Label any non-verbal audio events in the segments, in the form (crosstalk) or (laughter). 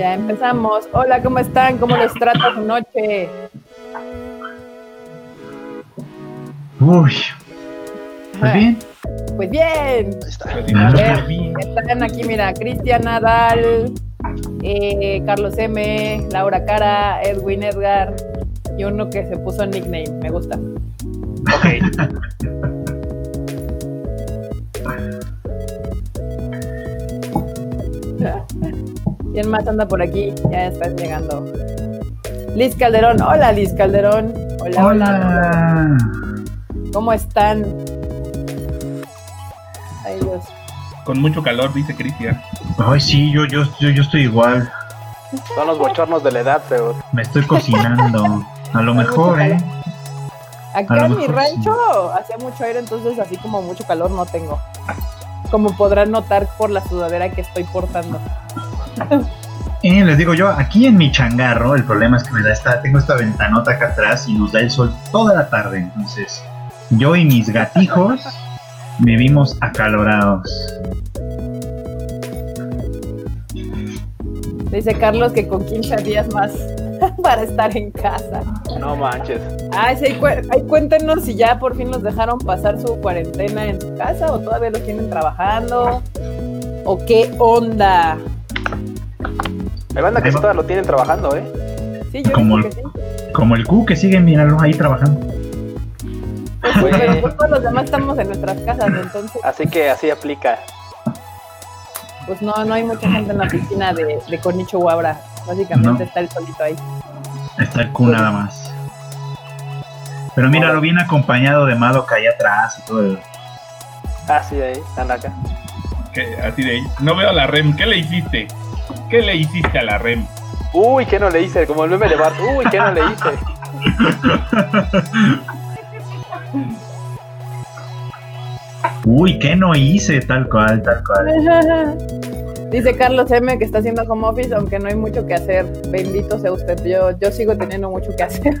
Ya empezamos. Hola, ¿cómo están? ¿Cómo les trata su noche? Uy. Pues bien. Pues bien. A ver, están aquí, mira, Cristian Nadal, eh, Carlos M, Laura Cara, Edwin Edgar y uno que se puso nickname. Me gusta. Ok. (laughs) ¿Quién más anda por aquí? Ya están llegando. Liz Calderón. Hola, Liz Calderón. Hola, hola. ¿Cómo están? Ay, Dios. Con mucho calor, dice Cristian. Ay, sí, yo, yo, yo, yo estoy igual. Son los bochornos de la edad, pero Me estoy cocinando. (laughs) A lo mejor, ¿eh? A Acá lo en mi rancho hacía mucho aire, entonces así como mucho calor no tengo. Como podrán notar por la sudadera que estoy portando. Eh, les digo yo, aquí en mi changarro, el problema es que me da esta, tengo esta ventanota acá atrás y nos da el sol toda la tarde. Entonces, yo y mis gatijos vivimos acalorados. Dice Carlos que con 15 días más (laughs) para estar en casa. no manches. Ay, sí, cu- ay, cuéntenos si ya por fin los dejaron pasar su cuarentena en su casa o todavía los tienen trabajando. ¿O qué onda? Hay banda que Ahí sí todavía lo tienen trabajando, ¿eh? Sí, yo Como el- que sí. Como el Q que sigue, míralo ahí trabajando. Pues, pero pues, todos los demás estamos en nuestras casas, entonces Así que así aplica. pues no, no hay mucha gente en la oficina de, de Conicho Guabra. Básicamente No. está el solito ahí. Está el Q nada más. Pero míralo bien acompañado de Madoka ahí atrás y todo. el- Ah, sí, ahí, están acá. Que, así de, no veo a la REM. ¿Qué le hiciste? ¿Qué le hiciste a la REM? Uy, ¿qué no le hice? Como el meme de Bart. Uy, ¿qué no le hice? Uy, ¿qué no hice? Tal cual, tal cual. Dice Carlos M que está haciendo home office, aunque no hay mucho que hacer. Bendito sea usted. Yo, yo sigo teniendo mucho que hacer.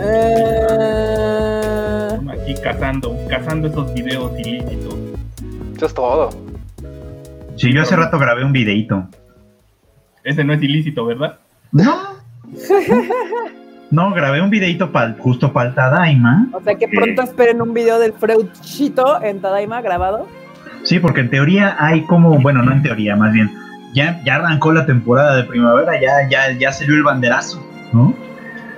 Eh, Aquí cazando, cazando esos videos ilícitos. Eso es todo. Sí, yo hace rato grabé un videito. Ese no es ilícito, ¿verdad? No. No, grabé un videito pal- justo para el Tadaima. o sea que pronto esperen un video del Freudchito en Tadaima grabado. Sí, porque en teoría hay como, bueno, no en teoría, más bien, ya, ya arrancó la temporada de primavera, ya, ya, ya salió el banderazo, ¿no?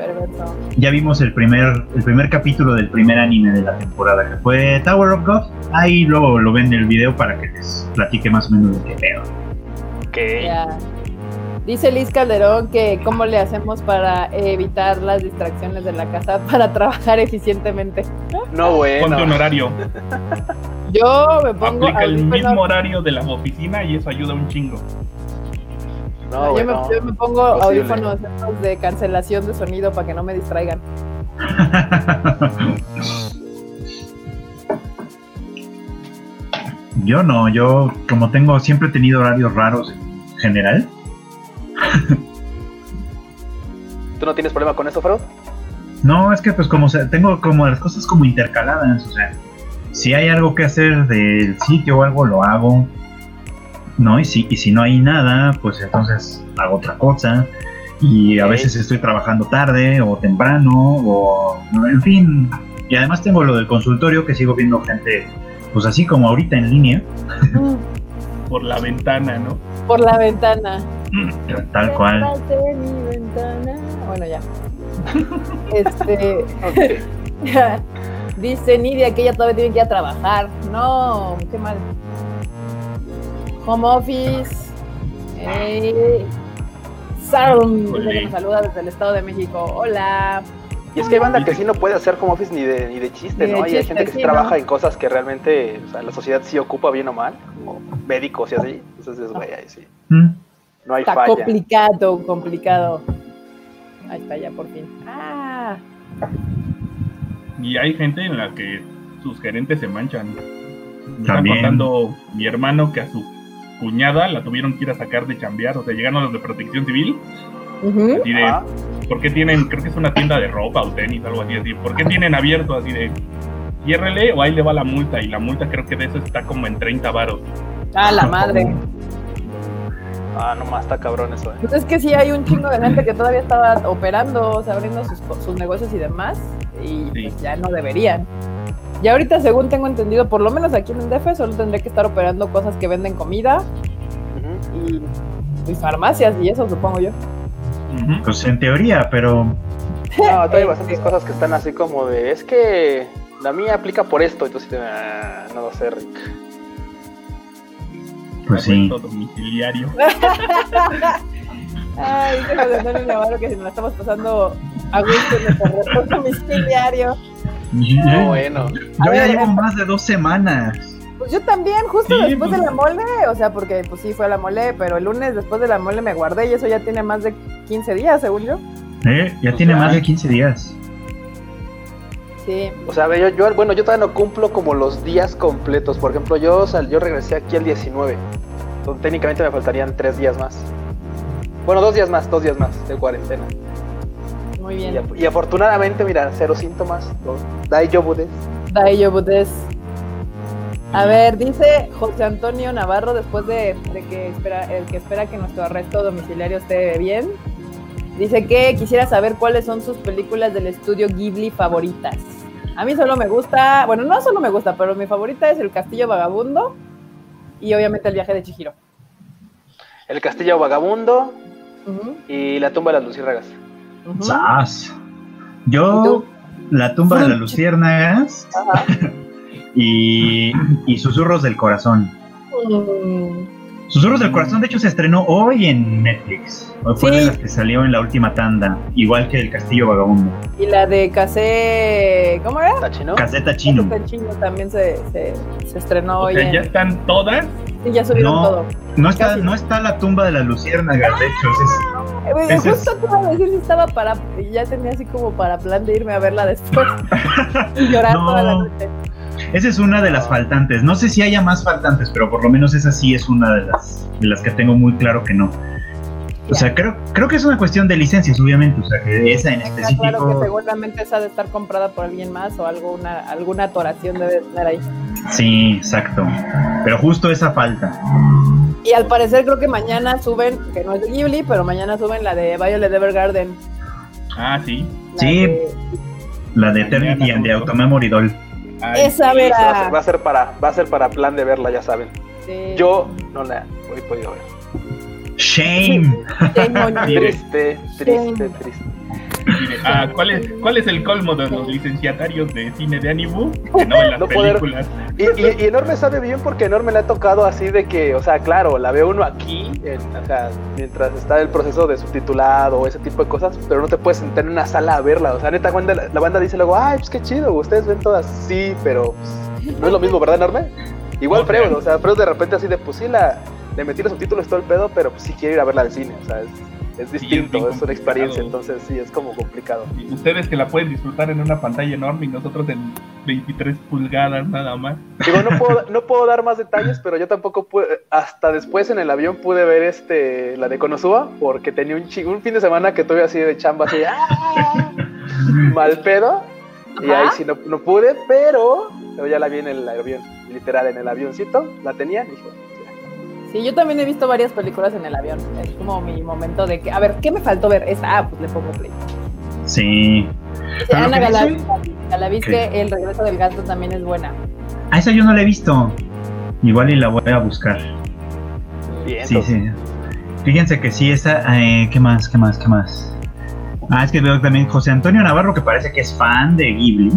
Perfecto. Ya vimos el primer, el primer capítulo del primer anime de la temporada, que fue Tower of God. Ahí luego lo ven en el video para que les platique más o menos de qué pedo. Ok. Ya. Dice Liz Calderón que cómo le hacemos para evitar las distracciones de la casa (laughs) para trabajar eficientemente. No, Ponte un bueno. horario. Yo me pongo Aplica el mismo horario de la oficina y eso ayuda un chingo. No, yo, me, yo me pongo audífonos de cancelación de sonido para que no me distraigan. (laughs) yo no, yo como tengo, siempre he tenido horarios raros en general. (laughs) ¿Tú no tienes problema con eso, Freud? No, es que pues como se- tengo como las cosas como intercaladas, o sea, si hay algo que hacer del sitio o algo, lo hago. No, y si, y si no hay nada, pues entonces hago otra cosa. Y a veces estoy trabajando tarde o temprano, o en fin. Y además tengo lo del consultorio que sigo viendo gente, pues así como ahorita en línea, Por la ventana, ¿no? Por la ventana. tal cual. Mi ventana. Bueno, ya. (laughs) Este. (laughs) Ok. Dice Nidia que ella todavía tiene que ir a trabajar. No, qué mal. Home office. Eh, Sarum, nos saluda desde el Estado de México. Hola. Y es que hay banda que sí no puede hacer home office ni de, ni de chiste, Ni de ¿no? y hay gente que sí sí, trabaja ¿no? en cosas que realmente o sea, la sociedad sí ocupa bien o mal, como médicos y así. Entonces, güey, ahí sí. Mm. No hay Está falla. complicado, complicado. Ahí está, ya por fin. Ah, Y hay gente en la que sus gerentes se manchan. Me está contando mi hermano que a su cuñada la tuvieron que ir a sacar de chambear. O sea, llegaron los de protección civil. Así de, Ajá. ¿por qué tienen, creo que es una tienda de ropa o tenis, algo así, así, ¿por qué tienen abierto así de, ciérrele o ahí le va la multa? Y la multa creo que de eso está como en 30 varos. Ah, la madre. Ah, nomás está cabrón eso, eh. Pues es que sí hay un chingo de gente que todavía estaba operando, o sea, abriendo sus, sus negocios y demás, y Sí. pues ya no deberían. Y ahorita, según tengo entendido, por lo menos aquí en el DF, solo tendré que estar operando cosas que venden comida y, y farmacias y eso, supongo yo. Pues en teoría, pero No, todavía hay bastantes cosas que están así como de, es que la mía aplica por esto, entonces ah, no lo sé, Rick. pues sí. Domiciliario. (laughs) Ay, José Antonio Navarro que si nos la estamos pasando a gusto en nuestro domiciliario. No, bueno. Yo ya ver, llevo más de dos semanas. Pues yo también, justo Sí, después pues- de la mole, o sea, porque pues sí fue a la mole, pero el lunes después de la mole me guardé y eso ya tiene más de 15 días, según yo. ¿Eh? Ya Pues tiene más de 15 días. Sí. O sea, yo, yo, bueno, yo todavía no cumplo como los días completos. Por ejemplo, yo, sal- yo regresé aquí el 19. Entonces, técnicamente me faltarían tres días más. Bueno, dos días más, dos días más de cuarentena. Muy Y, bien. af- y afortunadamente, mira, cero síntomas. no, Dai yo budes. Dayo Budes. A ver, dice José Antonio Navarro, después de, de que espera, el que espera que nuestro arresto domiciliario esté bien, dice que quisiera saber cuáles son sus películas del estudio Ghibli favoritas. A mí solo me gusta, bueno, no solo me gusta, pero mi favorita es El Castillo Vagabundo y obviamente El viaje de Chihiro. El castillo vagabundo y la tumba de las luciérnagas. Ujú. ¡Sas! ¿Y Yo, la tumba de las luciérnagas (laughs) y, y susurros del corazón. Mm, Susurros del corazón, de hecho, se estrenó hoy en Netflix. Hoy fue Sí. de las que salió en la última tanda, igual que El Castillo Vagabundo. Y la de Casé, ¿cómo era? Caseta Chino. Casé Chino también se, se, se estrenó O hoy. sea, en- ya están todas. Sí, ya subieron No. todo. No está, Casi. no está la tumba de las luciérnagas, de hecho. Eh, Ese justo te iba a decir si estaba para. Ya tenía así como para plan de irme a verla después. y llorar (laughs) No. toda la noche. es, esa es una de las faltantes. No sé si haya más faltantes, pero por lo menos esa sí es una de las, de las que tengo muy claro que no. O sea, creo, creo que es una cuestión de licencias, obviamente. O sea, que esa en específico. claro que seguramente esa de estar comprada por alguien más o algo, una, alguna atoración debe tener ahí. Sí, exacto. Pero justo esa falta. Y al parecer creo que mañana suben, que no es de Ghibli, pero mañana suben la de Violet Evergarden. Ah, sí. la Sí. de- La de Eternity and the. Automemory Doll. Ay, Esa Sí, va, a ser, verá. va a ser para, va a ser para plan de verla, ya saben. Sí. Yo no la he podido ver. Shame. Mire. (laughs) Triste, triste, triste. mire, ah, ¿cuál, es, ¿Cuál es el colmo de los licenciatarios de cine de Animu? Que no en las No poder- películas. Y, y- y Enorme sabe bien porque Enorme le ha tocado así de que, o sea, claro, la ve uno aquí, en- o sea, mientras está el proceso de subtitulado o ese tipo de cosas, pero no te puedes sentar en una sala a verla. O sea, neta, cuando la, la banda dice luego, ay, pues qué chido, ustedes ven todas, sí, pero pues, no es lo mismo, ¿verdad, Enorme? Igual Ok. Freud, o sea, Freud de repente así de, pues sí, la, le metí los subtítulos todo el pedo, pero pues sí quiero ir a verla al cine, o sea, es, es distinto, es una experiencia, entonces sí, es como complicado. Y Ustedes que la pueden disfrutar en una pantalla enorme y nosotros en 23 pulgadas nada más. Digo, no puedo, no puedo dar más detalles, pero yo tampoco pude, hasta después en el avión pude ver este la de Konosuba, porque tenía un, un fin de semana que tuve así de chamba, así, ¡ah! mal pedo, y ahí sí no, no pude, pero, pero ya la vi en el avión, literal, en el avioncito, la tenía, y dije. Sí, yo también he visto varias películas en el avión. Es como mi momento de que, a ver, ¿qué me faltó ver? Esta, ah, pues le pongo play. Sí. Lo Ana Galaviz ¿Qué? que El regreso del gato también es buena. A esa yo no la he visto. Igual y la voy a buscar. Bien, Sí, sí. Fíjense que sí, esa. eh, ¿Qué más? ¿Qué más? ¿Qué más? Ah, es que veo también José Antonio Navarro, que parece que es fan de Ghibli.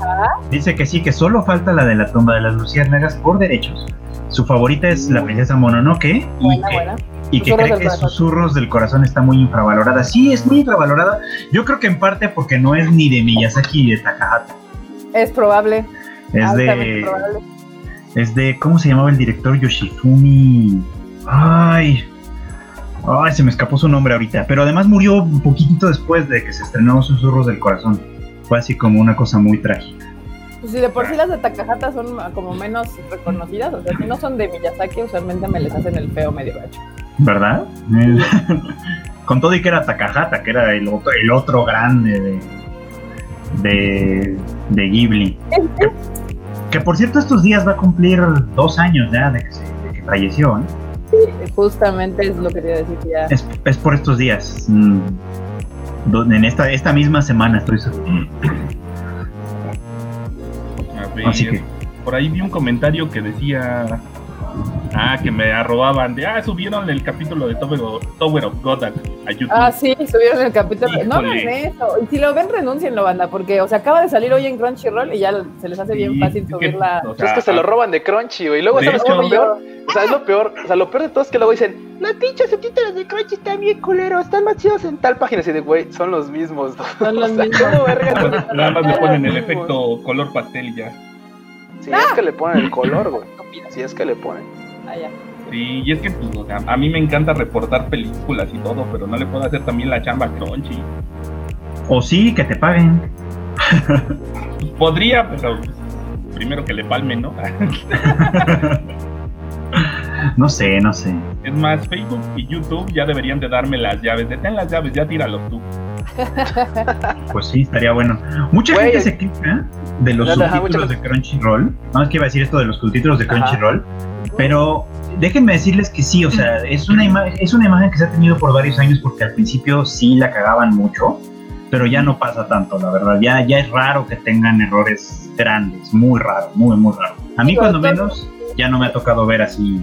(laughs) Dice que sí, que solo falta la de la tumba de las luciérnagas por derechos. Su favorita es la princesa Mononoke y Buena, que, buena. y que cree que. Susurros del Corazón está muy infravalorada. Sí, es muy infravalorada. Yo creo que en parte porque no es ni de Miyazaki ni de Takahata. Es probable. Es de. probable. Es de. ¿Cómo se llamaba el director? Yoshifumi. Ay. Ay, se me escapó su nombre ahorita. Pero además murió un poquitito después de que se estrenó Susurros del Corazón. Fue así como una cosa muy trágica. Pues si de por sí las de Takahata son como menos reconocidas, o sea, si no son de Miyazaki, usualmente me les hacen el feo medio gacho. ¿Verdad? (laughs) Con todo y que era Takahata, que era el otro, el otro grande de, de, de Ghibli. Que, (laughs) que, por cierto estos días va a cumplir dos años ya de que, se, de que falleció. ¿eh? Sí, justamente es lo que te iba a decir ya. Es, es por estos días. mm, donde en esta, esta misma semana estoy Así que- por ahí vi un comentario que decía. Ah, que me arrobaban de. Ah, subieron el capítulo de Tower of, Tower of God a, YouTube. Ah, sí, subieron el capítulo. No hagan Híjole. eso. Y si lo ven, renuncienlo, banda, porque, o sea, acaba de salir hoy en Crunchyroll y ya se les hace bien fácil es que, subirla. o es sea, que se lo roban de Crunchy, güey. Y luego, ¿sabes es hecho- lo peor? O sea, es lo peor. O sea, lo peor de todo es que luego dicen, los pinches subtítulos de Crunchy están bien culeros, están más chidos en tal página. Así de, güey, son los mismos. Son los (laughs) O sea, mismos. ¿cómo verga Nada más- nada más le ponen el efecto color pastel ya. Sí, es que le ponen el color, güey. Sí, es que le ponen. Ah. Sí, y es que pues, o sea, a mí me encanta reportar películas y todo, pero no le puedo hacer también la chamba a Crunchy. O sí, que te paguen. Pues, (laughs) podría, pero primero que le palmen, ¿no? (laughs) No sé, no sé. es más, Facebook y YouTube ya deberían de darme las llaves. Detén las llaves, ya tíralos tú. Pues sí, estaría bueno. Mucha Güey, gente se queja de los subtítulos de Crunchyroll. No es que iba a decir esto de los subtítulos de Ajá. Crunchyroll, pero déjenme decirles que sí, o sea, (clears throat) es una, ima- es una imagen que se ha tenido por varios años porque al principio sí la cagaban mucho, pero ya no pasa tanto, la verdad. Ya, ya es raro que tengan errores grandes, muy raro, muy, muy raro. A mí Pero cuando menos ya no me ha tocado ver así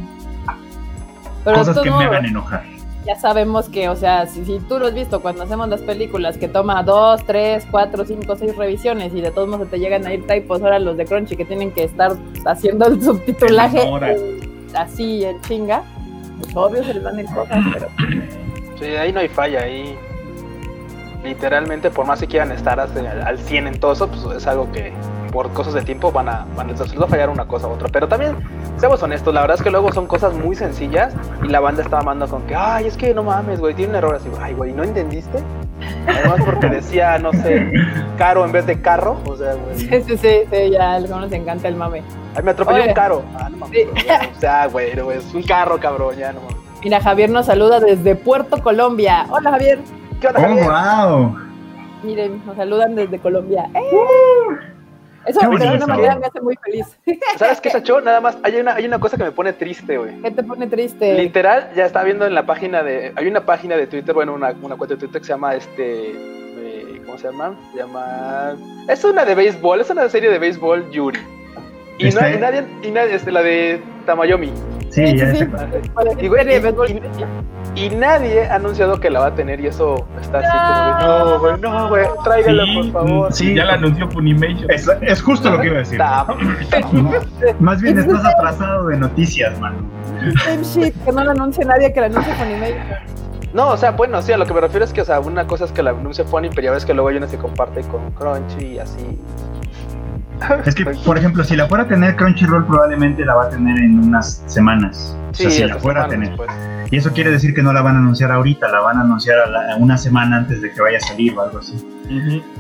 Pero cosas que todo- me hagan enojar. Ya sabemos que, o sea, si, si tú lo has visto cuando hacemos las películas, que toma dos, tres, cuatro, cinco, seis revisiones y de todos modos se te llegan a ir typos, ahora los de Crunchy que tienen que estar haciendo el subtitulaje eh, así en chinga, pues obvio se les van a ir cosas, pero Sí, ahí no hay falla, ahí literalmente por más que quieran estar al al 100 en todo eso, pues es algo que por cosas de tiempo van a, van a, se les va a fallar una cosa u otra. Pero también, seamos honestos, la verdad es que luego son cosas muy sencillas y la banda está amando con que, ay, es que no mames, güey, tiene un error así, ay, güey, ¿no entendiste? Además porque decía, no sé, caro en vez de carro, o sea, güey, sí, (laughs) sí, sí, sí, ya a algunos les encanta el mame. ay, me atropelló Oye. un carro. Ah, no mames, Sí. o sea, güey, no, es un carro, cabrón, ya no mames. Mira, Javier nos saluda desde Puerto Colombia. Hola, Javier. ¿Qué onda, ¡Oh, Javier? wow! Miren, nos saludan desde Colombia. ¡Eh! Eso Qué de alguna manera me hace muy feliz. (laughs) ¿Sabes qué, Sacho? Nada más, hay una, hay una cosa que me pone triste, güey. ¿Qué te pone triste? Literal, ya estaba viendo en la página de. Hay una página de Twitter, bueno, una, una cuenta de Twitter que se llama este. eh, ¿Cómo se llama? Se llama. Es una de béisbol, es una serie de béisbol Yuri. Y, no, Este- y nadie, y nadie, este, la de Tamayomi. Sí, Sí, ya sí. Y, güey, y- béisbol. y- y nadie ha anunciado que la va a tener y eso está así No. no, güey, no, güey, tráigala Sí, por favor. Sí. ya la anunció Funimation. Es, es justo lo que iba a decir. (laughs) Más bien estás atrasado de noticias, mano. Same shit, que no lo anuncie nadie, que lo anuncie email. No, o sea, bueno, sí, a lo que me refiero es que, o sea, una cosa es que la anuncie Funny, pero ya ves que luego hay una que se comparte con Crunchy y así. Es que, por ejemplo, si la fuera a tener Crunchyroll, probablemente la va a tener en unas semanas. O sea, si la fuera a tener. después. Y eso quiere decir que no la van a anunciar ahorita, la van a anunciar a la- una semana antes de que vaya a salir o algo así.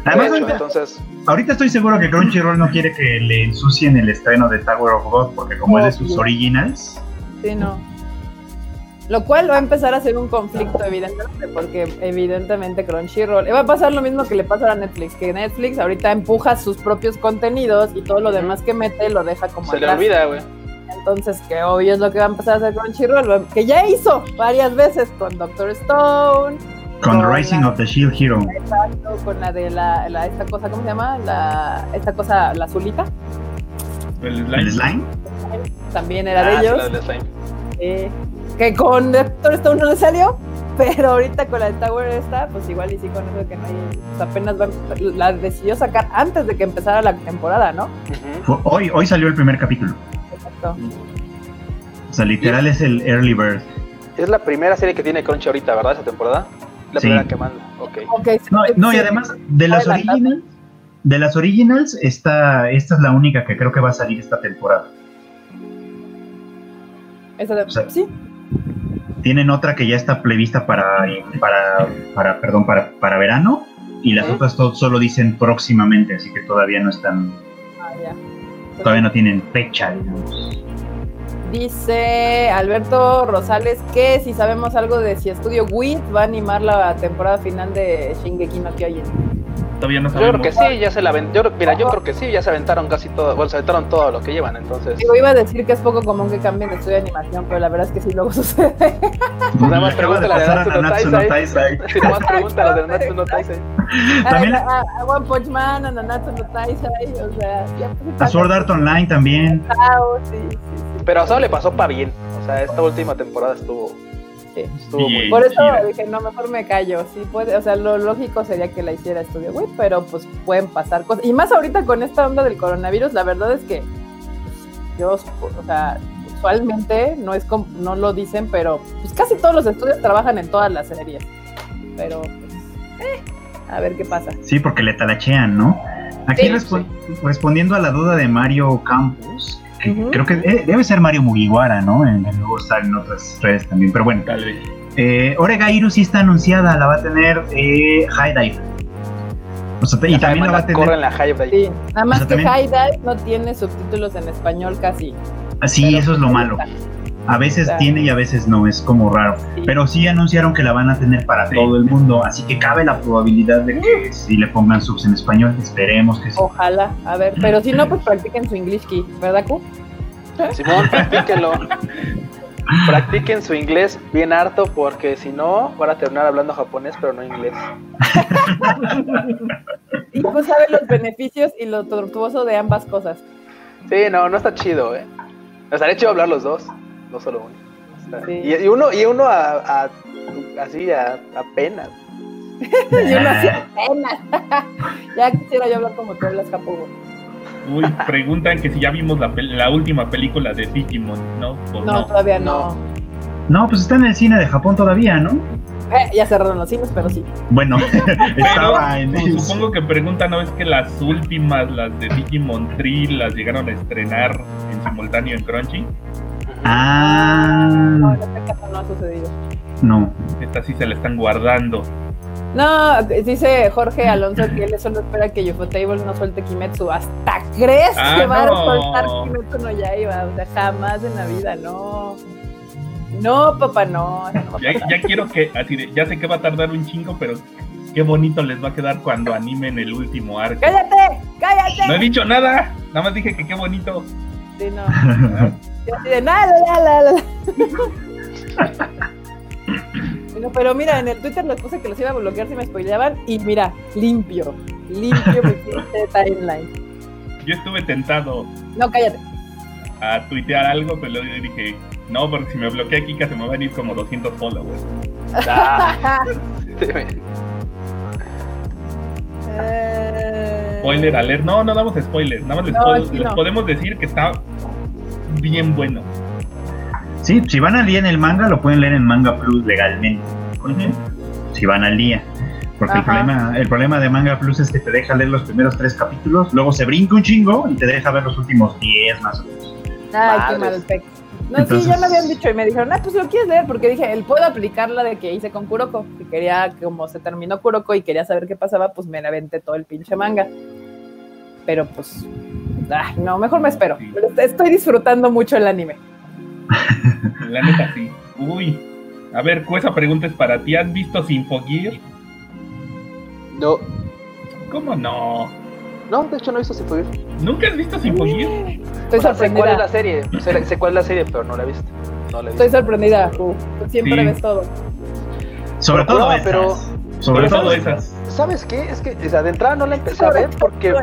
Además, hecho, ahorita, entonces, ahorita estoy seguro que Crunchyroll no quiere que le ensucien el estreno de Tower of God, porque como es de sus originals, Sí, no. Lo cual va a empezar a ser un conflicto, evidentemente, porque evidentemente Crunchyroll. y Va a pasar lo mismo que le pasa a Netflix, que Netflix ahorita empuja sus propios contenidos y todo lo demás que mete lo deja como se le atrás. olvida, güey. Entonces, que obvio es lo que va a empezar a hacer Crunchyroll, que ya hizo varias veces con Doctor Stone, con Con Rising la- of the Shield Hero. con la de la, la- esta cosa, ¿cómo se llama? La, esta cosa, la azulita, El slime. ¿El slime? también era Ah, de sí, ellos. la del slime. Que con Doctor Stone no le salió, pero ahorita con la de Tower esta, pues igual y sí con eso que no hay, pues apenas va, la decidió sacar antes de que empezara la temporada, ¿no? Hoy, hoy salió el primer capítulo. Exacto. O sea, literal es el Early Bird. Es la primera serie que tiene Crunchy ahorita, ¿verdad? Esa temporada. La Sí. primera que manda. Ok. Ok, sí, No, no, y además, de las originals, de las originals, esta, esta es la única que creo que va a salir esta temporada. Esa de- o sea, sí, Tienen otra que ya está prevista para, para, para, perdón, para, para verano, y las otras solo dicen próximamente, así que todavía no están, ah, ya. todavía no tienen fecha, digamos. Dice Alberto Rosales que si sabemos algo de si Estudio WIT va a animar la temporada final de Shingeki no Kyojin. Todavía no Yo creo sabemos. que sí, ya se la yo creo- Mira, yo creo que sí, ya se aventaron casi todo. Bueno, se aventaron todo lo que llevan, entonces. Digo, iba a decir que es poco común que cambien de estudio de animación, pero la verdad es que sí luego (laughs) sucede. Pues nada más pregúntale a a Nanatsu no. Si (laughs) nomás pregúntale de Nanatsu no. También a, a- a- a One Punch Man, a Nanatsu no Taizai, o sea, ya pues, A Sword Art Online también. Sí, sí, sí. Pero a Sao le pasó para bien. O sea, esta última temporada estuvo. Sí. Estuvo muy Bien. Por eso Chida. dije, no, mejor me callo. Sí, puede, o sea, lo lógico sería que la hiciera Estudio Wii, pero pues pueden pasar cosas. Y más ahorita con esta onda del coronavirus, la verdad es que pues, yo, o sea, usualmente no es como, no lo dicen, pero pues casi todos los estudios trabajan en todas las series. Pero pues, eh, a ver qué pasa. Sí, porque le talachean, ¿no? Aquí Sí, respo- respondiendo a la duda de Mario Campos, creo que debe ser Mario Mugiwara, ¿no? En, en- luego está en otras redes también. Pero bueno, Tal vez. eh, sí está anunciada, la va a tener eh, High Dive. O sea, y también la va a tener. en la ahí. Sí, nada más O sea, que también- High Dive no tiene subtítulos en español casi. Ah, eso es lo malo. está. A veces Claro. tiene y a veces no, es como raro. Sí. Pero sí anunciaron que la van a tener para Sí. todo el mundo, así que cabe la probabilidad de que si le pongan subs en español, esperemos que sí. Ojalá, a ver, pero si no, pues practiquen su English key, ¿verdad, Q? Simón, practíquenlo. Practiquen su inglés bien harto porque si no van a terminar hablando japonés pero no inglés. Y pues sabe los beneficios y lo tortuoso de ambas cosas. Sí, no, no está chido, eh. Estaría chido hablar los dos, no solo uno. Sí. Y, y uno, y uno a, a- así a, apenas. (laughs) Y uno así apenas. (laughs) ya quisiera yo hablar como tú hablas, Japogo. Uy, preguntan que si ya vimos la, la última película de Digimon, ¿no? Pues No, todavía no. No, pues está en el cine de Japón todavía, ¿no? Eh, ya cerraron los cines, pero sí. Bueno, (laughs) estaba en pues, supongo que preguntan, ¿no? Es que las últimas, las de Digimon Thrill, las llegaron a estrenar en simultáneo en Crunchy. No, Ah, en este caso no ha sucedido. no. Estas sí se la están guardando. No, dice Jorge Alonso que él solo espera que Ufotable no suelte Kimetsu. ¿Hasta crees Ah, que va no. a soltar Kimetsu no Yaiba? O sea, jamás en la vida, no. No, papá, no. no Ya, ya quiero que, así de, ya sé que va a tardar un chingo, pero qué bonito les va a quedar cuando animen el último arco. ¡Cállate! ¡Cállate! No he dicho nada, nada más dije que qué bonito. Sí, no. Yo así de la, la, la, la. (laughs) Bueno, pero mira, en el Twitter les puse que los iba a bloquear si me spoileaban y mira, limpio, limpio mi timeline. Yo estuve tentado No, cállate. a tuitear algo, pero luego dije, no, porque si me bloquea Kika se me van a ir como 200 followers. (laughs) Ah, güey. Eh, Spoiler alert, no, no damos spoilers, nada más les, No, puedo- aquí les no. podemos decir que está bien bueno. Sí, si van al día en el manga, lo pueden leer en Manga Plus legalmente. Si van al día. Porque el problema, el problema de Manga Plus es que te deja leer los primeros tres capítulos, luego se brinca un chingo y te deja ver los últimos 10 más o menos. Ay, qué mal pec. No, Entonces- sí, ya me habían dicho y me dijeron, ah, pues lo quieres leer, porque dije, él puedo aplicar la de que hice con Kuroko, que quería, como se terminó Kuroko y quería saber qué pasaba, pues me la aventé todo el pinche manga. Pero pues, ay, no, mejor me espero. Sí. Pero estoy disfrutando mucho el anime. La neta sí. Uy. A ver, esa pregunta es para ti. ¿Has visto Sinfogear? No, ¿Cómo no? no, de hecho no he visto Sinfogear. ¿Nunca has visto Sinfogear? Estoy O sea, sé cuál es la sorprendida. serie, sé, sé cuál es la serie, pero no la he visto. No la he Estoy sorprendida. Tú Siempre Sí. ves todo. Sobre Pero, todo no, esas. pero- Sobre todo todo esas. ¿Sabes qué? Es que o sea, de entrada no la empecé a ver porque.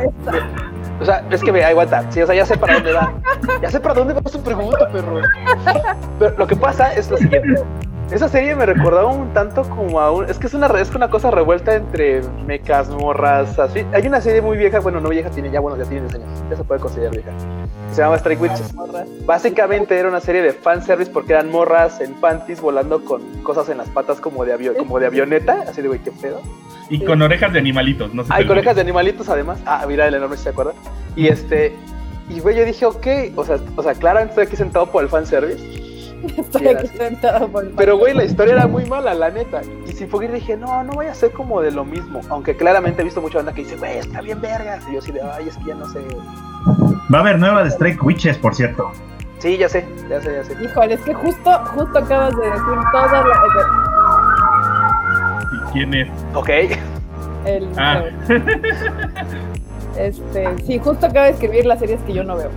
O sea, es que ve, aguanta, sí, o sea, ya sé para dónde va. Ya sé para dónde va su pregunta, perro. (laughs) Pero lo que pasa es lo siguiente. Esa serie me recordaba un tanto como a un... Es que es una, es una cosa revuelta entre mecas, morras, así. Hay una serie muy vieja, bueno, no vieja, tiene ya, bueno, ya tiene 10 años. Ya se puede considerar vieja. Se llama Strike Witches. Morras. Básicamente era una serie de fanservice porque eran morras en panties volando con cosas en las patas como de, avio- como de avioneta. Así de, güey, qué pedo. Y con orejas de animalitos, no sé. Hay colegas de animalitos además. Ah, mira el enorme, si se acuerdan. Y este... Y güey, yo dije, ok, o sea, o sea, claramente estoy aquí sentado por el fanservice. (laughs) Estoy aquí sentado por Pero, güey, la historia era muy mala, la neta. Y sin Fogir dije, no, no voy a ser como de lo mismo. Aunque claramente he visto mucha banda que dice, güey, está bien verga. Y yo así de, ay, es que ya no sé. Va a haber nueva de Strike Witches, por cierto. Sí, ya sé, ya sé, ya sé. Híjole, es que justo, justo acabas de decir toda la... ¿Y quién es? Ok. El Ah. (laughs) Este, sí, justo acaba de escribir las series que yo no veo.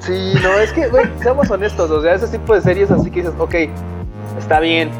Sí, no, es que, güey, seamos honestos, o sea, ese tipo de series así que dices, ok, está bien.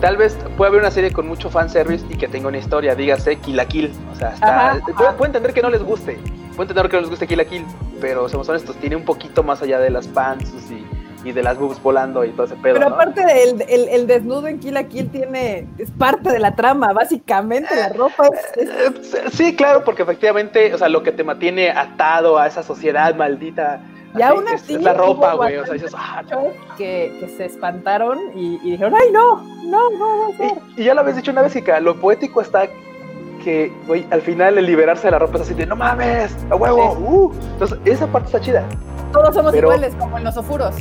Tal vez puede haber una serie con mucho fanservice y que tenga una historia, dígase Kill la Kill. O sea, está, Ajá, puedo, puedo entender que no les guste, puedo entender que no les guste Kill la Kill, pero seamos honestos, tiene un poquito más allá de las pants y, y de las boobs volando y todo ese pedo, Pero ¿no? aparte del el, el desnudo en Kill la Kill tiene, es parte de la trama, básicamente la ropa es, es- Eh, Sí, claro, porque efectivamente, o sea, lo que te mantiene atado a esa sociedad maldita Y así, aún es, así, es la ropa, güey. O sea, dices, ah, no. que, que se espantaron y, y dijeron, ay no, no, no, ser. Y, y ya lo habéis dicho una vez, Kika, lo poético está que, güey, al final el liberarse de la ropa es así de, no mames, a huevo, uh. Entonces, esa parte está chida. Todos somos Pero- iguales, como en los ofuros.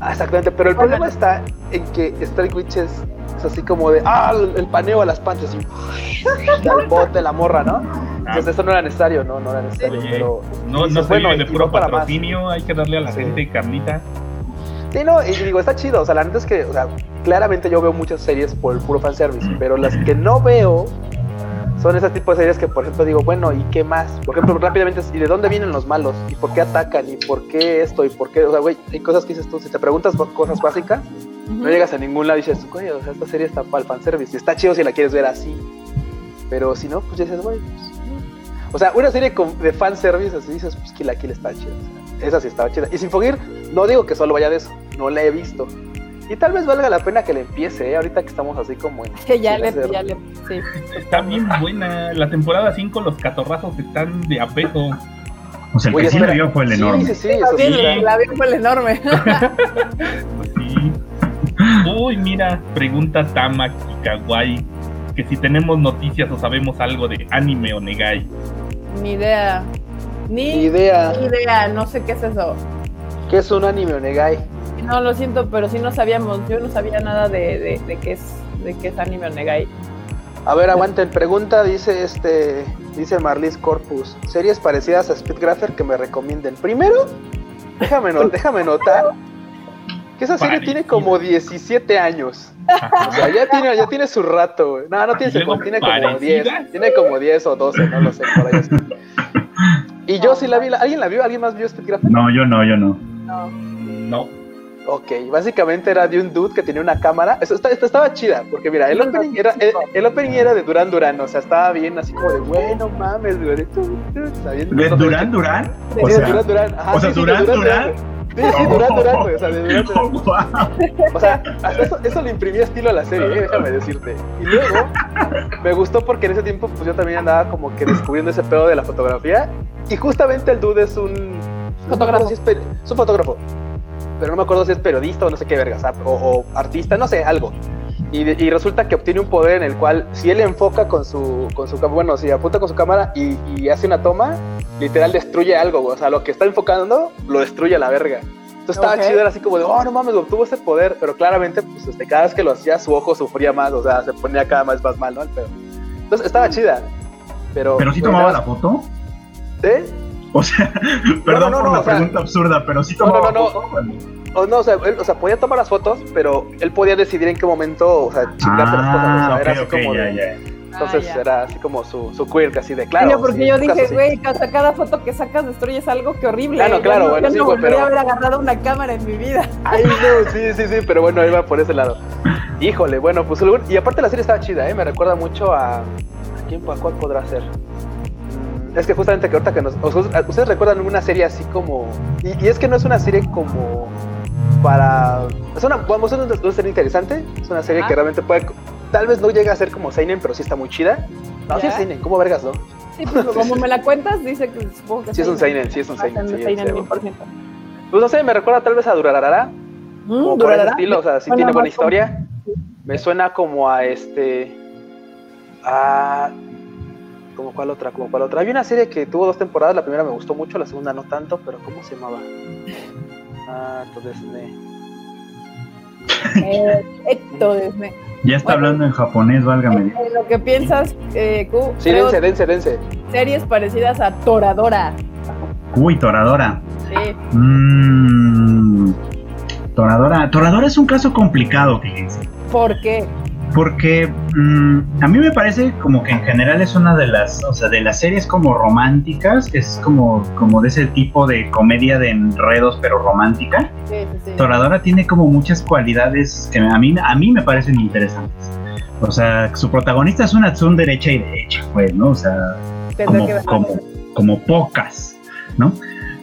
Ah, exactamente, pero el problema está en que Strike Witch es, es así como de, ah, el, el paneo a las panties, así, al bote, la morra, ¿no? Entonces, eso no era necesario, no, no era necesario, Oye, pero... No, no bueno, vive de y puro para patrocinio, hay que darle a la Sí. gente carnita. Sí, no, y digo, está chido. O sea, la neta es que, o sea, claramente yo veo muchas series por el puro fanservice, pero las que no veo son ese tipo de series que, por ejemplo, digo, bueno, ¿y qué más? Por ejemplo, rápidamente, ¿y de dónde vienen los malos? ¿Y por qué atacan? ¿Y por qué esto? ¿Y por qué? O sea, güey, hay cosas que dices tú, si te preguntas cosas básicas, no llegas a ningún lado y dices, güey, o sea, esta serie está para el fanservice. Y está chido si la quieres ver así. Pero si no, pues dices, güey, pues. O sea, una serie de fanservice, así dices, pues que la Kill está chida. o sea, esa sí estaba chida. Y sin fogir, no digo que solo vaya de eso, no la he visto. Y tal vez valga la pena que le empiece, ¿eh? ahorita que estamos así como en... Que (laughs) ya le, hacer- ya le, sí. Está bien buena. La temporada 5, los catorrazos están de apejo. O sea, el Oye, que sí espera. vio fue el Sí, enorme. sí, sí, eso sí. sí. la avión fue el enorme. Pues (laughs) sí. Uy, mira, pregunta Tama Kikawai. Que si tenemos noticias o sabemos algo de anime o negai. Ni idea. Ni, Ni idea. ni idea, no sé qué es eso. ¿Qué es un anime Onegai? No, lo siento, pero sí no sabíamos. Yo no sabía nada de, de, de qué es de qué es anime o negai. A ver, aguanten. Pregunta, dice este, dice Marlis Corpus. Series parecidas a Speedgrapher que me recomienden. Primero, déjame, no- déjame notar que esa serie tiene como 17 años. O sea, ya tiene, ya tiene su rato, güey. No, no tiene, ¿Y luego su- tiene como parecidas? 10. Tiene como 10 o 12, no lo sé, por ahí así. Y yo sí la vi. ¿Alguien la vio? ¿Alguien más vio Speedgrapher? No, yo no, yo no. No. No. Ok, básicamente era de un dude que tenía una cámara. Eso está- esta estaba chida, porque mira, el opening era, el, el opening era de Duran Duran, o sea, estaba bien así como de, bueno, mames, güey. de tu, tu, o sea, bien- ¿De no sé, Durán, Durán? Sí, O sea, Duran Duran. Sí, sí, Durán, Durán. güey. Duran Duran, o sea, de Duran (laughs) Duran. Oh, wow. O sea, hasta eso, eso le imprimía estilo a la serie, ¿eh? déjame decirte. Y luego, me gustó porque en ese tiempo, pues yo también andaba como que descubriendo ese pedo de la fotografía. Y justamente el dude es un. Fotógrafo. no si es un fotógrafo. Pero no me acuerdo si es periodista o no sé qué vergas, o, o artista, no sé, algo. Y, resulta que obtiene un poder en el cual, si él enfoca con su, con su cámara, bueno, si apunta con su cámara y, y hace una toma, literal destruye algo, güey. O sea, lo que está enfocando lo destruye a la verga. Entonces estaba Ok. chido, era así como de, oh, no mames, obtuvo ese poder. Pero claramente, pues este, cada vez que lo hacía, su ojo sufría más, o sea, se ponía cada vez más mal, ¿no? El pedo. Entonces estaba chida. Pero, ¿Pero sí tomaba la foto? ¿Sí? O sea, (laughs) perdón no, por no, la o sea- pregunta absurda, pero sí No, tomaba no, no, foto. O no, o sea, él, o sea, podía tomar las fotos, pero él podía decidir en qué momento, o sea, chingarse las cosas. O sea, Ah, era ok, así ok, como ya, de- ya. Entonces Ah, era así como su, su quirk, así de claro. Porque sí, yo dije, sí. güey, cada, cada foto que sacas destruyes algo que horrible. Ah, no, Yo claro, no, bueno, yo sí, no volvería pero- a haber agarrado una cámara en mi vida. Ay, no, sí, sí, sí, pero bueno, iba por ese lado. Híjole, bueno, pues y aparte la serie estaba chida, ¿eh? Me recuerda mucho a... ¿A quién, a cuál podrá ser? Es que justamente que ahorita que nos... ¿Ustedes recuerdan una serie así como... Y, y es que no es una serie como para... Es una, vamos, es una, una serie interesante, es una serie que realmente puede... Tal vez no llega a ser como Seinen, pero sí está muy chida. No, sí Ya. es Seinen, ¿cómo vergas, no? Sí, pues como (laughs) me la cuentas, dice que supongo que Sí es un Seinen, sí es un Seinen, sí, Seinen, sí. Pues no sé, me recuerda tal vez a Durararara, Mm, como por ese estilo, o sea, sí tiene buena como- historia. Me suena como a este. A. ¿Como cuál otra? ¿Como cuál otra? Había una serie que tuvo dos temporadas, la primera me gustó mucho, la segunda no tanto, pero ¿cómo se llamaba? Ah, entonces. (laughs) Eh, Ecto, Disney. Ya está Bueno. hablando en japonés, válgame. Dios. Eh, lo que piensas, eh, Q, Sí, dense, dense, dense. series parecidas a Toradora. Uy, Toradora. Sí, Mmm. Toradora. Toradora es un caso complicado, fíjense. ¿por qué? Porque mm, a mí me parece como que en general es una de las, o sea, de las series como románticas, es como, como de ese tipo de comedia de enredos pero romántica. Sí, sí, sí. Toradora tiene como muchas cualidades que a mí, a mí me parecen interesantes. O sea, su protagonista es una Tsun derecha y derecha, pues, ¿no? O sea, que como, como pocas, ¿no?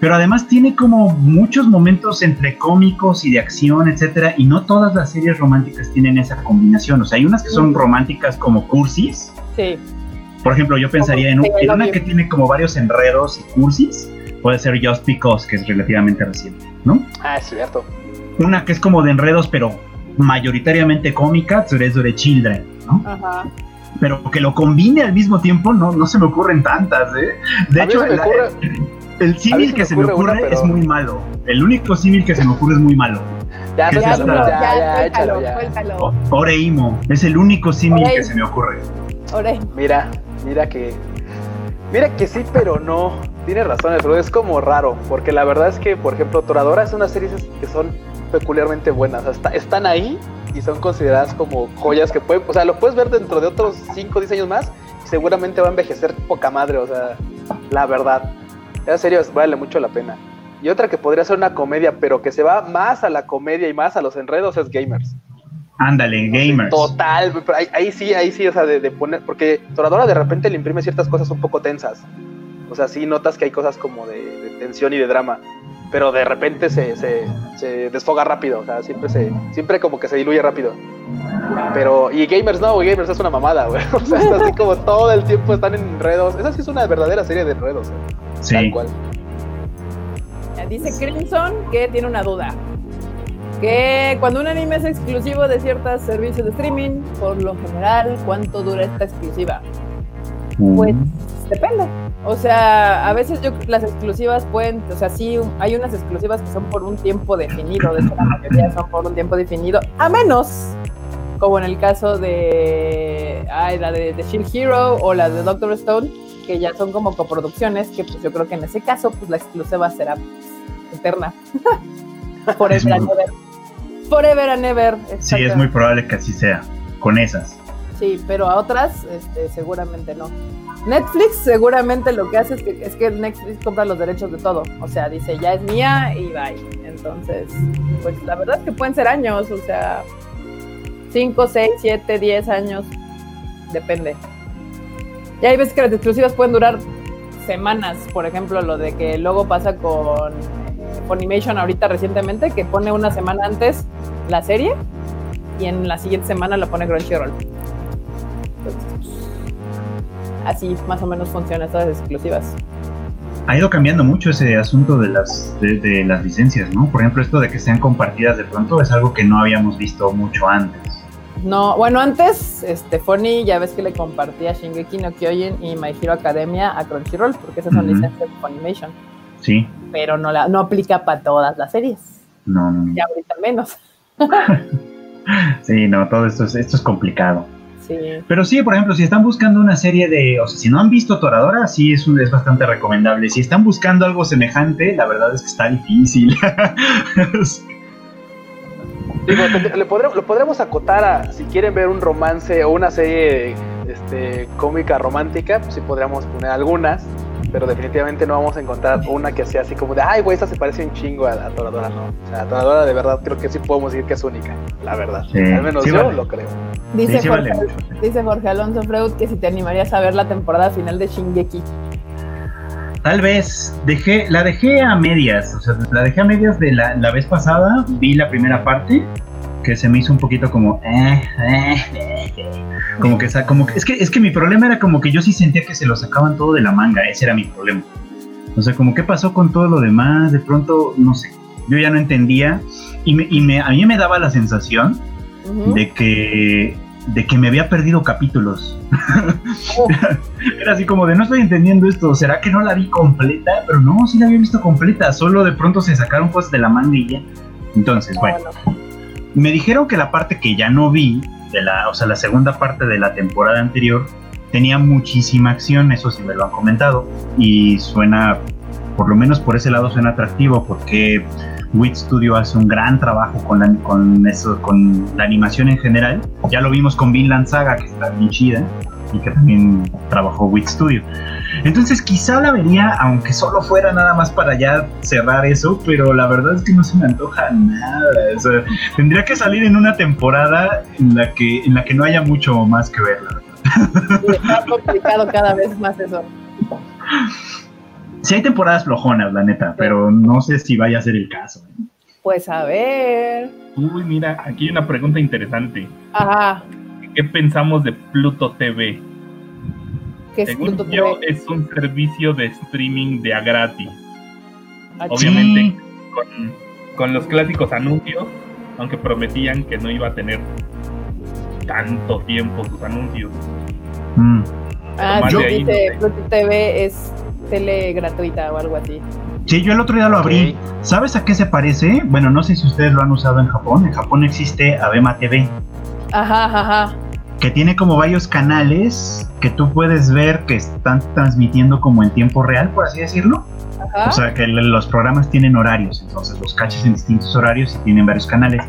Pero además tiene como muchos momentos entre cómicos y de acción, etcétera, y no todas las series románticas tienen esa combinación. O sea, hay unas que son románticas como cursis. Sí, Por ejemplo, yo pensaría en, un- en una que tiene como varios enredos y cursis. Puede ser Just Because, que es relativamente reciente, ¿no? Ah, es cierto. Una que es como de enredos, pero mayoritariamente cómica, Tsure Children, ¿no? ajá. Pero que lo combine al mismo tiempo, no, no se me ocurren tantas, ¿eh? De A mí hecho, se me la- ocurre- el símil que se me me ocurre ocurre una, pero- es muy malo. El único símil que se me ocurre es muy malo. Ya, ¿Qué es Ya, esta? ya, ya, ya, échalo, suéltalo, ya. suéltalo. Oreimo, es el único símil que se me ocurre. Ore. Mira, mira que. Mira que sí, pero no. Tienes razón, pero es como raro. Porque la verdad es que, por ejemplo, Toradora es unas series que son peculiarmente buenas. Están ahí y son consideradas como joyas que pueden. O sea, lo puedes ver dentro de otros 5 o 10 años más. Y seguramente va a envejecer poca madre. O sea, la verdad. En serio, vale mucho la pena. Y otra que podría ser una comedia, pero que se va más a la comedia y más a los enredos es Gamers. Ándale, gamers. Total, pero ahí, ahí sí, ahí sí, o sea, de, de poner, porque Toradora de repente le imprime ciertas cosas un poco tensas. O sea, sí notas que hay cosas como de, de tensión y de drama, pero de repente se, se, se desfoga rápido, o sea, siempre se, siempre como que se diluye rápido. Pero, y Gamers no, güey, Gamers es una mamada, güey. (laughs) O sea, está así como todo el tiempo están en enredos. Esa sí es una verdadera serie de enredos, eh, tal Sí. cual. Dice Crimson que tiene una duda. Que cuando un anime es exclusivo de ciertos servicios de streaming, por lo general, ¿cuánto dura esta exclusiva? Pues depende. O sea, a veces yo las exclusivas pueden, o sea, sí, hay unas exclusivas que son por un tiempo definido, de hecho la mayoría son por un tiempo definido, a menos como en el caso de ay, la de, de Shield Hero o la de Doctor Stone, que ya son como coproducciones, que pues yo creo que en ese caso pues la exclusiva será pues, eterna. (laughs) Forever and muy- ever. Forever and ever. Sí, es muy probable que así sea. Con esas. Sí, pero a otras este, seguramente no. Netflix seguramente lo que hace es que, es que Netflix compra los derechos de todo. O sea, dice, ya es mía y bye. Entonces, pues la verdad es que pueden ser años, o sea, 5, 6, 7, 10 años, depende. Y hay veces que las exclusivas pueden durar semanas, por ejemplo, lo de que luego pasa con Funimation ahorita recientemente, que pone una semana antes la serie y en la siguiente semana la pone Crunchyroll. Entonces, así más o menos funcionan estas exclusivas. Ha ido cambiando mucho ese asunto de las, de, de las licencias, ¿no? Por ejemplo, esto de que sean compartidas de pronto es algo que no habíamos visto mucho antes. No, bueno, antes, este, Funny, ya ves que le compartía Shingeki no Kyojin y My Hero Academia a Crunchyroll, porque esas son licencias de Funimation, Sí, pero no, la, no aplica para todas las series, no, no, ya ahorita menos. (laughs) Sí, no, todo esto es, esto es complicado. Sí, Pero sí, por ejemplo, si están buscando una serie de, o sea, si no han visto Toradora, sí es, un, es bastante recomendable. Si están buscando algo semejante, la verdad es que está difícil. (laughs) Digo, le podremos, lo podremos acotar a si quieren ver un romance o una serie este, cómica romántica, pues sí podríamos poner algunas, pero definitivamente no vamos a encontrar una que sea así como de, ay, güey, esta se parece un chingo a, a Toradora, no. O sea, Toradora de verdad creo que sí podemos decir que es única, la verdad. Sí, Al menos sí yo vale. lo creo. dice, Sí, sí Jorge, vale dice Jorge Alonso Freud que si te animarías a ver la temporada final de Shingeki. Tal vez dejé, la dejé a medias, o sea, la dejé a medias de la, la vez pasada, vi la primera parte, que se me hizo un poquito como, eh, eh, eh, como que, como que, es que, es que mi problema era como que yo sí sentía que se lo sacaban todo de la manga, ese era mi problema. O sea, como qué pasó con todo lo demás, de pronto, no sé, yo ya no entendía y, me, y me, a mí me daba la sensación Ujú. de que de que me había perdido capítulos. Oh. (laughs) Era así como de no estoy entendiendo esto, ¿será que no la vi completa? Pero no, sí la había visto completa, solo de pronto se sacaron cosas de la manga y ya. Entonces, No, bueno, bueno. Me dijeron que la parte que ya no vi, de la, o sea, la segunda parte de la temporada anterior, tenía muchísima acción, eso sí me lo han comentado, y suena por lo menos por ese lado suena atractivo porque Wit Studio hace un gran trabajo con la, con eso, con la animación en general. Ya lo vimos con Vinland Saga, que está bien chida y que también trabajó Wit Studio. Entonces quizá la vería, aunque solo fuera nada más para ya cerrar eso, pero la verdad es que no se me antoja nada. O sea, tendría que salir en una temporada en la que, en la que no haya mucho más que ver, la verdad. Y está complicado cada vez más eso. Sí hay temporadas flojonas, la neta, pero no sé si vaya a ser el caso. ¿eh? Pues a ver. Uy, mira, aquí hay una pregunta interesante. Ajá. ¿Qué pensamos de Pluto TV? ¿Qué es Según Pluto yo, TV? es un servicio de streaming de a gratis. Ah, Obviamente con, con los clásicos anuncios, aunque prometían que no iba a tener tanto tiempo sus anuncios. Mm. Ah, de ahí, dice no sé. Pluto TV es tele gratuita o algo así. Sí, yo el otro día lo abrí. ¿Sabes a qué se parece? Bueno, no sé si ustedes lo han usado en Japón. En Japón existe Abema TV, Ajá, que tiene como varios canales que tú puedes ver que están transmitiendo como en tiempo real, por así decirlo. ajá. O sea, que los programas tienen horarios, entonces los cachas en distintos horarios y tienen varios canales.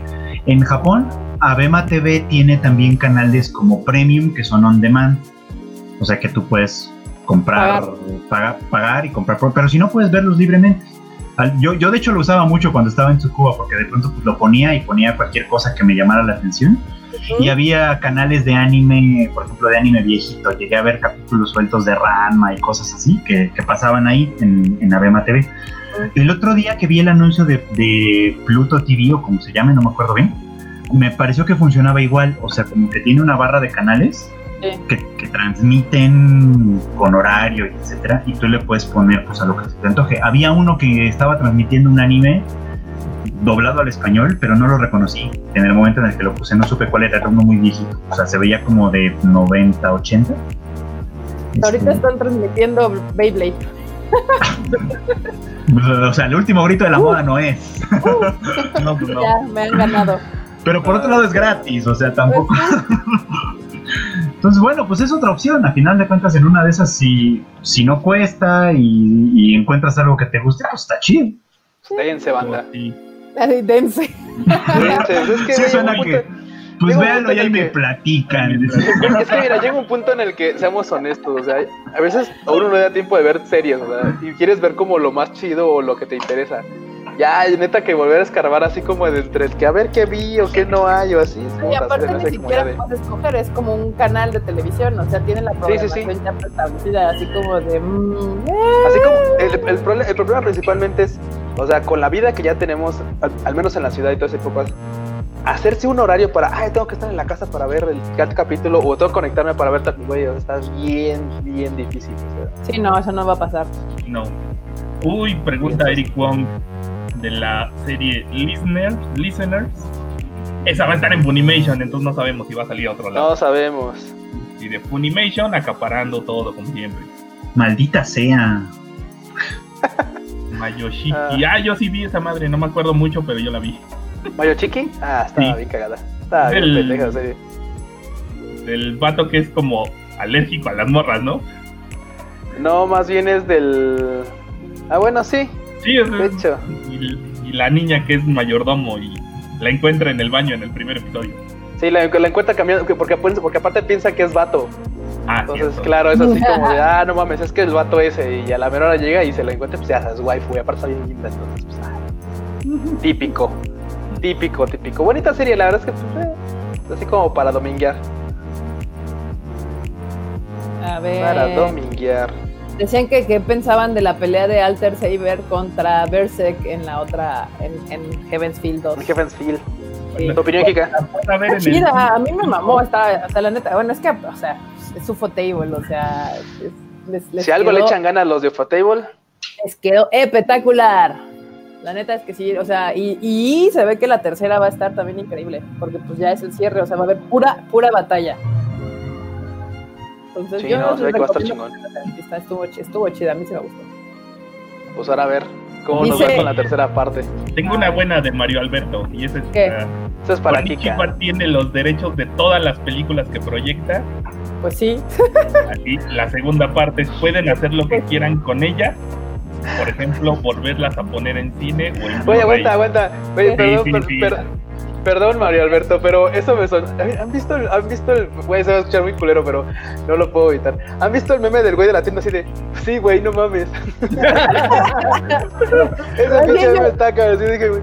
En Japón, Abema TV tiene también canales como Premium, que son on demand. O sea, que tú puedes comprar, pagar, pagar y comprar, pero si no puedes verlos libremente. Yo, yo de hecho lo usaba mucho cuando estaba en Tsukuba porque de pronto pues, lo ponía y ponía cualquier cosa que me llamara la atención. Y había canales de anime, por ejemplo, de anime viejito. Llegué a ver capítulos sueltos de Ranma y cosas así que, que pasaban ahí en, en Abema TV. El otro día que vi el anuncio de, de Pluto TV o como se llame, no me acuerdo bien, me pareció que funcionaba igual. O sea, como que tiene una barra de canales Sí. que, que transmiten con horario, etcétera, y tú le puedes poner pues a lo que se te antoje. Había uno que estaba transmitiendo un anime doblado al español, pero no lo reconocí. En el momento en el que lo puse no supe cuál era, era uno muy viejito. O sea, se veía como de 90, 80. Ahorita Este, están transmitiendo Beyblade. (laughs) o sea, el último grito de la moda no es. (laughs) No, pues no. Ya, me han ganado. Pero por otro lado es gratis, o sea, tampoco. (laughs) Entonces, bueno, pues es otra opción. A final de cuentas, en una de esas, si, si no cuesta y, y encuentras algo que te guste, pues está chido. Déjense, banda. Sí. Así, dense. Déjense, es que Sí, suena punto- que. Pues véanlo y ahí el me platican. (laughs) Es que mira, llega un punto en el que, seamos honestos, o sea, a veces a uno no le da tiempo de ver series, o sea, y quieres ver como lo más chido o lo que te interesa. Ya, neta, que volver a escarbar así como de entre el que a ver qué vi o qué no hay o así. Y aparte no ni siquiera de- puedes escoger, es como un canal de televisión, o sea, tiene la sí, programación sí. ya preestablecida, así como de... mm, eh, Así como, el, el, prole- el problema principalmente es, o sea, con la vida que ya tenemos, al, al menos en la ciudad y todas esas épocas, hacerse un horario para, ay, tengo que estar en la casa para ver el capítulo o tengo que conectarme para ver tal, güey, o sea, está bien, bien difícil. o sea. Sí, no, eso no va a pasar. No. Uy, pregunta Eric Wong de la serie Listeners. Listeners. Esa va a estar en Funimation, entonces no sabemos si va a salir a otro lado. No sabemos. Y de Funimation acaparando todo como siempre. Maldita sea. (laughs) Mayoshiki. Ah. Ah. yo sí vi esa madre, no me acuerdo mucho, pero yo la vi. ¿Mayo Chiqui? Ah, estaba Sí. bien cagada. Estaba bien El- pendeja. Del vato que es como alérgico a las morras, ¿no? No, más bien es del. Ah, bueno, sí, Sí, es de hecho. y, y la niña que es mayordomo y la encuentra en el baño en el primer episodio. Sí, la, la encuentra cambiando, que porque, porque aparte piensa que es vato. Ah, Entonces, cierto. claro, es así como de, (laughs) ah, no mames, es que el vato ese. Y a la menor hora llega y se la encuentra, pues ya es waifu. Y aparte está bien linda, entonces, pues, ah, típico. Típico, típico. Bonita serie, la verdad es que, pues, eh, así como para dominguear. A ver. Para dominguear. Decían que qué pensaban de la pelea de Alter Saber contra Berserk en la otra, en, en Heaven's Field 2. Heaven's Feel. ¿Tu opinión, a ver en el- a mí me mamó, está, o sea, la neta, bueno, es que, o sea, es su table, o sea, es- les, les Si algo le echan ganas los de Fatable, les quedó espectacular. La neta es que sí, o sea, y, y se ve que la tercera va a estar también increíble, porque pues ya es el cierre, o sea, va a haber pura, pura batalla. Entonces Sí, yo no, se ve que va a estar que la está- estuvo, estuvo chida, a mí se me gustó. pues ahora a ver cómo nos va con la tercera parte. Tengo una buena de Mario Alberto y esa es ¿Qué? ah, Eso es para Kika. tiene los derechos de todas las películas que proyecta. Pues sí, Así, la segunda parte es, pueden hacer lo que quieran con ella. por ejemplo, volverlas a poner en cine o en Oye, aguanta, aguanta. Oye, Sí, perdón, sí, per- sí. per- perdón, Mario Alberto, pero eso me son. ¿Han visto el, han visto el, güey, se va a escuchar muy culero, pero no lo puedo evitar. ¿Han visto el meme del güey de la tienda así de, sí, güey, no mames? (laughs) Oye, pinche yo- meme está cabrón, así dije, güey.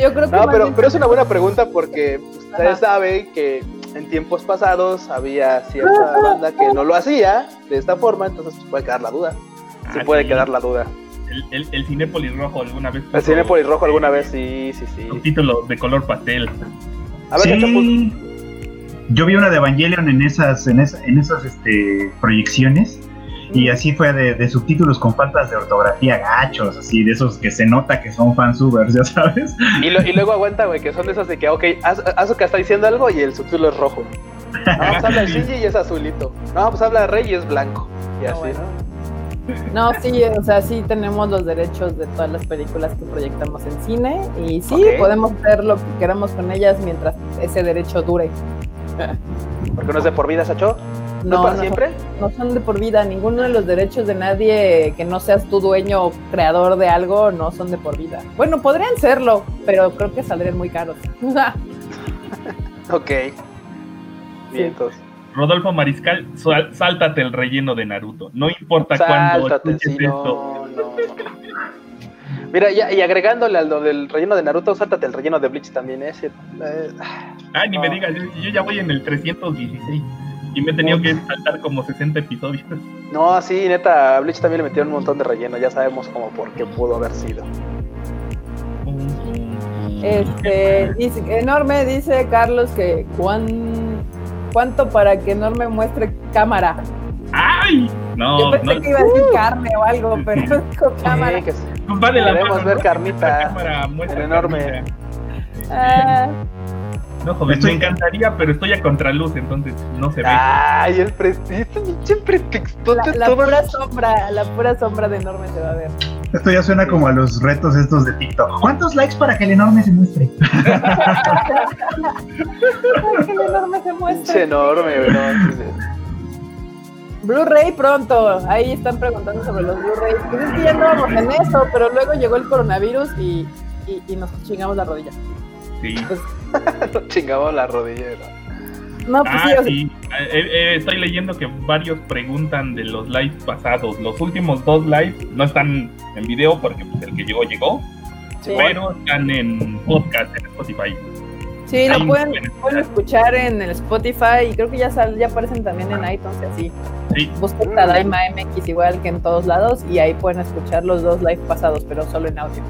Yo, creo que No, pero, pero es una buena pregunta porque ustedes Ajá. saben que en tiempos pasados había cierta banda que no lo hacía de esta forma, entonces puede quedar la duda. Sí Ah, puede sí. quedar la duda. El, el, el Cinépolis Rojo alguna vez. El cine puso, polirrojo alguna vez, sí, sí, sí. Subtítulos de color pastel. A ver, Sí. Yo vi una de Evangelion en esas, en esa- en esas este, proyecciones. Y así fue de, de subtítulos con faltas de ortografía gachos, así de esos que se nota que son fansubers, (laughs) ya sabes. Y, lo- y luego aguanta, güey, que son de esas de que, ok, que está diciendo algo y el subtítulo es rojo. No, pues habla de (laughs) Shinji y es azulito. No, pues habla de Rey y es blanco. Y Ah, así, bueno. ¿no? No, sí, o sea, sí tenemos los derechos de todas las películas que proyectamos en cine y sí, podemos hacer lo que queramos con ellas mientras ese derecho dure. Porque no es de por vida, Sacho. ¿No, para siempre? no son de por vida, ninguno de los derechos de nadie que no seas tu dueño o creador de algo no son de por vida. Bueno, podrían serlo, pero creo que saldrían muy caros. (laughs) Ok. Bien, Sí. entonces. Rodolfo Mariscal, sal- sáltate el relleno de Naruto. No importa cuándo esto. no, no. Mira, ya, y agregándole a lo del relleno de Naruto, sáltate el relleno de Bleach también, ¿eh? Sí, eh, Ay, ni me digas, yo, yo ya voy en el 316 y me he tenido que saltar como 60 episodios. No, sí, neta, a Bleach también le metieron un montón de relleno, ya sabemos como por qué pudo haber sido. Este, dice, enorme, dice Carlos que cuán, cuánto para que enorme muestre cámara. ¡Ay! Yo No, pensé no, que iba a decir carne o algo, pero dijo cámara. Sí, que sí. va de la Queremos mano, ver ¿no? carnita. La cámara muestra enorme. Ah, No, joven, Estoy- me encantaría, pero estoy a contraluz, entonces no se ve. Ay, el pretexto, pinche pretexto. la, la pura sombra, la pura sombra de enorme se va a ver. Esto ya suena como a los retos estos de TikTok. ¿Cuántos likes para que el enorme se muestre? Ay, (laughs) que el enorme se muestre. enorme, sí. Blu-ray pronto. Ahí están preguntando sobre los Blu-rays. Pues es que ya andábamos en eso, pero luego llegó el coronavirus y, y, y nos chingamos la rodilla. Sí. Pues, (laughs) Nos chingamos la rodilla. ¿no? No, pues Ah, sí, o sea, sí. Eh, eh, estoy leyendo que varios preguntan de los lives pasados. Los últimos dos lives no están en video porque pues, el que llegó, llegó. sí. Pero están en podcast en Spotify. Sí, lo pueden, pueden pueden escuchar en el Spotify y creo que ya sal, ya aparecen también en iTunes y así. Sí. Busquen Tadaima MX igual que en todos lados y ahí pueden escuchar los dos live pasados, pero solo en audio.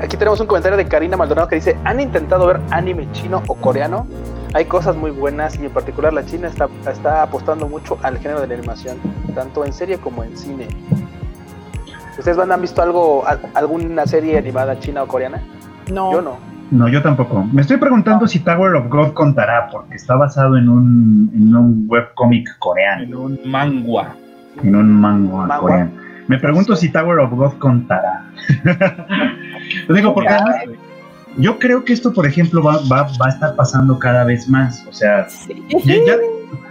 Aquí tenemos un comentario de Karina Maldonado que dice: ¿Han intentado ver anime chino o coreano? Hay cosas muy buenas y en particular la China está, está apostando mucho al género de la animación, tanto en serie como en cine. ¿Ustedes van, han visto algo, al- alguna serie animada china o coreana? No, Yo no. No, yo tampoco. Me estoy preguntando si Tower of God contará, porque está basado en un, en un webcómic En coreano, un mangua. en un manga coreano. Me pregunto si Tower of God contará. (laughs) Lo digo porque además yo creo que esto, por ejemplo, va, va, va a estar pasando cada vez más. O sea, Sí. ya, ya,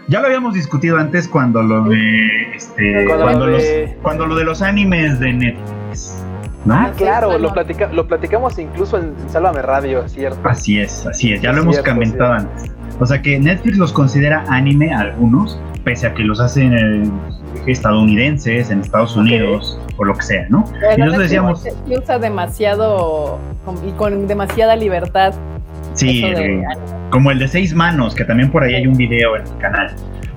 ya lo habíamos discutido antes cuando lo de este, Cuando cuando, lo los, cuando lo de los animes de Netflix. ¿no? Ah, claro, lo, platica- lo platicamos incluso en Sálvame Radio, ¿cierto? Así es, así es, ya Sí, lo hemos cierto, comentado antes. O sea que Netflix los considera anime a algunos, pese a que los hacen eh, estadounidenses, en Estados. Unidos, o lo que sea, ¿no? Y nosotros decíamos, sí usa demasiado con- y con demasiada libertad. sí, de eh, como el de seis manos, que también por ahí hay un video en el canal.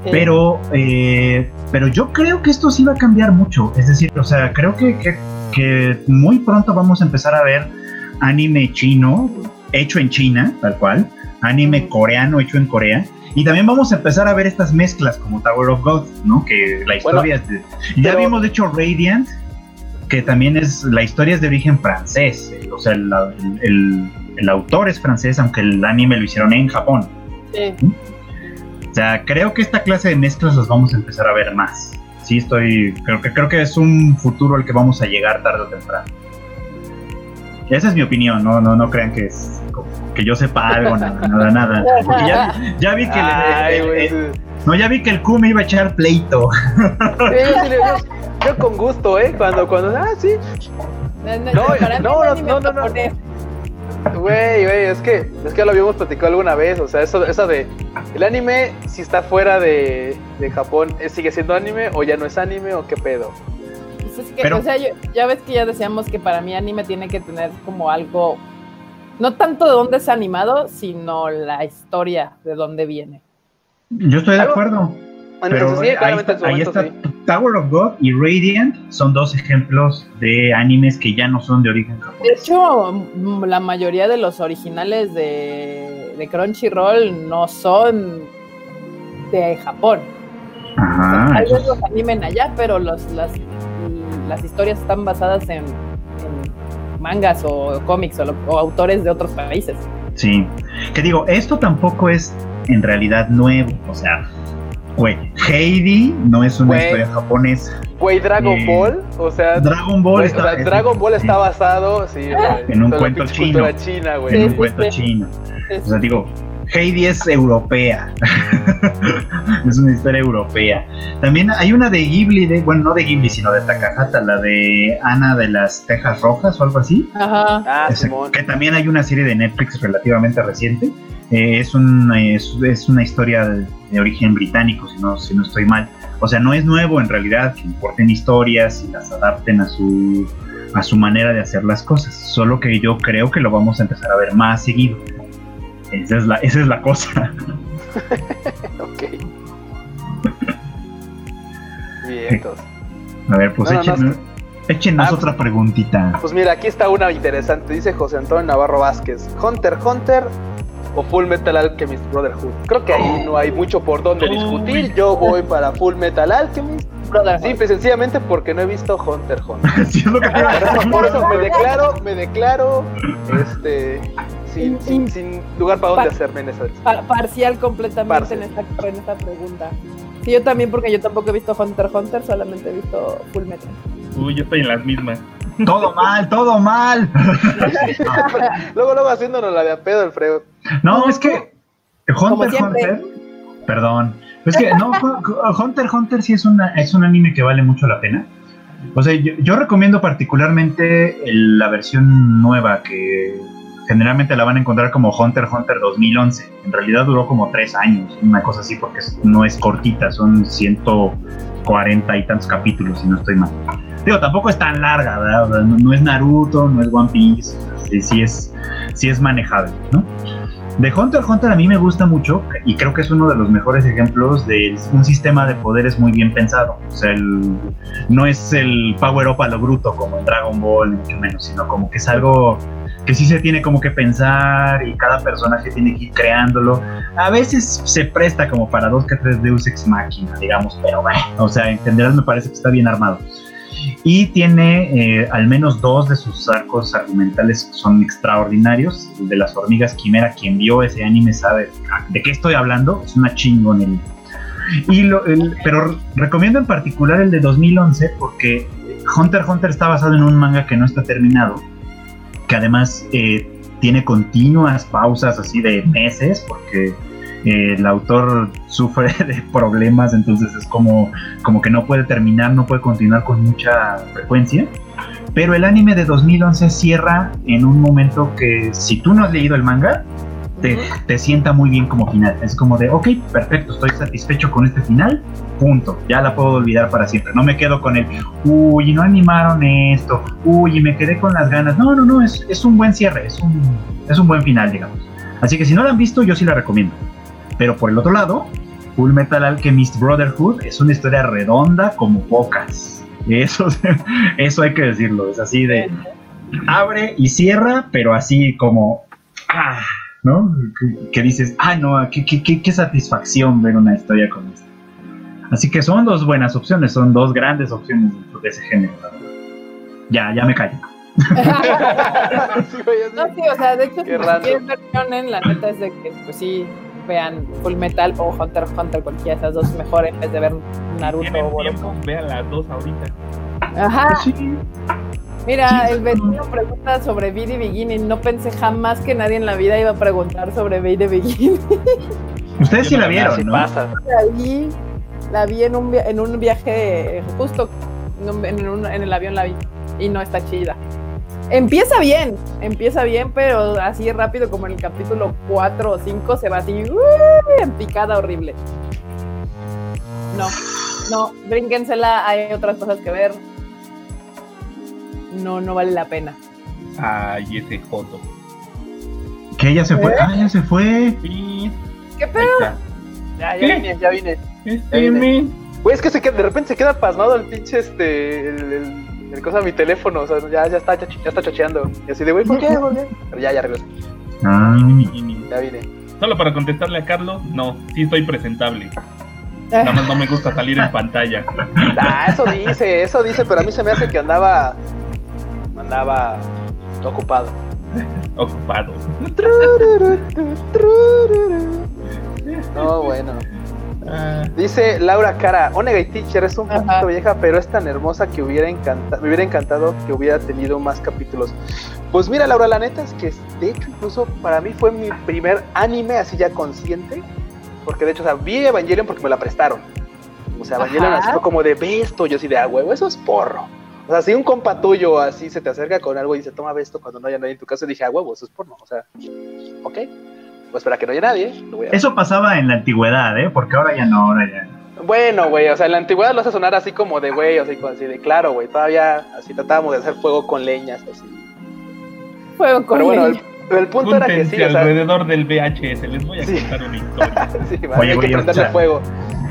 Sí. Pero, eh, pero yo creo que esto sí va a cambiar mucho. Es decir, o sea, creo que, que, que muy pronto vamos a empezar a ver anime chino hecho en China, tal cual, anime coreano hecho en Corea. Y también vamos a empezar a ver estas mezclas como Tower of God, ¿no? Que la historia es de... Ya pero- vimos, de hecho, Radiant, que también es... La historia es de origen francés. eh, O sea, el, el- el autor es francés, aunque el anime lo hicieron en Japón. Sí. O sea, creo que esta clase de mezclas las vamos a empezar a ver más. Sí, estoy. Creo que creo que es un futuro al que vamos a llegar tarde o temprano. Esa es mi opinión, no, no, no crean que es como que yo sepa algo, nada, nada, nada. Porque ya, ya vi que el- Ay, el, güey, el- sí. No, ya vi que el Q me iba a echar pleito. Sí, yo, sí le- yo- yo con gusto, ¿eh? Cuando, cuando, ah, sí, No, no, No, no, no, no, no, no. japonés. Güey, güey, es que, es que lo habíamos platicado alguna vez, o sea, eso, eso de, el anime, si está fuera de, de Japón, ¿eh, ¿sigue siendo anime o ya no es anime o qué pedo? Pues es que, Pero- o sea, yo- ya ves que ya decíamos que para mí anime tiene que tener como algo, no tanto de dónde es animado, sino la historia de dónde viene. Yo estoy de acuerdo. Bueno, Pero sí, ahí está, ahí sí. Tower of God y Radiant son dos ejemplos de animes que ya no son de origen De japonés. hecho, m- la mayoría de los originales de, de Crunchyroll no son de Japón. Ajá. Tal vez esos- los animen allá, pero los, las, las historias están basadas en mangas o cómics o, autores de otros países. Sí. Que digo, esto tampoco es en realidad nuevo. O sea, güey, Heidi no es una Güey. historia japonesa. Güey, Dragon Eh, Ball, o sea, Dragon Ball está. o sea, es- Dragon Ball está basado, sí, En un cuento chino. en un cuento chino. O sea, digo, Heidi es europea. (laughs) es una historia europea. También hay una de Ghibli, de, bueno, no de Ghibli, sino de Takahata, la de Ana de las Tejas Rojas o algo así. Ajá. Ah, que también hay una serie de Netflix relativamente reciente. Eh, es, un, es, es una historia de, de origen británico, si no, si no estoy mal. O sea, no es nuevo en realidad que importen historias y las adapten a su, a su manera de hacer las cosas. Solo que yo creo que lo vamos a empezar a ver más seguido. Esa es la, esa es la cosa. (laughs) Ok. Bien, entonces. A ver, pues No, no, no, échenos, échenos Ah, otra preguntita. Pues mira, aquí está una interesante. Dice José Antonio Navarro Vázquez: ¿Hunter Hunter o Full Metal Alchemist Brotherhood? Creo que ahí no hay mucho por dónde Uy. discutir. Yo voy para Full Metal Alchemist. Brotherhood. Simple y sencillamente porque no he visto Hunter Hunter. (laughs) Sí, es lo que Por eso, (laughs) por eso me declaro, me declaro, este, sin, sin, sin lugar para dónde Pa- hacerme en esa. Pa- parcial completamente Parcial. En, esta, en esta pregunta. Sí, yo también, porque yo tampoco he visto Hunter x Hunter, solamente he visto Full Metal. Uy, yo estoy en las mismas. Todo mal, todo mal. (laughs) Luego, luego haciéndonos la de a pedo, Alfredo. No, es que Hunter x. Hunter. Perdón. Es que no, Hu- Hunter x Hunter sí es, una, es un anime que vale mucho la pena. O sea, yo, yo recomiendo particularmente el- la versión nueva que generalmente la van a encontrar como Hunter Hunter 2011. En realidad duró como tres años, una cosa así, porque no es cortita, son 140 y tantos capítulos, si no estoy mal. Digo, tampoco es tan larga, ¿verdad? No, es Naruto, no es One Piece, sí, sí es, manejable, ¿no? De Hunter Hunter a mí me gusta mucho y creo que es uno de los mejores ejemplos de un sistema de poderes muy bien pensado. O sea, el- no es el power up a lo bruto como en Dragon Ball, mucho menos, sino como que es algo que sí se tiene como que pensar y cada personaje tiene que ir creándolo. A veces se presta como para dos que tres Deus Ex Machina, digamos, pero bueno, o sea, en general me parece que está bien armado. Y tiene eh, al menos dos de sus arcos argumentales que son extraordinarios. El de las hormigas quimera, quien vio ese anime sabe de qué estoy hablando, es una chingonería. Y lo, el- pero recomiendo en particular el de 2011 porque Hunter x Hunter está basado en un manga que no está terminado, que además eh, tiene continuas pausas así de meses porque eh, el autor (laughs) sufre de problemas, entonces es como, como que no puede terminar, no puede continuar con mucha frecuencia. Pero el anime de 2011 cierra en un momento que si tú no has leído el manga, te, te sienta muy bien como final. Es como de, ok, perfecto, estoy satisfecho con este final, punto. Ya la puedo olvidar para siempre. No me quedo con el, uy, no animaron esto, uy, me quedé con las ganas. No, no, no, es, es un buen cierre, es un, es un buen final, digamos. Así que si no la han visto, yo sí la recomiendo. Pero por el otro lado, Full Metal Alchemist Brotherhood es una historia redonda como pocas. Eso, (laughs) eso hay que decirlo, es así de abre y cierra, pero así como, ah, ¿no? Que, que dices, ah, no, qué, qué, qué, qué satisfacción ver una historia como esta. Así que son dos buenas opciones, son dos grandes opciones dentro de ese género. la verdad. Ya, ya me callo. (laughs) Sí. No, sí, o sea, de hecho, Qué si quieren ver shonen, la neta es de que, pues sí, vean Full Metal o Hunter x Hunter, cualquiera de esas dos mejor en vez de ver Naruto o Boruto. tiempo, vean las dos ahorita. Ajá, Sí. Mira, el vecino pregunta sobre Be the Beginning. No pensé jamás que nadie en la vida iba a preguntar sobre Be the Beginning. Ustedes sí la vieron, ¿no? pasa. La vi, la vi en un, via- en un viaje justo en, un- en un- en el avión la vi y no está chida. Empieza bien, empieza bien, pero así rápido como en el capítulo 4 o 5 se va así ¡uy! en picada horrible. No, no, brínquensela, hay otras cosas que ver. No, no vale la pena. Ay, ese joto. Que ella se fue. ¿Eh? Ah, ya se fue. Sí, ¿Qué pedo? está. Ya, ¿Qué? ya vine, ya vine. Este viene. men. Güey, es que se queda- de repente se queda pasmado el pinche este. El, el- el cosa de mi teléfono. O sea, ya, ya, está, chachi- ya está chocheando. Y así de, güey, ¿por qué? ¿Por qué? Pero ya, ya regresó. Ah, Ya vine. Solo para contestarle a Carlos, no, sí estoy presentable. Nada más no me gusta salir en (laughs) pantalla. Ah, eso dice, eso dice, pero a mí se me hace que andaba. Andaba ocupado. Ocupado. No, bueno. Dice Laura Cara, Onegay Teacher es un Ajá. poquito vieja, pero es tan hermosa que hubiera encantado, me hubiera encantado que hubiera tenido más capítulos. Pues mira, Laura, la neta es que de hecho incluso para mí fue mi primer anime así ya consciente, porque de hecho, o sea, vi Evangelion porque me la prestaron. O sea, Evangelion Ajá. así fue como de ve esto, yo así de ah, huevo, eso es porro. O sea, si un compa tuyo así se te acerca con algo y dice, toma ve esto cuando no haya nadie en tu casa, dije, ah, huevo, eso es porno. O sea, ok, pues para que no haya nadie, lo voy a Eso pasaba en la antigüedad, ¿eh? Porque ahora ya no, ahora ya. Bueno, güey, o sea, en la antigüedad lo hace sonar así como de güey, así, como así de claro, güey, todavía así tratábamos de hacer fuego con leñas, así. Fuego con Pero bueno, el, el punto era que sí, o sea, alrededor del VHS, les voy a Sí. contar una (laughs) historia. sí, Oye, hay que güey, o prenderle sea, fuego.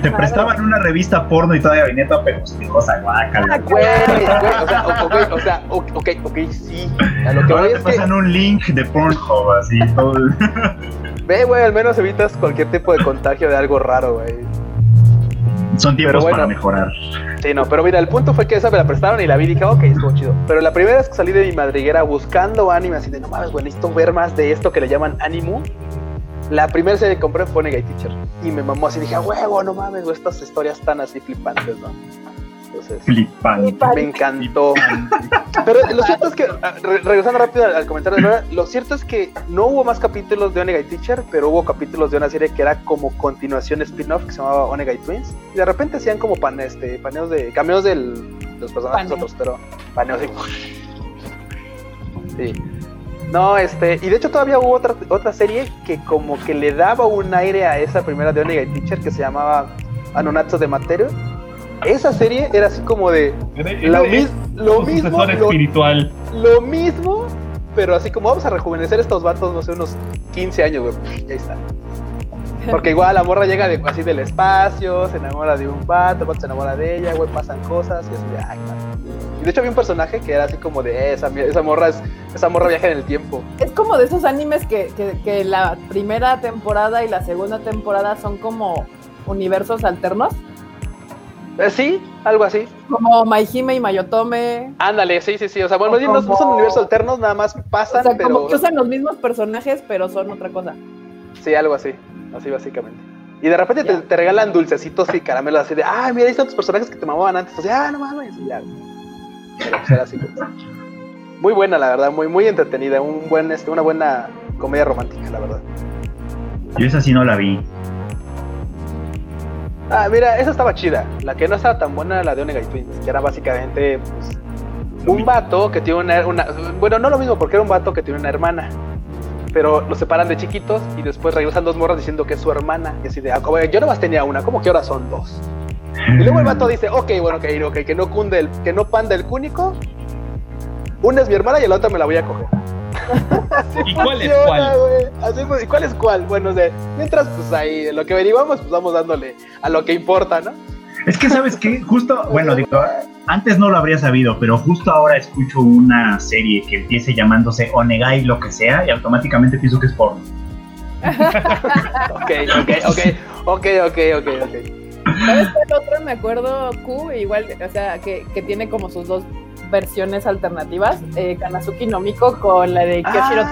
Te prestaban una revista porno y todavía venía toda pegostigosa, guácala. Güey, güey, o sea, o- ok, o sea, o- ok, ok, sí. A lo que Ahora voy te es que, pasan un link de Pornhub, así, todo. ve, güey, al menos evitas cualquier tipo de contagio de algo raro, güey. Son tiempos bueno. para mejorar. Sí, no, pero mira, el punto fue que esa me la prestaron y la vi y dije, ok, estuvo chido. Pero la primera vez que salí de mi madriguera buscando anime, así de, no mames, güey, necesito ver más de esto que le llaman animu. La primera serie que compré fue Negay Teacher. Y me mamó así, dije, a huevo, no mames, güey, estas historias tan así flipantes, ¿no? Entonces, Flipante. me encantó. Pero lo cierto es que, ah, re- regresando rápido al, al comentario de Laura, lo cierto es que no hubo más capítulos de Onegai Teacher, pero hubo capítulos de una serie que era como continuación spin-off que se llamaba Onegai Twins. Y de repente hacían como pan, este, paneos de, cameos del, de los personajes otros, pero paneos de... Sí. No, este, y de hecho todavía hubo otra, otra serie que como que le daba un aire a esa primera de Onegai Teacher que se llamaba Anonatsu de Materu. Esa serie era así como de lo, mis- mismo, lo, espiritual. lo mismo, pero así como vamos a rejuvenecer estos vatos, no sé, unos 15 años, güey. Ya está. Porque igual la morra llega de, así del espacio, se enamora de un vato, el vato se enamora de ella, güey, pasan cosas y así de, ay, man. Y de hecho había un personaje que era así como de, "Eh, esa, esa morra es, esa morra viaja en el tiempo. Es como de esos animes que, que, que la primera temporada y la segunda temporada son como universos alternos, Eh, sí, algo así. como Maihime y Mayotome. Ándale, sí, sí, sí. O sea, bueno, no, no son Como- universos alternos, nada más O pasan, sea, pero. como que usan los mismos personajes, pero son otra cosa. Sí, algo así, así básicamente. Y de repente te, regalan dulcecitos y caramelos así de, ah, mira, ahí están tus personajes que te mamaban antes. Así, ah, no mames, y ya. Pero pues era así. pues. Muy buena, la verdad, muy, muy entretenida. Un buen, este, una buena comedia romántica, la verdad. Yo esa sí no la vi. Ah, mira, esa estaba chida. La que no estaba tan buena era la de Onegai Twins, que era básicamente pues, un vato que tiene una, una- Bueno, no lo mismo, porque era un vato que tiene una hermana. Pero los separan de chiquitos y después regresan dos morras diciendo que es su hermana. Y así de, ah, como, yo nomás tenía una, ¿cómo que ahora son dos? Y luego el vato dice, ok, bueno, ok, ok, que no cunde el, que no panda el cúnico. Una es mi hermana y la otra me la voy a coger. ¿Y cuál es cuál? Así fue- ¿Y cuál es cuál? Bueno, o sea, mientras pues ahí, lo que averiguamos, pues vamos dándole a lo que importa, ¿no? Es que, ¿sabes qué? Justo, bueno, digo, antes no lo habría sabido, pero justo ahora escucho una serie que empiece llamándose Onegai lo que sea y automáticamente pienso que es porno. Ok, ok, ok, ok, ok, ok, ok. ¿Sabes cuál otro? Me acuerdo, Q, igual, o sea, que, que tiene como sus dos versiones alternativas. Eh, Kanazuki no Miko con la de Kyoshiro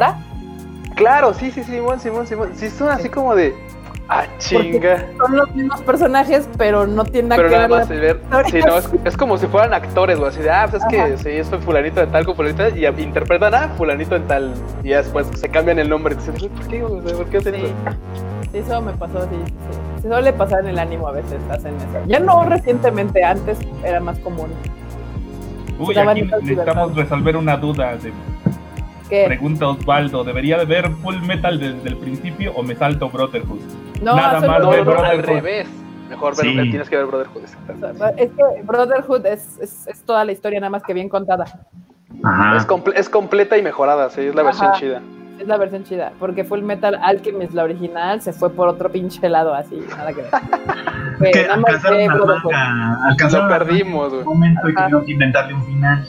Ah. Claro, sí, sí, Simón, Simón, Simón. Sí, son así como de. Ah, chinga. Son los mismos personajes, pero no tienen nada Pero que nada más ver. Sí, no, es, es como si fueran actores, güey. Así de, ah, pues es que sí, soy fulanito de tal con fulanito y interpretan a fulanito en tal. Y después se cambian el nombre. ¿por qué? ¿Por qué hacen Sí. eso? Sí, eso me pasó. Sí, sí. Se suele pasar en el ánimo a veces, hacen eso. Ya no recientemente, antes era más común. Uy, aquí necesitamos resolver una duda. De, pregunta Osvaldo, ¿debería de ver Full Metal desde el principio o me salto Brotherhood? no, nada más No, de no, no, al revés. Mejor ver, Sí. tienes que ver Brotherhood. Es que Brotherhood es, es, es toda la historia, nada más que bien contada. Ajá. Es, comple- es completa y mejorada, sí, es la versión chida. Es la versión chida, porque Full Metal Alchemist, la original, se fue por otro pinche lado así, nada que ver. (laughs) Es que Eh, nada más alcanzaron manga, Lo alcanzaron perdimos, güey. momento y tuvieron que inventarle un final.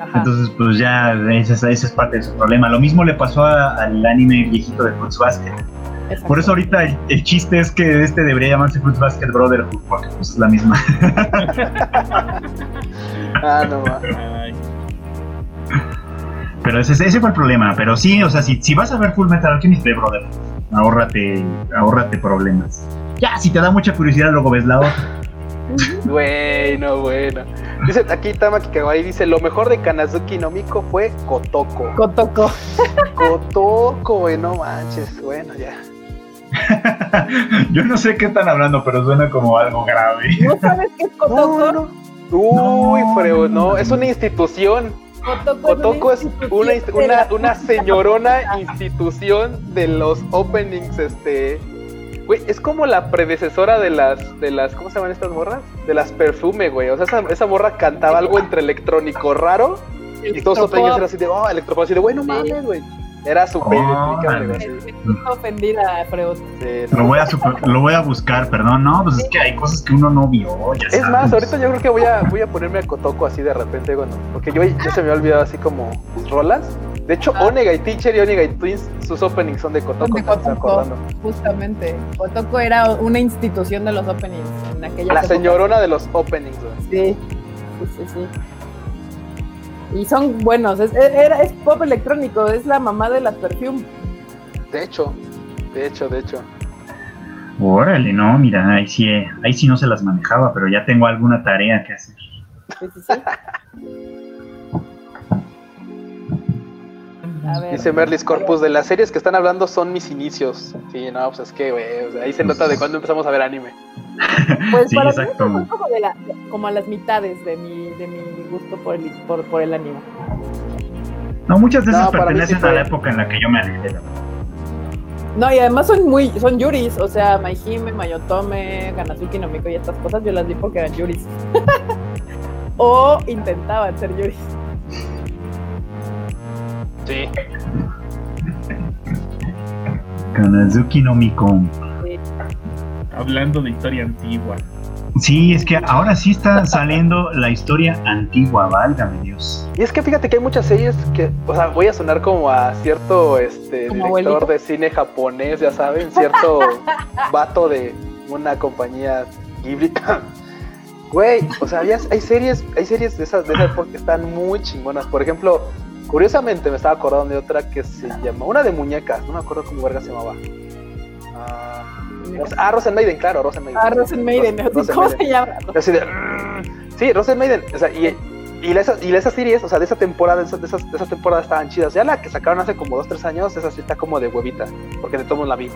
Ajá. Entonces, pues ya, ese, es- ese es parte de su problema. Lo mismo le pasó a- al anime viejito de Fruits Basket. Exacto. Por eso ahorita el, el chiste es que este debería llamarse Fruits Basket Brotherhood, porque pues, es la misma. (laughs) Ah, no, va. (laughs) Pero ese, ese fue el problema. Pero sí, o sea, si, si vas a ver Full Metal Alchemist, ve Brotherhood. Ahórrate, ahórrate problemas. Ya, si te da mucha curiosidad, luego ves la otra. (laughs) Bueno, bueno. Dice aquí Tamaki Kawaii, dice, lo mejor de Kanazuki no Miko fue Kotoko. Kotoko. (laughs) Kotoko, güey, no manches. Bueno, ya. (laughs) Yo no sé qué están hablando, pero suena como algo grave. ¿No sabes qué es Kotoko? No, no. Uy, No. Freo, no, es una institución. Kotoko, es una, una, una señorona institución de los openings, este. Güey, es como la predecesora de las, de las, ¿cómo se llaman estas morras? De las perfume, güey. O sea, esa, esa morra cantaba algo entre electrónico raro y todos los openings eran así de, oh, electropop, así de, güey, no Sí. mames, güey. Era me siento ofendida, Freud. Sí, no. Lo voy, a super- lo voy a buscar, perdón. No, pues es que hay cosas que uno no vio. Ya Es más, ahorita yo creo que voy a, voy a ponerme a Kotoko así de repente, bueno, porque yo ya se me había olvidado así como sus rolas. De hecho, Ah. Onega y Teacher y Onega y Twins, sus openings son de Kotoko, Son de Kotoko. acordando. Justamente. Kotoko era una institución de los openings en aquella La señorona de los openings, güey. Sí, sí, sí, sí. Y son buenos, es, es- era, es pop electrónico, es la mamá de las perfume. De hecho, de hecho, de hecho. Órale, no, mira, ahí sí, eh, ahí sí no se las manejaba, pero ya tengo alguna tarea que hacer. Sí, sí, sí. A ver. Dice Merlis Corpus, de las series que están hablando son mis inicios. Sí, no, pues es que, güey, o sea, ahí se nota de cuándo empezamos a ver anime. (laughs) Pues Sí, para exacto. mí como, de la- como a las mitades de mi, de mi gusto por el, por, por el anime. No, muchas de No, esas mí pertenecen sí a la época en la que yo me alejé. No, y además son muy, son yuris, o sea, Maihime, Mayotome, Ganazuki, Nomiko y estas cosas yo las vi porque eran yuris. (laughs) o intentaban ser yuris. Sí. Kanazuki no Miko. Hablando de historia antigua. Sí, es que ahora sí está saliendo la historia antigua, válgame Dios. Y es que fíjate que hay muchas series que, o sea, voy a sonar como a cierto este ¿Como director abuelito? de cine japonés, ya saben, cierto (laughs) vato de una compañía Ghibli. Güey, o sea, ya hay series, hay series de esas de esa época que están muy chingonas. Por ejemplo, curiosamente me estaba acordando de otra que se llama, una de muñecas, no me acuerdo cómo verga se llamaba. Ah, ah, Rosen Maiden, claro, Rosen Maiden. Ah, Rosen Maiden, Ros- Rosen ¿cómo Maiden. se llama? Así de, "Mm". sí, Rosen Maiden. O sea, y, y, la- y esas series, o sea, de esa temporada, de esas, de esas, de esas temporadas estaban chidas. Ya la que sacaron hace como 2, 3 años, esa sí está como de huevita, porque de todos la vi.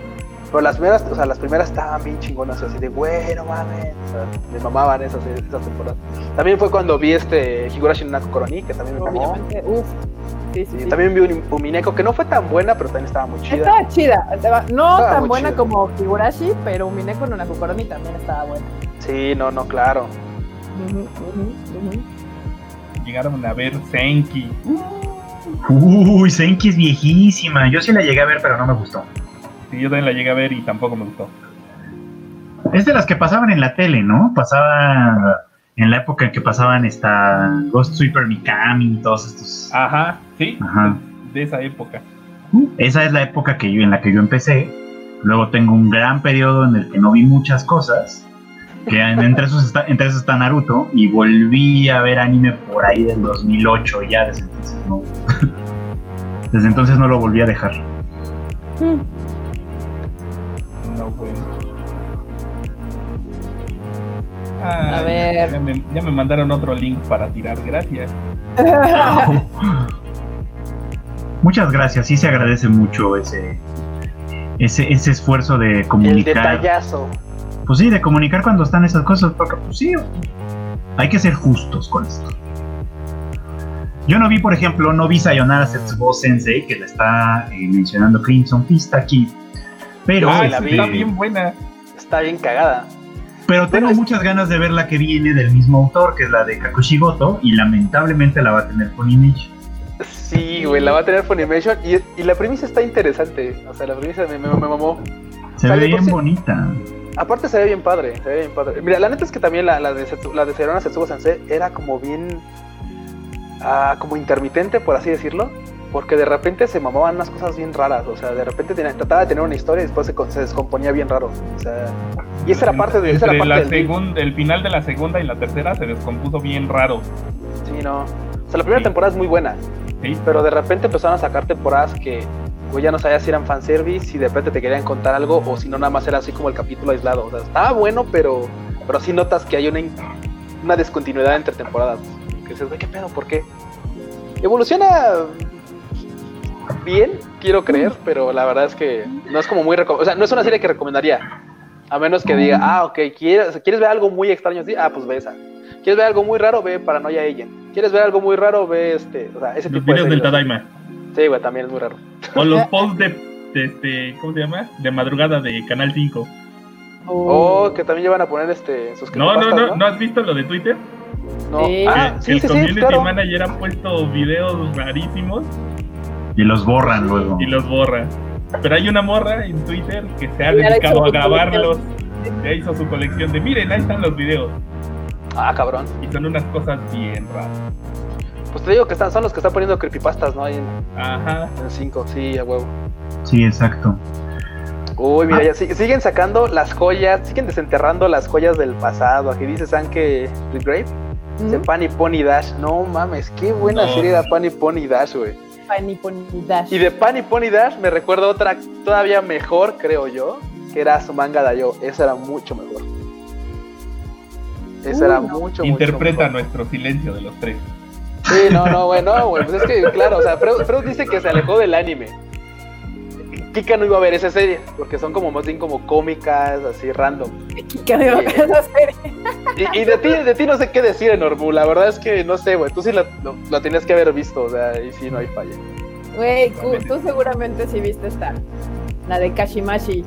Pero las primeras, o sea, las primeras estaban bien chingonas, así de, güey, no mames. O sea, me mamaban esas, esas temporadas. También fue cuando vi este Higurashi no Naku Koroni, que también me mamó. Uf. Sí, sí, también vi un Umineko, que no fue tan buena, pero también estaba muy chida. Estaba chida, estaba- no Estaba tan buena chida. como Higurashi, pero Mineko no Nakukoroni también estaba buena. Sí, no, no, claro. Llegaron a ver Senki. Uy, Senki es viejísima. Yo sí la llegué a ver, pero no me gustó. Sí, yo también la llegué a ver y tampoco me gustó. Es de las que pasaban en la tele, ¿no? Pasaba en la época en que pasaban esta Ghost Sweeper Mikami y todos estos. Ajá, sí, Ajá. de esa época. Esa es la época que yo, en la que yo empecé. Luego tengo un gran periodo en el que no vi muchas cosas. Que en- entre, esos está, entre esos está Naruto. Y volví a ver anime por ahí del 2008. Y ya desde entonces no. (laughs) Desde entonces no lo volví a dejar. Mm. Ay, A ver. Ya me, ya me mandaron otro link para tirar, gracias. (laughs) Muchas gracias, sí se agradece mucho ese, ese, ese esfuerzo de El comunicar. detallazo. Pues sí, de comunicar cuando están esas cosas, porque pues sí, hay que ser justos con esto. Yo no vi, por ejemplo, no vi Sayonara Setsubo Sensei, que la está eh, mencionando Crimson Fist aquí, pero, Ah, la esa vi. está bien buena. Está bien cagada. Pero tengo Bueno, muchas ganas de ver la que viene del mismo autor, que es la de Kakushigoto, y lamentablemente la va a tener Funimation. Sí, güey, la va a tener Funimation y, y la premisa está interesante. O sea, la premisa me, me, me mamó. Se Sale ve bien si- bonita. Aparte se ve bien padre, se ve bien padre. Mira, la neta es que también la, la de la de Sayonara Setsubo Sensei era como bien ah, como intermitente, por así decirlo, porque de repente se mamaban unas cosas bien raras, o sea, de repente tenía- trataba de tener una historia y después se, descomponía bien raro. O sea, y esa era parte de esa era parte la del segun- el final de la segunda y la tercera se descompuso bien raro. Sí, no. O sea, la primera Sí. temporada es muy buena, ¿sí? pero de repente empezaron a sacar temporadas que güey, ya no sabías si eran fanservice, si de repente te querían contar algo o si no nada más era así como el capítulo aislado. O sea, estaba bueno, pero pero sí notas que hay una, una descontinuidad entre temporadas. Que dices, güey, ¿qué pedo? ¿Por qué? Evoluciona bien, quiero creer, pero la verdad es que no es como muy... reco- O sea, no es una serie que recomendaría. A menos que diga, ah, ok, ¿quieres, ¿quieres ver algo muy extraño? Sí, ah, pues ve esa. ¿Quieres ver algo muy raro? Ve Paranoia Agent. ¿Quieres ver algo muy raro? Ve este... O sea, ese Los tipo de videos del series. Tadaima. Sí, güey, también es muy raro. O los (laughs) posts de, de este, ¿cómo se llama? De madrugada de Canal 5. Oh, que también llevan a poner este sus No, no, no, ¿no has visto lo de Twitter? No. Sí. Ah, Que sí, el sí, sí, community claro. manager ha puesto videos rarísimos Y los borran luego. y los borra. Pero hay una morra en Twitter que se ha Ya dedicado a grabarlos. Ya hizo su colección de, miren, ahí están los videos. Ah, cabrón. Y son unas cosas bien raras. Pues te digo que están, son los que están poniendo creepypastas, ¿no? Ahí en Ajá. 5, sí, a huevo. Sí, exacto. Uy, Ah. mira, ya si- siguen sacando las joyas, siguen desenterrando las joyas del pasado. Aquí dice San que Regrave, de ¿Mm? Pan y Pony Dash. No mames, qué buena No. serie era Pan y Pony Dash, güey. Funny Pony Dash. Y de Pan y Pony Dash me recuerdo otra todavía mejor, creo yo, que era su manga Dayo. Esa era mucho mejor. Esa era mucho, Interpreta mucho mejor. nuestro silencio de los tres. Sí, no, no, güey, no, güey. Pues es que, claro, o sea, Freud, Freud dice que se alejó del anime. Kika no iba a ver esa serie, porque son como más bien como cómicas, así random. Que me iba a ver esa serie. Y, y de ti, de ti no sé qué decir, Enormu. La verdad es que no sé, güey. Tú sí la, lo, la tenías que haber visto, o sea, y sí, no hay falla. Güey, tú seguramente sí viste esta. La de Kashimashi.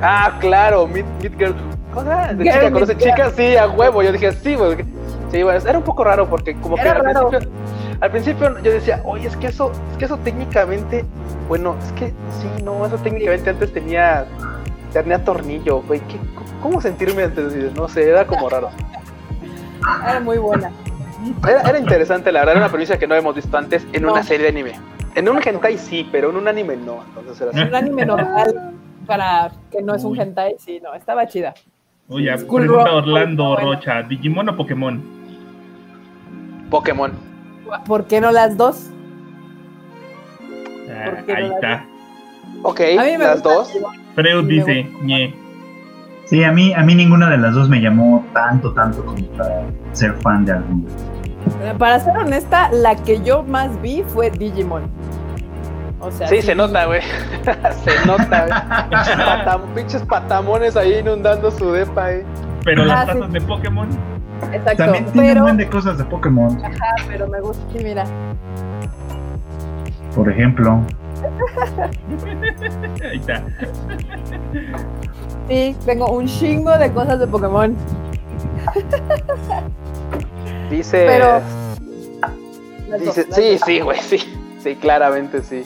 Ah, claro, Meet, meet Girl. De Girl chica conoce chica, sí, a huevo. Yo dije, sí, güey. Sí, güey, era un poco raro porque como que al raro. principio, al principio yo decía, oye, es que eso, es que eso técnicamente, bueno, es que sí, no, eso técnicamente antes tenía, tenía tornillo, güey. ¿qué- ¿Cómo sentirme antes? No sé, era como raro. (laughs) Era muy buena. Era, era interesante, la verdad, era una premisa que no hemos visto antes en No. una serie de anime. En un hentai sí, pero en un anime no. Entonces era así. Un anime normal para que no es un hentai, sí, no, estaba chida. Oye, pregunta Orlando. Rocha, ¿Digimon o Pokémon? Pokémon. (laughs) ¿Por qué no las dos? Ah, ¿Por qué no ahí la está. Ok, A mí me las dos. Freud dice, ñe. Sí, a mí, a mí ninguna de las dos me llamó tanto, tanto como para ser fan de alguna. Para ser honesta, la que yo más vi fue Digimon. O sea, Sí, se nota, güey. (laughs) se nota, güey. (laughs) Patam- pinches patamones ahí inundando su depa, eh. Pero las Ah, sí. tazas de Pokémon, Exacto, También tiene un buen de cosas de Pokémon. ajá, pero me gusta, sí, mira. Por ejemplo, (laughs) ahí está. Sí, tengo un chingo de cosas de Pokémon. Dice. Pero- dice sí, dos. sí, güey, sí. Sí, claramente sí.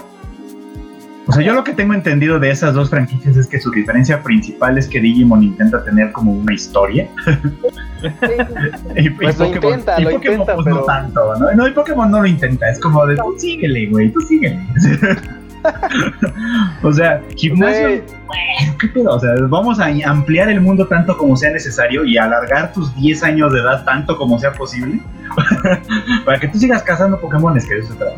O sea, yo lo que tengo entendido de esas dos franquicias es que su diferencia principal es que Digimon intenta tener como una historia. Sí, (laughs) Y, Pues y lo intenta, y lo Pokémon, intenta, pues, pero- no tanto, ¿no? No, y Pokémon no lo intenta, es como de, tú síguele, güey, tú síguele. (laughs) o sea, gimnasio, ¿qué pedo? O sea, vamos a ampliar el mundo tanto como sea necesario y alargar tus 10 años de edad tanto como sea posible (laughs) para que tú sigas cazando Pokémones, que de eso se trata.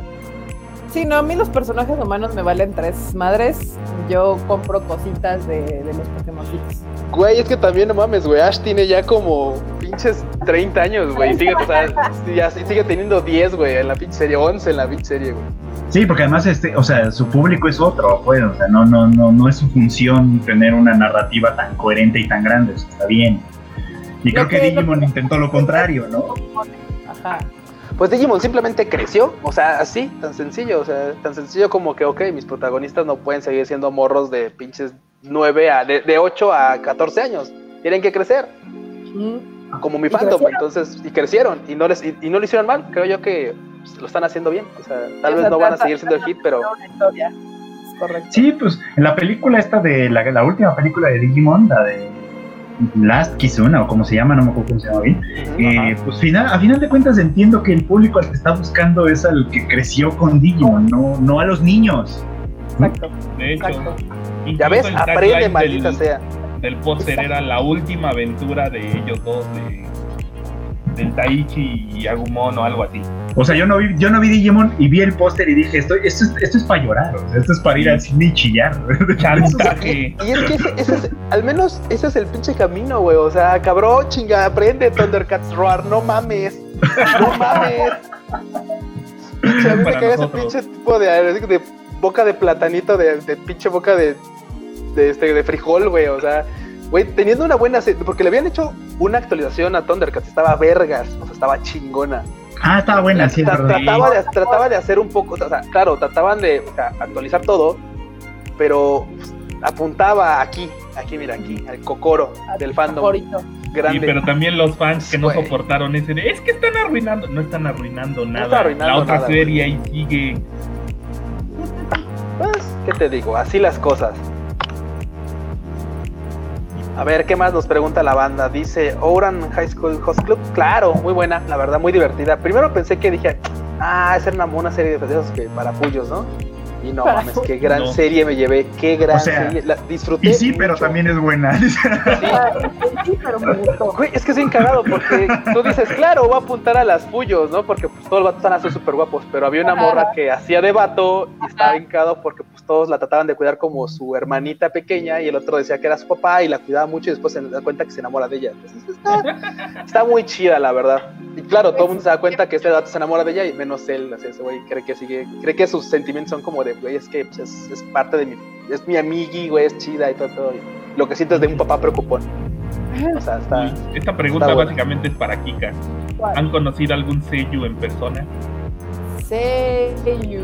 Sí, no, a mí los personajes humanos me valen tres madres. Yo compro cositas de, de los Pokémoncitos. Güey, es que también no mames, güey. Ash tiene ya como pinches 30 años, güey. Sigue, o sea, así sigue teniendo 10, güey, en la pinche serie, 11 en la pinche serie, güey. Sí, porque además, este, o sea, su público es otro, pues, o sea, no, no, no, no es su función tener una narrativa tan coherente y tan grande, eso está bien. Y creo que Digimon intentó lo contrario, ¿no? Ajá. Pues Digimon simplemente creció, o sea, así, tan sencillo, o sea, tan sencillo como que, ok, mis protagonistas no pueden seguir siendo morros de pinches 9 a, de, de 8 a 14 años, tienen que crecer, como mi crecieron. entonces, y crecieron, y no, les, y, y no lo hicieron mal, creo yo que pues, lo están haciendo bien, o sea, tal vez no van a seguir siendo el hit, pero... correcto. Sí, pues en la película esta de la, la última película de Digimon, la de Last Kizuna o como se llama, no me acuerdo cómo se llama bien. Eh, pues final, a final de cuentas entiendo que el público al que está buscando es al que creció con Digimon, no, no a los niños. Exacto. De hecho, Exacto. Ya ves, el aprende, maldita del, sea. del póster era la última aventura de ellos dos, de, del Taichi y Agumon o algo así. O sea, yo no vi, yo no vi Digimon y vi el póster y dije, esto, esto, es, esto es para llorar, o sea, esto es para ir al cine y chillar. (laughs) Chantaje. Y es que ese, ese es, al menos ese es el pinche camino, güey. O sea, cabrón, chinga, aprende Thundercats Roar, no mames. No (laughs) mames. Pinche, a mí me caga ese pinche tipo de, de boca de platanito, de, de pinche boca de, de, este, de frijol, güey. O sea, güey, teniendo una buena serie, porque le habían hecho una actualización a Thundercats, estaba vergas, o sea, estaba chingona. Ah, estaba buena, sí, es Tra- verdad. trataba, de, trataba de hacer un poco, o sea, claro, trataban de o sea, actualizar todo, pero pues, apuntaba aquí, aquí, mira, aquí, al cocoro del fandom Favorito. Sí, grande. pero también los fans que no soportaron ese de, es que están arruinando, no están arruinando nada. está arruinando la otra nada, serie ahí sigue. Pues, ¿qué te digo? Así las cosas. A ver, ¿qué más nos pregunta la banda? Dice Oran High School Host Club. Claro, muy buena, la verdad, muy divertida. Primero pensé que dije, ah, era una, una serie de esos que para puyos, ¿no? Y no mames, qué gran No. serie me llevé, qué gran O sea, serie. La disfruté. Y sí, pero mucho. también es buena. (laughs) Sí, Sí, pero me gustó. Güey, es que es bien cagado porque tú dices, claro, voy a apuntar a las puyos, ¿no? Porque pues todos los vatos están así súper guapos, pero había una morra que hacía de vato y estaba cagado porque pues todos la trataban de cuidar como su hermanita pequeña y el otro decía que era su papá y la cuidaba mucho y después se da cuenta que se enamora de ella. Entonces está, está muy chida, la verdad. Y claro, todo el mundo se da cuenta que este vato se enamora de ella y menos él, así ese güey cree que sigue, cree que sus sentimientos son como de, güey, es que pues, es, es parte de mi, es mi amigui, güey, es chida y todo, todo. Y lo que siento es de un papá preocupón. O sea, está... Uy, Esta pregunta está buena. básicamente es para Kika. ¿Cuál? ¿Han conocido algún Seiyu en persona? Seiyu.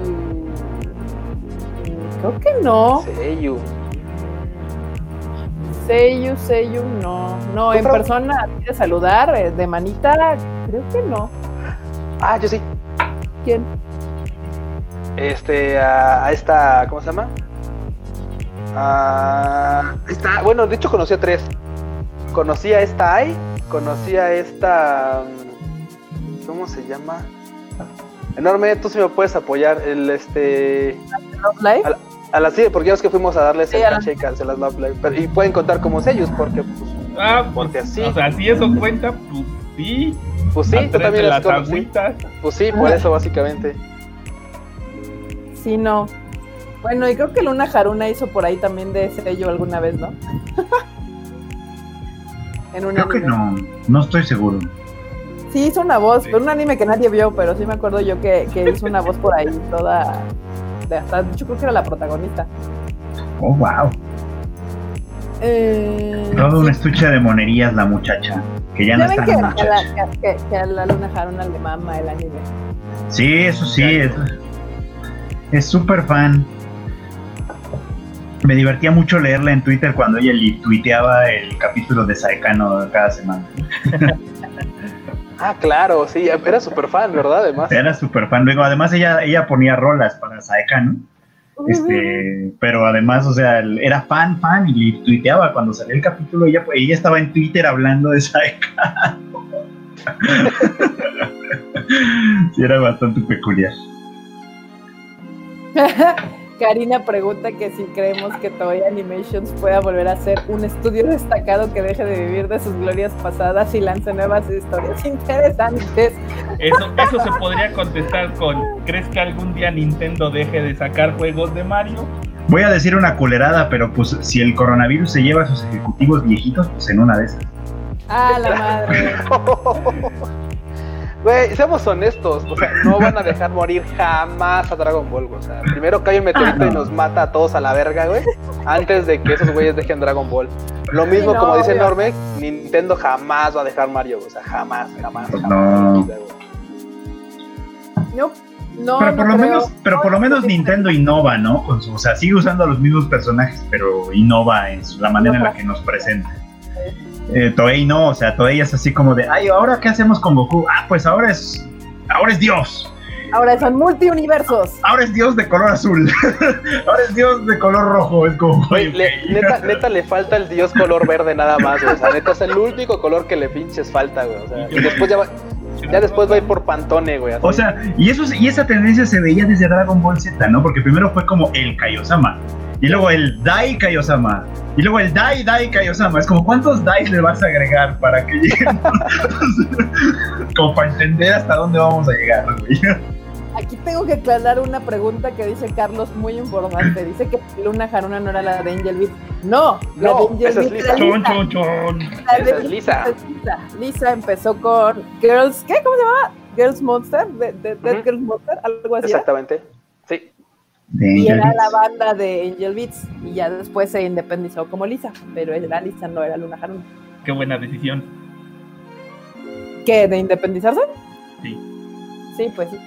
Creo que no. Seiyu. Seiyu, Seiyu, no. No, ¿Tú, en persona, de saludar, eh, de manita, creo que no. Ah, yo sí. ¿Quién? Este, a, a esta, ¿cómo se llama? Ah, esta, bueno, de hecho conocí a tres. Conocí a esta Ai, conocí a esta, mm, ¿cómo se llama? Enorme, tú sí me puedes apoyar, el este, Live. a la, a la sí, porque ya es que fuimos a darles Sí, el a la- handshake a las Love Live, pero- y pueden contar como sellos, porque pues, Ah, Porque pues, sí. O sea, si eso cuenta, pues sí. pues sí, tú también las las conocí. Pues sí, por eso básicamente. Sí, no. Bueno, y creo que Luna Haruna hizo por ahí también de sello alguna vez, ¿no? (laughs) en un Creo que anime. no, no estoy seguro. Sí, hizo una voz, Sí. pero un anime que nadie vio, pero sí me acuerdo yo que, que hizo una voz por ahí toda. De hasta, hecho, creo que era la protagonista. Oh, wow. Eh, Todo un estuche de monerías la muchacha, que ya no está que, la que, a la, que, que- que a la Luna Haruna le mama el anime. Sí, eso sí, es es súper fan. Me divertía mucho leerla en Twitter cuando ella li- tuiteaba el capítulo de Saekano cada semana. (laughs) Ah, claro, sí, era súper fan, ¿verdad? Además. Era súper fan. Luego, además, ella, ella ponía rolas para Saekano. Este, pero además, o sea, era fan, fan y le tuiteaba cuando salía el capítulo. Ella, ella estaba en Twitter hablando de Saekano. (laughs) sí, era bastante peculiar. (laughs) Karina pregunta que si creemos que Toei Animations pueda volver a ser un estudio destacado que deje de vivir de sus glorias pasadas y lance nuevas historias interesantes. Eso, eso se podría contestar con ¿crees que algún día Nintendo deje de sacar juegos de Mario? Voy a decir una culerada, pero pues si el coronavirus se lleva a sus ejecutivos viejitos, pues en una de esas. Ah, la madre. (laughs) Güey, seamos honestos, o sea, no van a dejar morir jamás a Dragon Ball, güey. O sea, primero cae un meteorito y nos mata a todos a la verga, güey, antes de que esos güeyes dejen Dragon Ball. Lo mismo, no, como dice obvio. Norme, Nintendo jamás va a dejar Mario, güey. O sea, jamás, jamás, jamás. No. No, no, pero por no lo creo. menos, pero por lo menos Nintendo innova, ¿no? Con su- o sea, sigue usando los mismos personajes, pero innova en su- la manera en la que nos presenta. Eh, Toei no, o sea, Toei es así como de, ay, ahora qué hacemos con Goku? Ah, pues ahora es, ahora es Dios. Ahora son multiuniversos. Ahora es Dios de color azul. (laughs) ahora es Dios de color rojo. Es como, le- neta, (laughs) neta le falta el dios color verde nada más, güey. O sea, neta es el único color que le pinches falta, güey. O sea, y después ya va, ya después va a ir por Pantone, güey. así. O sea, y, eso, y esa tendencia se veía desde Dragon Ball Z, ¿no? Porque primero fue como el Kaiosama, y luego el Dai Kaiosama, y luego el Dai Dai Kaiosama. Es como, ¿cuántos Dais le vas a agregar para que lleguen? (laughs) como para entender hasta dónde vamos a llegar, güey. Aquí tengo que aclarar una pregunta que dice Carlos muy importante. Dice que Luna Haruna no era la de Angel Beat. No, la No, de Angel esa es Beat Lisa. Chon, Lisa. chon, chon. La de Esa es Lisa. es Lisa. Lisa empezó con Girls, ¿qué? ¿Cómo se llama? Girls Monster, de, de- Dead Ujú. Girls Monster, algo así. Exactamente. Sí. De Y era Beats. la banda de Angel Beats. Y ya después se independizó como Lisa. Pero era Lisa, no era Luna Haruna. Qué buena decisión. ¿Qué? ¿De independizarse? Sí. Sí, pues sí.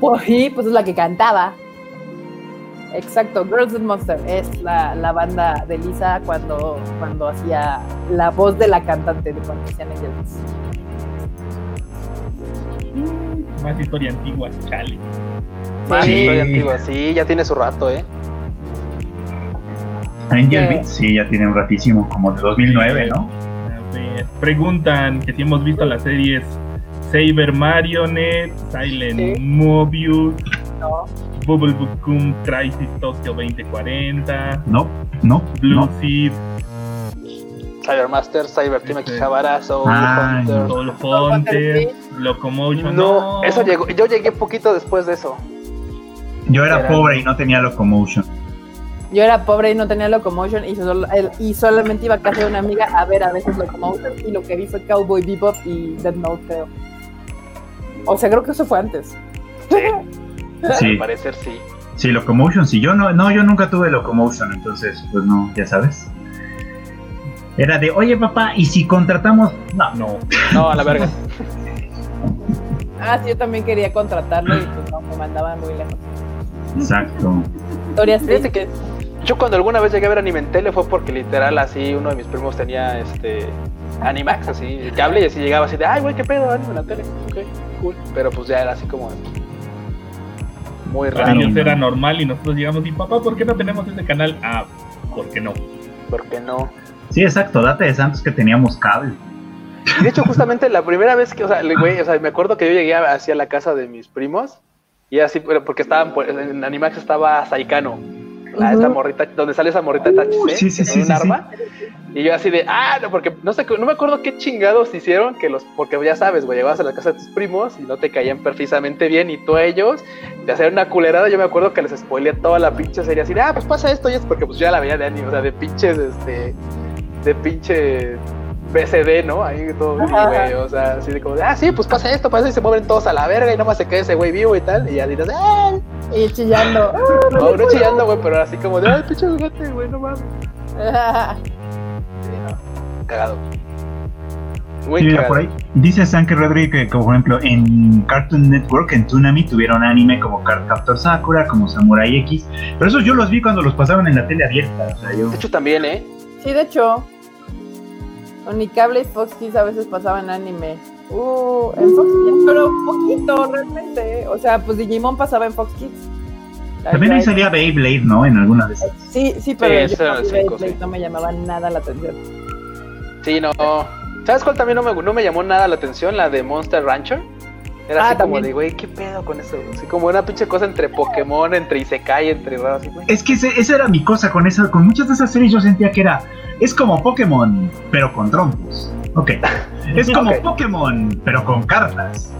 Pues sí, pues es la que cantaba. Exacto, Girls and Monster es la, la banda de Lisa cuando, cuando hacía la voz de la cantante de cuando hacían Angel Beats. Más historia antigua, chale. Más Sí. historia antigua. Sí, ya tiene su rato, ¿eh? Angel. Beats, sí, ya tiene un ratísimo, como de 2009, ¿no? A ver, preguntan que si hemos visto las series Saber Marionette, Silent Sí. Mobius, ¿no? Bubble Boom Crisis Tokyo 2040, No, no, Blue no. Seed, Cybermaster, Cyber Team Este. Akihabara, Soul Ah, Hunter. Soul Hunter, Hunter, Locomotion. No, eso llegó. Yo llegué poquito después de eso. Yo era Era- pobre y no tenía locomotion. Yo era pobre y no tenía Locomotion y, solo- el- y solamente iba a casa de una amiga a ver a veces Locomotion y lo que vi fue Cowboy Bebop y Dead Note, creo. O sea, creo que eso fue antes. Sí. (laughs) Sí. Al parecer sí. Sí, locomotion, sí. Yo no, no, yo nunca tuve locomotion, entonces, pues no, ya sabes. Era de, oye papá, ¿y si contratamos? No, No, No, a la verga. (laughs) Ah, sí, yo también quería contratarlo y pues no, me mandaban muy lejos. exacto. Historias Fíjate que yo cuando alguna vez llegué a ver anime en tele fue porque literal así uno de mis primos tenía este Animax, así, el cable y así llegaba así de, ay güey, qué pedo, anime en la tele. Ok, cool. Pero pues ya era así como muy para raro. Claro. ellos era normal y nosotros llegamos y papá, ¿por qué no tenemos ese canal? Ah, ¿por qué no? ¿Por qué no? Sí, exacto, date de santos que teníamos cable. Y de hecho, (laughs) justamente la primera vez que, o sea, le- güey, o sea, me acuerdo que yo llegué a- hacia la casa de mis primos y así, pero porque estaban, pues, en Animax estaba Saikano, la, esta Ujú. morrita, donde sale esa morrita Uh, sí, sí, con sí, un sí, arma. Y yo así de, ah, no, porque no sé, no me acuerdo qué chingados hicieron, que los, porque ya sabes, güey, llegabas a la casa de tus primos y no te caían precisamente bien y tú a ellos, te hacían una culerada, yo me acuerdo que les spoileé toda la pinche serie así de, ah, pues pasa esto y es porque pues yo ya la veía de anime, o sea, de pinches, este, de pinche BCD, ¿no? Ahí todo, güey, o sea, así de como, de, ah, sí, pues pasa esto, pasa y se mueven todos a la verga y nomás se queda ese güey vivo y tal, y así de, ah, Y chillando. (laughs) no, no chillando, güey, pero así como de, ay, pinche gato, güey, no mames. Sí, (laughs) no, cagado. Muy cagado. por ahí dice Sanke Rodríguez que, como por ejemplo, en Cartoon Network, en Toonami, tuvieron anime como Card Captor Sakura, como Samurai X. Pero esos yo los vi cuando los pasaban en la tele abierta. O sea, yo. De hecho, también, ¿eh? Sí, de hecho. Unicable y Fox Kids a veces pasaban anime. Uh, en Fox Kids, pero poquito realmente. O sea, pues Digimon pasaba en Fox Kids. También ahí salía Beyblade, ¿no? En alguna de esas. Sí, sí, pero Sí, yo Beyblade sí. no me llamaba nada la atención. Sí, no. ¿Sabes cuál también no me, no me llamó nada la atención? La de Monster Rancher. Era Ah, así como también. de, güey, ¿qué pedo con eso? Así como una pinche cosa entre Pokémon, entre Isekai, entre raro, así. Es que ese- esa era mi cosa con esa, con muchas de esas series yo sentía que era, es como Pokémon, pero con trompos. Ok. (laughs) Es como Ok. Pokémon, pero con cartas.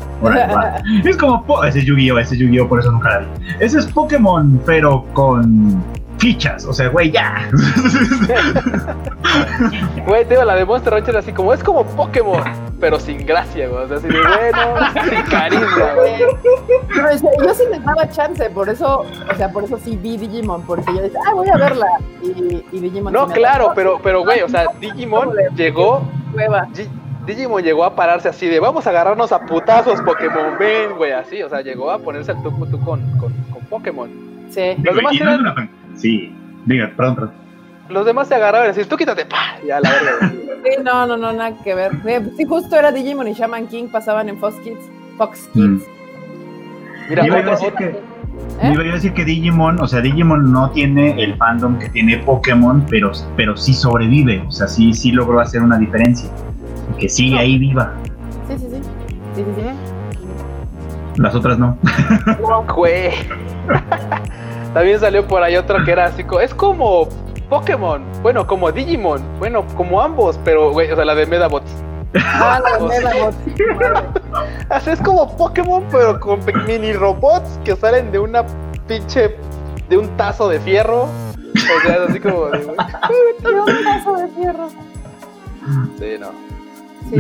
Es como Po- ese es Yu-Gi-Oh, ese es Yu-Gi-Oh, por eso nunca la vi. Ese es Pokémon, pero con fichas. O sea, güey, ya. (laughs) Güey, te la de Monster Rancher era así como, es como Pokémon, pero sin gracia, güey. O sea, así de, bueno, sin carisma, güey. Pero o sea, yo sí les daba chance, por eso, o sea, por eso sí vi Digimon, porque yo decía, ah, voy a verla. Y, y Digimon No, claro, pero, pero, güey, o sea, Digimon llegó, Digimon llegó a pararse así de, vamos a agarrarnos a putazos, Pokémon, ven, güey, así. O sea, llegó a ponerse al tú tú con, con, con Pokémon. Sí. Los demás eran- una- Sí, diga, perdón, perdón. Los demás se agarraban y decían, tú quítate, pa, ya la verga. Sí, no, no, no, nada que ver. Eh, Sí, justo era Digimon y Shaman King pasaban en Fox Kids. Fox Mm. Kids. Mira, Iba a otro- decir otro- que, ¿Eh? iba a decir que Digimon, o sea, Digimon no tiene el fandom que tiene Pokémon, pero, pero sí sobrevive, o sea, sí, sí logró hacer una diferencia. Y que sigue ahí viva. Sí, sí, sí. Sí, sí, sí. Las otras no. (laughs) Güey. También salió por ahí otro que era así, co- es como Pokémon, bueno, como Digimon, bueno, como ambos, pero, güey, o sea, la de Medabots. Ah, la de Medabot. (laughs) Así es como Pokémon, pero con mini robots que salen de una pinche, de un tazo de fierro. O sea, así como de, (laughs) un paso de fierro. Sí, no.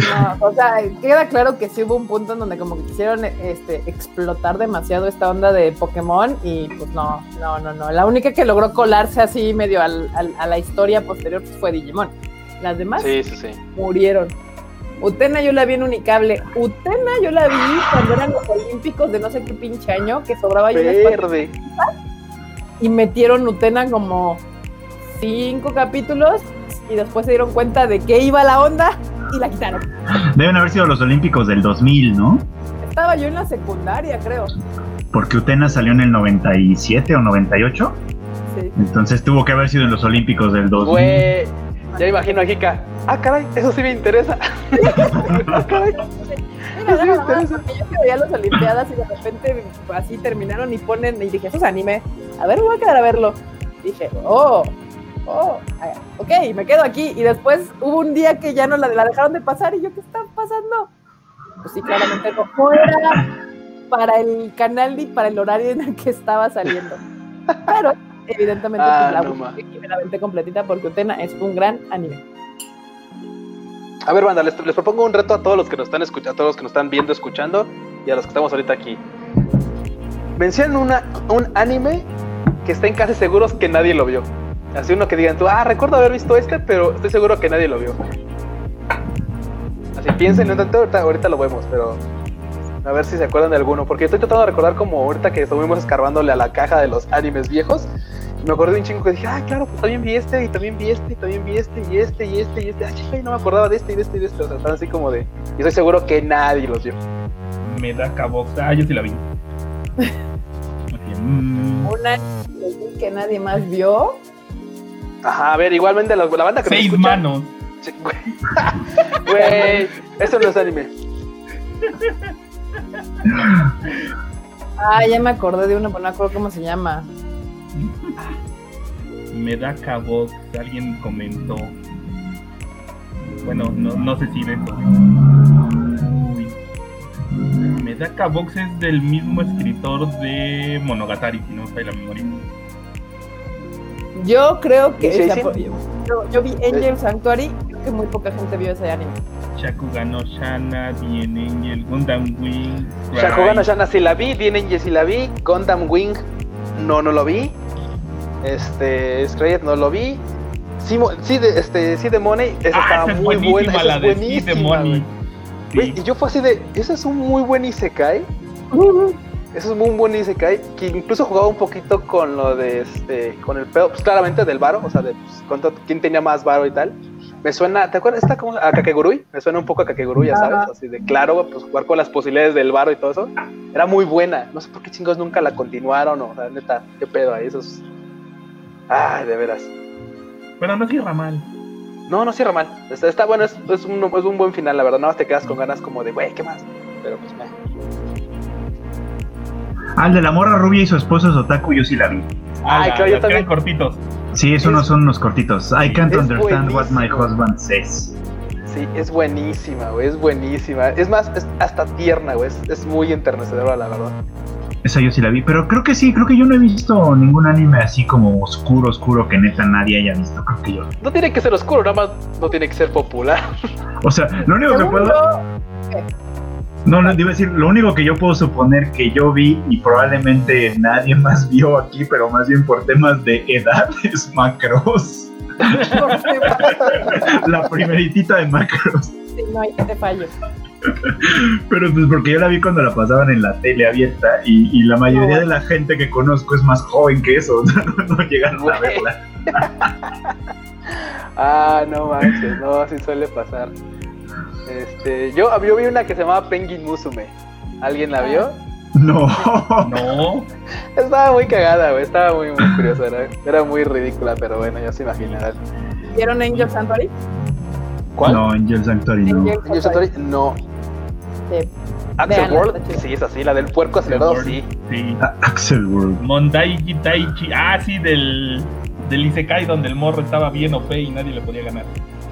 Sí, no, o sea, queda claro que sí hubo un punto en donde como que quisieron este, explotar demasiado esta onda de Pokémon y pues no, no, no, no. La única que logró colarse así medio al- al- a la historia posterior pues, fue Digimon. Las demás Sí, sí, sí. murieron. Utena yo la vi en Unicable. Utena yo la vi cuando eran los Olímpicos de no sé qué pinche año, que sobraba yo un espacio Verde. y metieron Utena como cinco capítulos y después se dieron cuenta de que iba la onda y la quitaron. Deben haber sido los Olímpicos del 2000, ¿no? Estaba yo en la secundaria, creo. Porque Utena salió en el 97 o 98. Sí. Entonces tuvo que haber sido en los Olímpicos del 2000. Güey. Ya imagino a Kika. Ah, caray, eso sí me interesa. (laughs) ah, caray. Mira, Sí, nada más, interesa. yo que veía las Olimpiadas y de repente así terminaron y ponen, y dije, eso es anime. A ver, me voy a quedar a verlo. Dije, oh, oh, ok, me quedo aquí. Y después hubo un día que ya no la, la dejaron de pasar y yo, ¿qué está pasando? Pues sí, claramente no, era para el canal ni para el horario en el que estaba saliendo. Pero, evidentemente, Ah, pues, la no busqué completita porque Utena es un gran anime. A ver, banda, les, les propongo un reto a todos los que nos están escuchando, a todos los que nos están viendo, escuchando y a los que estamos ahorita aquí. Mencionen una, un anime que estén casi seguros que nadie lo vio. Así uno que digan tú, ah, recuerdo haber visto este, pero estoy seguro que nadie lo vio. Así piensen, no tanto, ahorita, ahorita lo vemos, pero a ver si se acuerdan de alguno. Porque estoy tratando de recordar como ahorita que estuvimos escarbándole a la caja de los animes viejos. Me acordé de un chingo que dije, ah, claro, pues también vi este, y también vi este, y también vi este, y este, y este, y este. Ah, chica, no me acordaba de este, y de este, y de este. O sea, están así como de. Y estoy seguro que nadie los vio. Me da cabox. Ah, yo sí la vi. (laughs) Así, mm, Un anime que nadie más vio. Ajá, a ver, igualmente la, la banda que seis escucha- manos. Sí, Güey, (laughs) Güey, eso no es anime. Ah, ya me acordé de uno, pero no me acuerdo cómo se llama. Me da. Alguien comentó. Bueno, no, no sé si de eso. Uy. Me da cabox es del mismo escritor de Monogatari, si no me falla la memoria. Yo creo que. Yo, yo vi Angel Sanctuary, creo que muy poca gente vio ese anime. Shakugan no Shana, Bien Angel, Gundam Wing, Shakugan no. Shana sí la vi, DNG sí la vi, Gundam Wing no, no lo vi. Este, Scrayet no lo vi. Sí, sí, de, este, sí, de Money, esa Ah, estaba esa muy buena, esa la es de buenísima, Money. Y yo fue así de, ese es un muy buen Isekai. Eso es muy buen Isekai, que incluso jugaba un poquito con lo de este, con el pedo, pues claramente del varo, o sea, de pues, cuánto- quién tenía más varo y tal. Me suena, ¿te acuerdas? Está como a Kakegurui, me suena un poco a Kakegurui, ya sabes, así de claro, pues jugar con las posibilidades del varo y todo eso. Era muy buena, no sé por qué chingos nunca la continuaron, o sea, neta, qué pedo ahí, esos. Ay, de veras. Pero no cierra mal. No, no cierra mal. Está, está bueno, es, es un, es un buen final, la verdad. Nada más te quedas con ganas como de, güey, ¿qué más? Pero pues, meh. Ah, el de la morra rubia y su esposo es otaku, yo sí la vi. Ah, Ay, la- claro, yo también. cortitos. Sí, esos no son unos cortitos. I can't understand what my husband says. Sí, es buenísima, güey, es buenísima. Es más, es hasta tierna, güey, es, es muy enternecedora, la verdad. Esa yo sí la vi, pero creo que sí, creo que yo no he visto ningún anime así como oscuro, oscuro que neta nadie haya visto. Creo que yo. No tiene que ser oscuro, nada más no tiene que ser popular. O sea, lo único que puedo. No, no, iba a decir, lo único que yo puedo suponer que yo vi y probablemente nadie más (laughs) vio aquí, pero más bien por temas de edad, (laughs) es Macros. (laughs) La primeritita de Macros. sí, no hay te fallo. Pero pues porque yo la vi cuando la pasaban en la tele abierta y, y la mayoría No. de la gente que conozco es más joven que eso, o sea, no, no llegaron a verla. Ah, no manches, no, así suele pasar. Este, yo, yo vi una que se llamaba Penguin Musume. ¿Alguien la vio? No. No. (laughs) Estaba muy cagada, güey, estaba muy, muy curiosa, era, era muy ridícula, pero bueno, ya se imaginarán. ¿Vieron Angel Sanctuary? ¿Cuál? No, Angel Sanctuary no. Angel Angel Sanctuary, no. Sí. Axel World, sí, es así, la del puerco acelerado, sí. Sí. A- Axel World. Mondaiji Taichi. Ah, sí, del, del Isekai donde el morro estaba bien OP y nadie le podía ganar.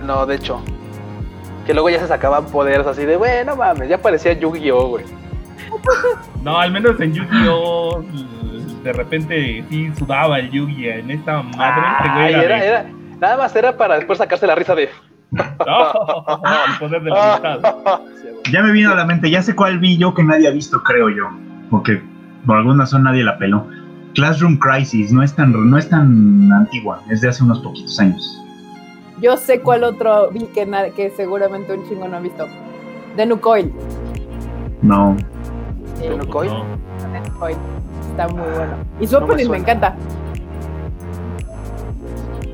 No, de hecho. Que luego ya se sacaban poderes así de, bueno, mames, ya parecía Yu-Gi-Oh, güey. (laughs) No, al menos en Yu-Gi-Oh! De repente sí sudaba el Yu-Gi. En esta madre, este güey era era, nada más era para después sacarse la risa de. (laughs) No, el poder de la amistad. Ya me vino a la mente, ya sé cuál vi yo que nadie ha visto, creo yo. Porque por alguna razón nadie la peló. Classroom Crisis no es tan, no es tan antigua, es de hace unos poquitos años. Yo sé cuál otro vi que, seguramente un chingo no ha visto. The New Coil. No. Sí, ¿De Nucoil? No. Está muy bueno. Y su No me opening me, suena. encanta.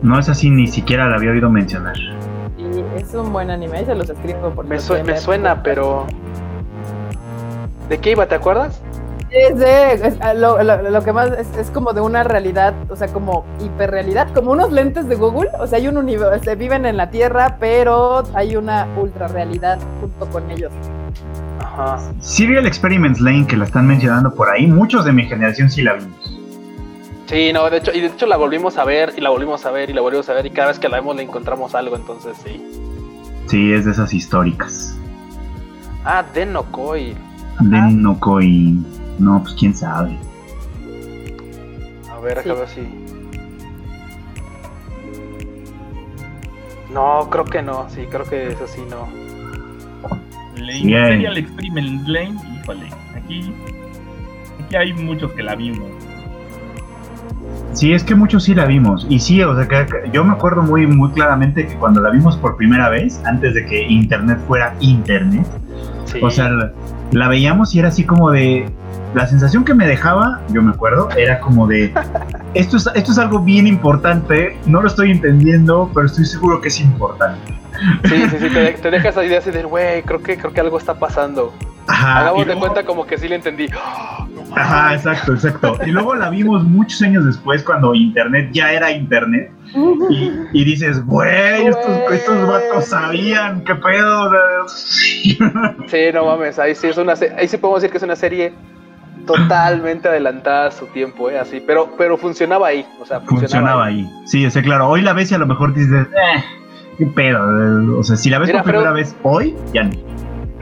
No es así, ni siquiera la había oído mencionar. Y es un buen anime. Ahí se los escribo porque Me, sue- me suena, pero. ¿De qué iba? ¿Te acuerdas? Es de, es- ah, lo, lo- lo que más es, es como de una realidad, o sea, como hiperrealidad, como unos lentes de Google, o sea, hay un universo, se viven en la Tierra, pero hay una ultra realidad junto con ellos. Ajá. Serial Experiments Lane, que la están mencionando por ahí, muchos de mi generación sí la vimos. Sí, no, de hecho, y de hecho la volvimos a ver, y la volvimos a ver, y la volvimos a ver, y cada vez que la vemos le encontramos algo, entonces sí. Sí, es de esas históricas. Ah, Denokoi. De Nokoi. No, pues quién sabe. A ver, Sí. déjame si. No, creo que no, sí, creo que eso sí no. Lane, Bien. Serial Experiment Lane, híjole, aquí, aquí hay muchos que la vimos. Sí, es que muchos sí la vimos. Y sí, o sea, que, que yo me acuerdo muy, muy claramente que cuando la vimos por primera vez, antes de que Internet fuera Internet, Sí. o sea, la, la veíamos y era así como de. La sensación que me dejaba, yo me acuerdo, era como de. Esto es, esto es algo bien importante, no lo estoy entendiendo, pero estoy seguro que es importante. sí, sí, sí, te, te dejas esa idea así de, güey, creo que, creo que algo está pasando. Ajá, Hagamos de luego- cuenta como que sí le entendí. (gasps) Ajá, exacto, exacto. Y luego la vimos muchos años después cuando Internet ya era Internet. Y, y dices, güey, estos, estos vatos sabían, qué pedo. (laughs) Sí, no mames, ahí sí es una ahí sí podemos decir que es una serie totalmente adelantada a su tiempo, eh, así, pero, pero funcionaba ahí, o sea, funcionaba, Funcionaba ahí. ahí. Sí, sí, claro. Hoy la ves y a lo mejor dices, eh, qué pedo. Eh, O sea, si la ves Mira, por primera pero- vez hoy, ya no.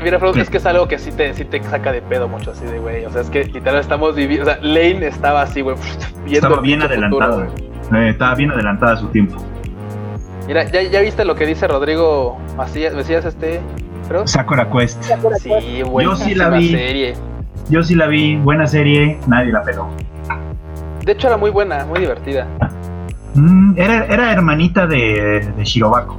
Mira, Freud, es que es algo que sí te, sí te saca de pedo mucho, así de, güey, o sea, es que literal estamos viviendo, o sea, Lane estaba así, güey, (laughs) Estaba bien pinche adelantada. futuro, güey. Eh, estaba bien adelantada a su tiempo. Mira, ¿ya, ya viste lo que dice Rodrigo Macías, Macías este, Freud? Sakura Quest. Sí, güey, Yo sí la vi. serie. Yo sí la vi, buena serie, nadie la peló. De hecho, era muy buena, muy divertida. Mm, era, era hermanita de, de Shirobako.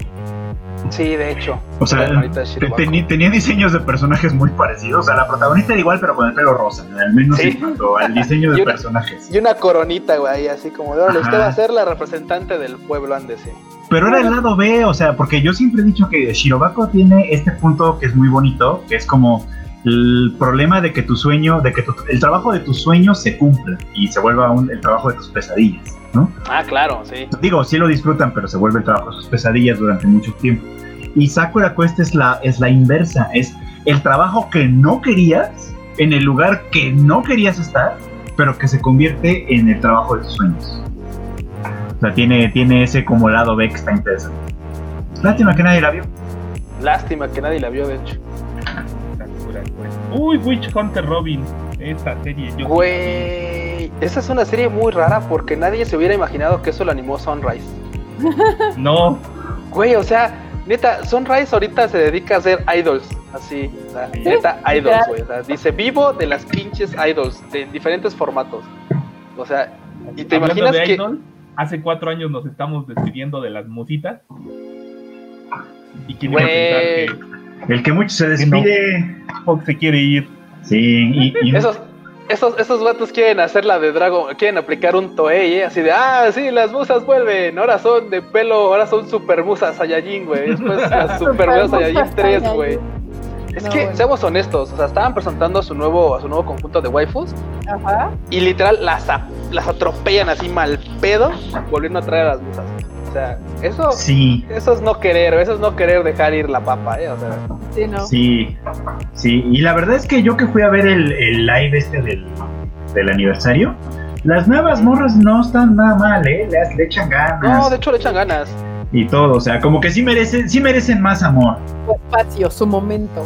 Sí, de hecho. O sea, Era hermanita de te- Shirobako. teni- tenía diseños de personajes muy parecidos. O sea, la protagonista era igual, pero con el pelo rosa. Al menos Sí. en cuanto al diseño (laughs) Y de una- personajes. Y una coronita, güey, así como de, órale, usted va a ser la representante del pueblo, ándese. Pero era el lado B, o sea, porque yo siempre he dicho que Shirobako tiene este punto que es muy bonito, que es como el problema de que tu sueño, de que tu- el trabajo de tus sueños se cumpla y se vuelva un- el trabajo de tus pesadillas, ¿no? Ah, claro, sí. Digo, sí lo disfrutan, pero se vuelve el trabajo de sus pesadillas durante mucho tiempo. Y Sakura Quest es la, es la inversa, es el trabajo que no querías, en el lugar que no querías estar, pero que se convierte en el trabajo de tus sueños. O sea, tiene, tiene ese como lado B que está interesante. Lástima que nadie la vio. Lástima que nadie la vio, de hecho. Uy, Witch Hunter Robin. Esta serie. Yo Güey, esa es una serie muy rara porque nadie se hubiera imaginado que eso lo animó Sunrise. (laughs) No, Güey, o sea, neta, Sunrise ahorita se dedica a hacer idols, así, o sea, neta, idols, güey. O sea, dice vivo de las pinches idols, de diferentes formatos. O sea, y te hablando imaginas de que. Idol, hace cuatro años nos estamos despidiendo de las musitas. ¿Y quién iba a pensar que El que mucho se despide. Fox se quiere ir? Sí, y, y- Esos, esos, esos vatos quieren hacer la de Dragon, quieren aplicar un Toei, ¿eh? así de, ah, sí, las musas vuelven, ahora son de pelo, ahora son super musas Saiyajin, güey. Después (laughs) las super musas Saiyajin 3, güey. Es No, que, seamos honestos, o sea, estaban presentando a su nuevo, a su nuevo conjunto de waifus Ajá. y literal las, a- las atropellan así mal pedo, volviendo a traer a las musas. O sea, eso, sí, eso es no querer, eso es no querer dejar ir la papa, ¿eh? O sea, Sí, ¿no? sí, sí. Y la verdad es que yo que fui a ver el, el live este del, del aniversario, las nuevas morras no están nada mal, ¿eh? Le, le echan ganas no, de hecho le echan ganas. y todo. O sea, como que sí merecen, sí merecen más amor. Su espacio, su momento.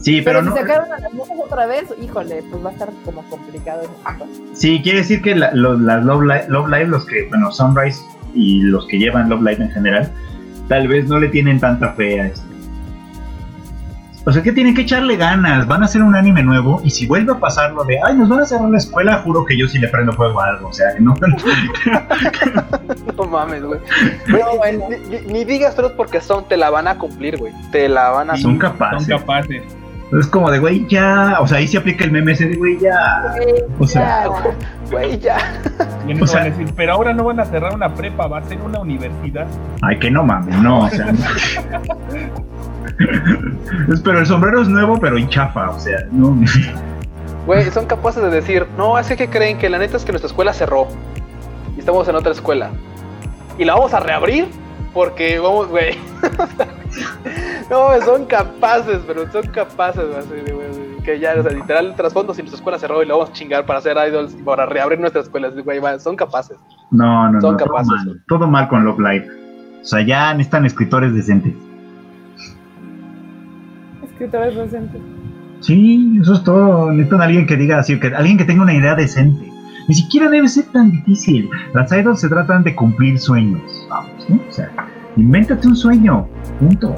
Sí, Pero, pero, si no. sacaron a las mujeres otra vez, híjole, pues va a estar como complicado eso. Sí, quiere decir que la- los, las Love Live, Love Live, los que, bueno, Sunrise y los que llevan Love Live en general, tal vez no le tienen tanta fe a esto. O sea que tienen que echarle ganas, van a hacer un anime nuevo y si vuelve a pasar lo de, ay, nos van a cerrar la escuela, juro que yo sí le prendo fuego a algo, o sea, no. No (laughs) mames, güey. Güey, No, ni- bueno. ni, ni- digas todos porque son, te la van a cumplir, güey. Te la van a Son cumplir. capaces. Son capaces. Es como de, güey, ya, o sea, ahí se aplica el meme ese de, güey, ya. O sea. Güey, ya. Y O van a sea- decir, pero ahora no van a cerrar una prepa, va a ser una universidad. ay, que no mames, no, o sea. Pero el sombrero es nuevo, pero hinchafa, o sea, no. Güey, son capaces de decir, no, es que ¿qué creen que la neta es que nuestra escuela cerró. Y estamos en otra escuela. Y la vamos a reabrir porque vamos, güey. (laughs) no, son capaces, pero son capaces, así güey, que ya, o sea, literal, el trasfondo, si nuestra escuela cerró y la vamos a chingar para hacer idols para reabrir nuestra escuela, así, güey, va, son capaces. No, no, Son no, todo capaces, mal, güey. todo mal con Love Live. O sea, ya necesitan escritores decentes. Escritores docentes. Sí, eso es todo. Necesitan alguien que diga así, que alguien que tenga una idea decente. Ni siquiera debe ser tan difícil. Las idols se tratan de cumplir sueños. Vamos, ¿no? O sea, invéntate un sueño. Punto.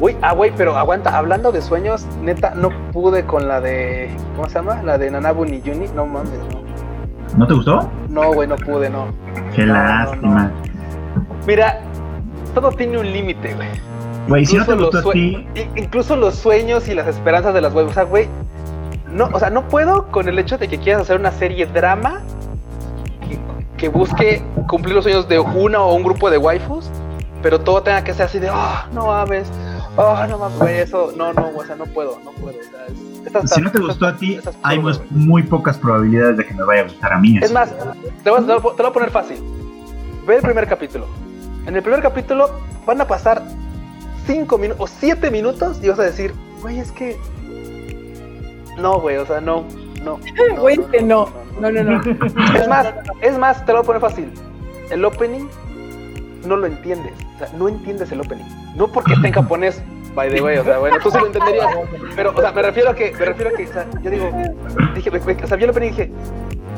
Uy, ah, güey, pero aguanta, hablando de sueños, neta, no pude con la de, ¿cómo se llama? La de Nanabu ni Yuni, no mames, no. ¿No te gustó? No, güey, no pude, no. Qué No, no, lástima. Mira, todo tiene un límite, güey. Güey, si no te Incluso gustó los a ti, Incluso los sueños y las esperanzas de las webs. O sea, güey. No, o sea, no puedo con el hecho de que quieras hacer una serie drama que, que busque cumplir los sueños de una o un grupo de waifus, pero todo tenga que ser así de, oh, no mames, oh, no mames, güey, eso, no, no, o sea, no puedo, no puedo. O sea, es- esta si no te esta gustó a ti, hay muy pocas probabilidades de que me vaya a gustar a mí. Es más, te voy, te lo voy a poner fácil. Ve el primer capítulo. En el primer capítulo van a pasar 5 minutos o 7 minutos y vas a decir, güey, es que. No, güey, o sea, no, (laughs) no. no, Güey, no, que no. no, No, no, no. no. Es más, es más, te lo voy a poner fácil. El opening no lo entiendes. O sea, no entiendes el opening. No porque esté en japonés, by the way, o sea, bueno, tú sí lo entenderías. Pero, o sea, me refiero a que, me refiero a que, o sea, yo digo, dije, o sea, vi el opening y dije,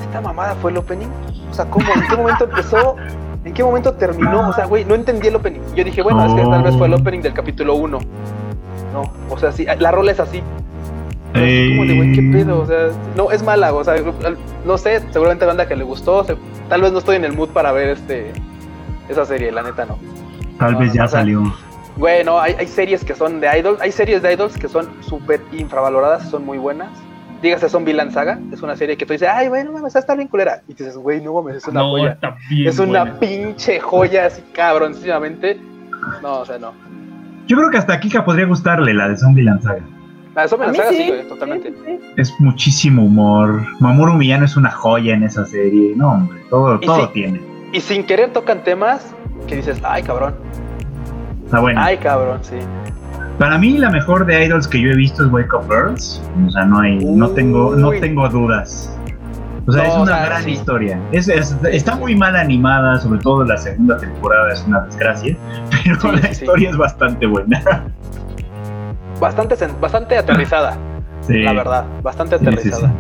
¿esta mamada fue el opening? O sea, ¿cómo? ¿En qué momento empezó? ¿En qué momento terminó? O sea, güey, no entendí el opening. Yo dije, bueno, es que tal vez fue el opening del capítulo 1. No, o sea, sí, la rola es así. Como de, güey, ¿qué pedo? O sea, no, es mala, o sea, no sé, seguramente banda que le gustó, se- tal vez no estoy en el mood para ver este esa serie, la neta no. Tal no, vez no, ya o sea, salió. Güey, no, hay, hay series que son de idols, hay series de idols que son súper infravaloradas, son muy buenas. Dígase Zombieland Saga, es una serie que tú dices, ay, güey, no mames, está bien culera. Y dices, güey, no mames, es una no, joya. está bien. Es una pinche joya así cabroncísimamente. No, o sea, no. Yo creo que hasta a Kika podría gustarle la de Zombieland Saga. La de A Zombieland mí Saga sí, sí. güey, totalmente. Sí, sí. Es muchísimo humor. Mamoru Millano es una joya en esa serie. No, hombre, todo, Y todo tiene. Y sin querer tocan temas que dices, ay, cabrón, Está bueno. ay, cabrón, sí. Para mí la mejor de idols que yo he visto es Wake Up Girls. O sea, no hay, no tengo, no tengo dudas. O sea, No, es o una sea, gran sí. historia. Es, es- está muy mal animada, sobre todo la segunda temporada es una desgracia, (laughs) pero Sí, la sí, sí. historia es bastante buena. Bastante, bastante aterrizada, (laughs) Sí. la verdad. Bastante Sí, sí, aterrizada. sí.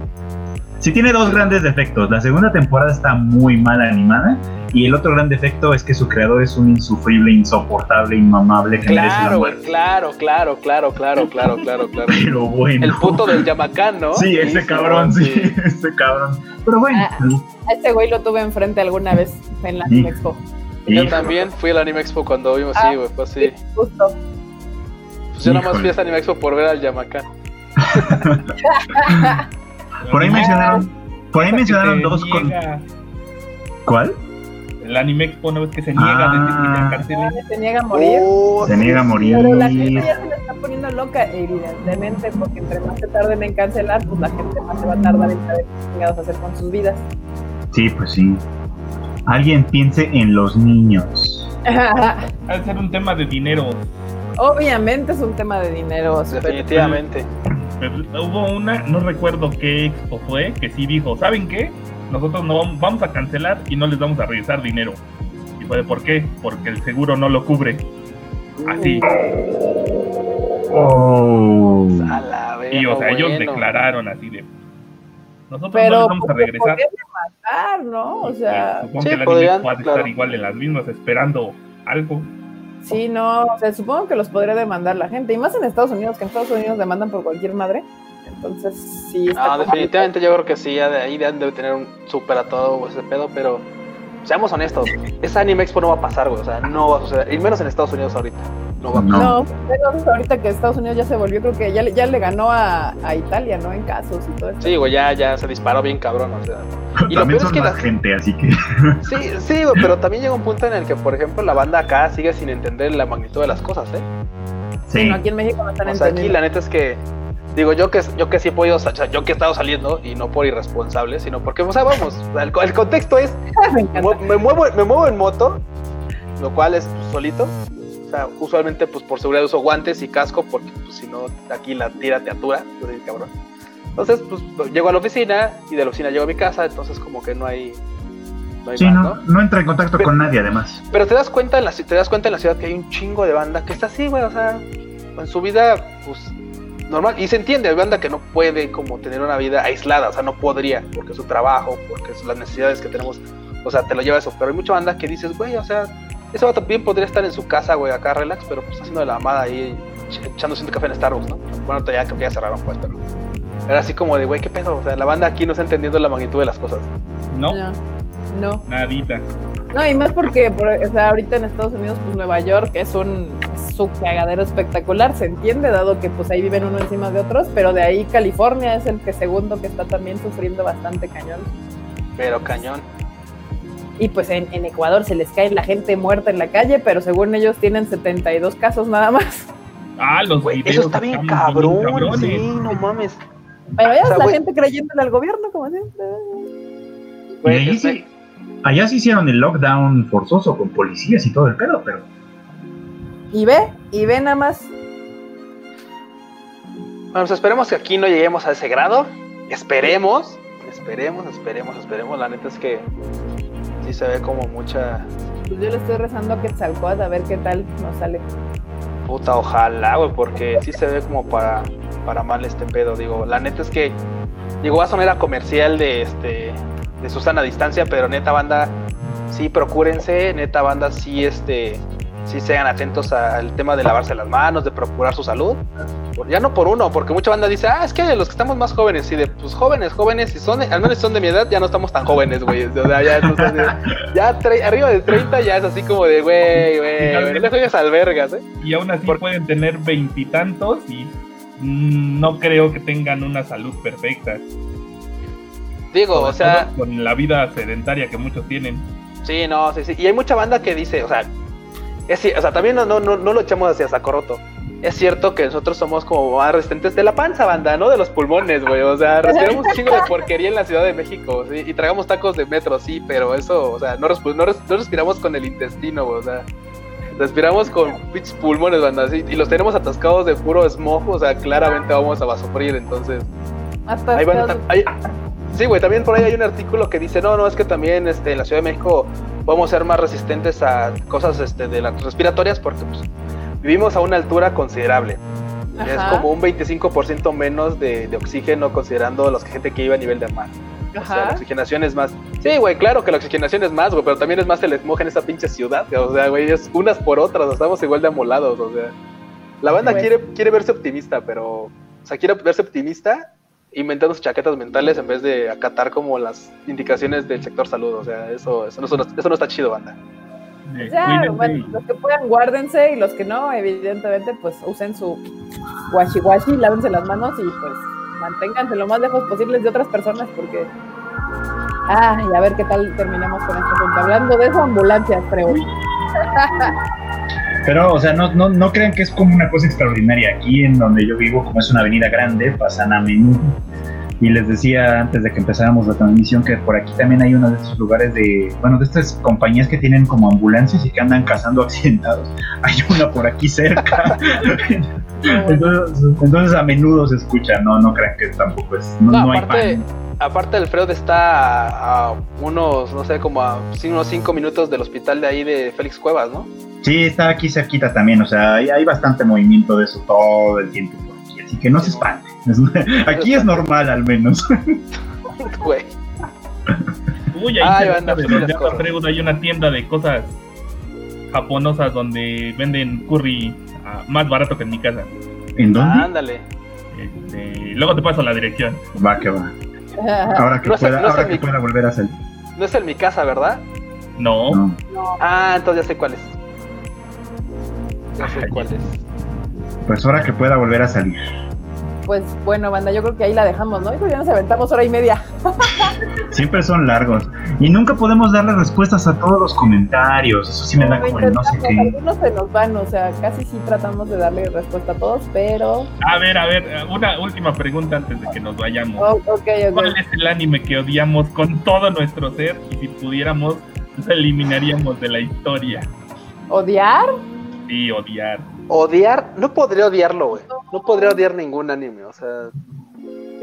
Sí tiene dos grandes defectos. La segunda temporada está muy mal animada y el otro gran defecto es que su creador es un insufrible, insoportable, inmamable que merece la Claro, claro, claro, claro, claro, claro, claro, claro. (laughs) Pero bueno. El puto del Yamacán, ¿no? Sí, ese cabrón, sí, (laughs) ese cabrón. Pero bueno. Ah. A este güey lo tuve enfrente alguna vez en la Sí. Expo. Yo también fui al Anime Expo cuando vimos, Ah, sí, güey, pues sí. Justo. Pues yo nada más fui a Anime Expo por ver al Yamacán. (laughs) Por ahí mencionaron, por ahí mencionaron dos con. ¿Cuál? El anime expo no es que se niega Ah. a decir que la cancelen. Se niega a morir. Oh, Se niega a morir. Pero la gente ya se le está poniendo loca, evidentemente, porque entre más se tarden en cancelar, pues la gente más se va a tardar en saber qué chingados hacer con sus vidas. Sí, pues sí. Alguien piense en los niños. (laughs) Ha de ser un tema de dinero. Obviamente es un tema de dinero. Definitivamente. Pero hubo una, no recuerdo qué expo fue, que sí dijo, ¿saben qué? Nosotros no vamos, vamos a cancelar y no les vamos a regresar dinero. Y fue de por qué? Porque el seguro no lo cubre. Así. Oh. La Y o sea, ellos bueno. declararon así de nosotros no les vamos a pues, regresar. matar, ¿no? O sea, Pues, supongo sí, que el podrían, anime puede claro. estar igual en las mismas esperando algo. Sí, no, o sea, supongo que los podría demandar la gente. Y más en Estados Unidos, que en Estados Unidos demandan por cualquier madre. Entonces, sí, está No, complicado. definitivamente yo creo que sí, ya de ahí deben de tener un súper a todo ese pedo, pero seamos honestos, esa Anime Expo no va a pasar, güey, o sea, no va a suceder, y menos en Estados Unidos ahorita, no va a pasar. No. No, pero ahorita que Estados Unidos ya se volvió, creo que ya, le- ya le ganó a, a Italia, ¿no? En casos y todo esto. Sí, güey, ya, ya se disparó bien cabrón, o sea. Y lo También peor es son que más la- gente, así que. Sí, sí, güey, pero también llega un punto en el que, por ejemplo, la banda acá sigue sin entender la magnitud de las cosas, ¿eh? Sí, Sí. no, aquí en México no están O sea, aquí entendiendo. la neta es que, digo, yo que, yo que sí he podido, o sea, yo que he estado saliendo, y no por irresponsable, sino porque, o sea, vamos, el, el contexto es, (laughs) Me muevo, me muevo en moto, lo cual es pues, solito. O sea, usualmente pues por seguridad uso guantes y casco porque pues si no aquí la tira te atura, pues, cabrón. Entonces, pues llego a la oficina y de la oficina llego a mi casa, entonces como que no hay no hay Sí, más, no, ¿no? no entra en contacto Pero- con nadie, además. Pero te das cuenta en la te das cuenta en la ciudad que hay un chingo de banda que está así, güey, o sea, en su vida pues normal y se entiende, hay banda que no puede como tener una vida aislada, o sea, no podría porque su trabajo, porque son las necesidades que tenemos, o sea, te lo lleva eso, pero hay mucha banda que dices, güey, o sea, ese vato bien podría estar en su casa, güey, acá relax, pero pues haciendo de la amada ahí ech- echándose un café en Starbucks, ¿no? Bueno, ya creo que ya cerraron pues, pero era así como de, güey, qué pedo, o sea, la banda aquí no está entendiendo la magnitud de las cosas. No, No, no. nadita. No, y más porque, por- o sea, ahorita en Estados Unidos, pues Nueva York es un, es un cagadero espectacular, se entiende, dado que pues ahí viven uno encima de otros, pero de ahí California es el que segundo que está también sufriendo bastante cañón. Pero cañón. Y pues en, en Ecuador se les cae la gente muerta en la calle, pero según ellos tienen 72 casos nada más. Ah, los Güey, eso está bien cabrón, cabrones. sí, no mames. Pero ya O sea, la güey. gente creyéndole al gobierno, como siempre. Y Güey, ahí sí, allá sí hicieron el lockdown forzoso con policías y todo el pedo, pero. Y ve, y ve nada más. Bueno, pues esperemos que aquí no lleguemos a ese grado. Esperemos, esperemos, esperemos, esperemos. La neta es que sí se ve como mucha Pues yo le estoy rezando a Quetzalcóatl a ver qué tal nos sale. puta, ojalá, güey, porque sí se ve como para, para mal este pedo. Digo, la neta es que, digo, va a sonar a comercial de este de Susana Distancia, pero neta banda, sí procúrense, neta banda, sí este sí sean atentos al tema de lavarse las manos, de procurar su salud. Ya no por uno, porque mucha banda dice, ah, es que los que estamos más jóvenes, sí, de pues jóvenes, jóvenes, si son, al menos si son de mi edad, ya no estamos tan jóvenes, güey. O sea, ya, no sé, ya arriba de 30 ya es así como de, güey, güey, no le juegues albergas, eh. Y aún así pueden tener veintitantos y, mm, no creo que tengan una salud perfecta. Digo, Sobre o sea, con la vida sedentaria que muchos tienen. sí, no, sí, sí. Y hay mucha banda que dice, o sea, es, o sea también no, no, no, no lo echamos hacia saco roto. Es cierto que nosotros somos como más resistentes de la panza, banda, no de los pulmones, güey. O sea, (laughs) respiramos un chingo de porquería en la Ciudad de México, ¿sí? Y tragamos tacos de metro, sí, pero eso, o sea, no, resp- no, res- no respiramos con el intestino, güey, o sea. Respiramos con pinches pulmones, banda, sí, y los tenemos atascados de puro smog, o sea, claramente vamos a sufrir, entonces. Ahí van, ahí- Sí, güey, también por ahí hay un artículo que dice, no, no, es que también este, en la Ciudad de México podemos ser más resistentes a cosas este, de las respiratorias porque pues, vivimos a una altura considerable. Es como un 25% menos de, de oxígeno considerando los que gente que iba a nivel de mar. O sea, la oxigenación es más. Sí, güey, claro que la oxigenación es más, güey, pero también es más el smog en esa pinche ciudad. O sea, güey, es unas por otras, estamos igual de amolados, o sea. La banda quiere, quiere verse optimista, pero. O sea, quiere verse optimista inventando sus chaquetas mentales en vez de acatar como las indicaciones del sector salud. O sea, eso, eso, no, eso no- eso no está chido, banda. Eh, bueno, los que puedan guárdense y los que no, evidentemente, pues usen su washi washi, lávense las manos y pues manténganse lo más lejos posibles de otras personas porque... Ah, y a ver qué tal terminamos con este punto. Hablando de eso, ambulancias, creo. (laughs) Pero, o sea, no, no, no crean que es como una cosa extraordinaria. Aquí en donde yo vivo, como es una avenida grande, pasan a menudo. Y les decía antes de que empezáramos la transmisión que por aquí también hay uno de estos lugares de, bueno, de estas compañías que tienen como ambulancias y que andan cazando accidentados. (laughs) Hay una por aquí cerca. (laughs) entonces, entonces a menudo se escucha, no, no crean que tampoco es, no, No, no hay pan. Aparte Alfredo está a, a unos, no sé, como a unos 5 minutos del hospital de ahí de Félix Cuevas, ¿no? Sí, está aquí cerquita también, o sea, hay, hay bastante movimiento de eso todo el tiempo por aquí, así que no se espante. (laughs) Aquí es normal al menos. (laughs) Güey. Uy, ahí Ay, banda, de pues. Freud hay una tienda de cosas japonosas donde venden curry ah, más barato que en mi casa. ¿En dónde? Ándale. Este, luego te paso la dirección. Va que va. Ahora que No sé, pueda, no sé ahora que mi- pueda volver a salir. No es en mi casa, ¿verdad? No, No. Ah, entonces ya sé cuál es. Ya sé Ay, cuál es. Pues ahora que pueda volver a salir. Pues bueno, banda, yo creo que ahí la dejamos, ¿no? Ya nos aventamos hora y media. (laughs) Siempre son largos. Y nunca podemos darle respuestas a todos los comentarios. Eso sí me da como el no sé qué. algunos se nos van, o sea, casi sí tratamos de darle respuesta a todos, pero... A ver, a ver, una última pregunta antes de que nos vayamos. Oh. ¿Cuál es el anime que odiamos con todo nuestro ser? Y si pudiéramos, lo eliminaríamos de la historia. ¿Odiar? Sí, odiar. Odiar, no podría odiarlo, güey. No podría odiar ningún anime, o sea.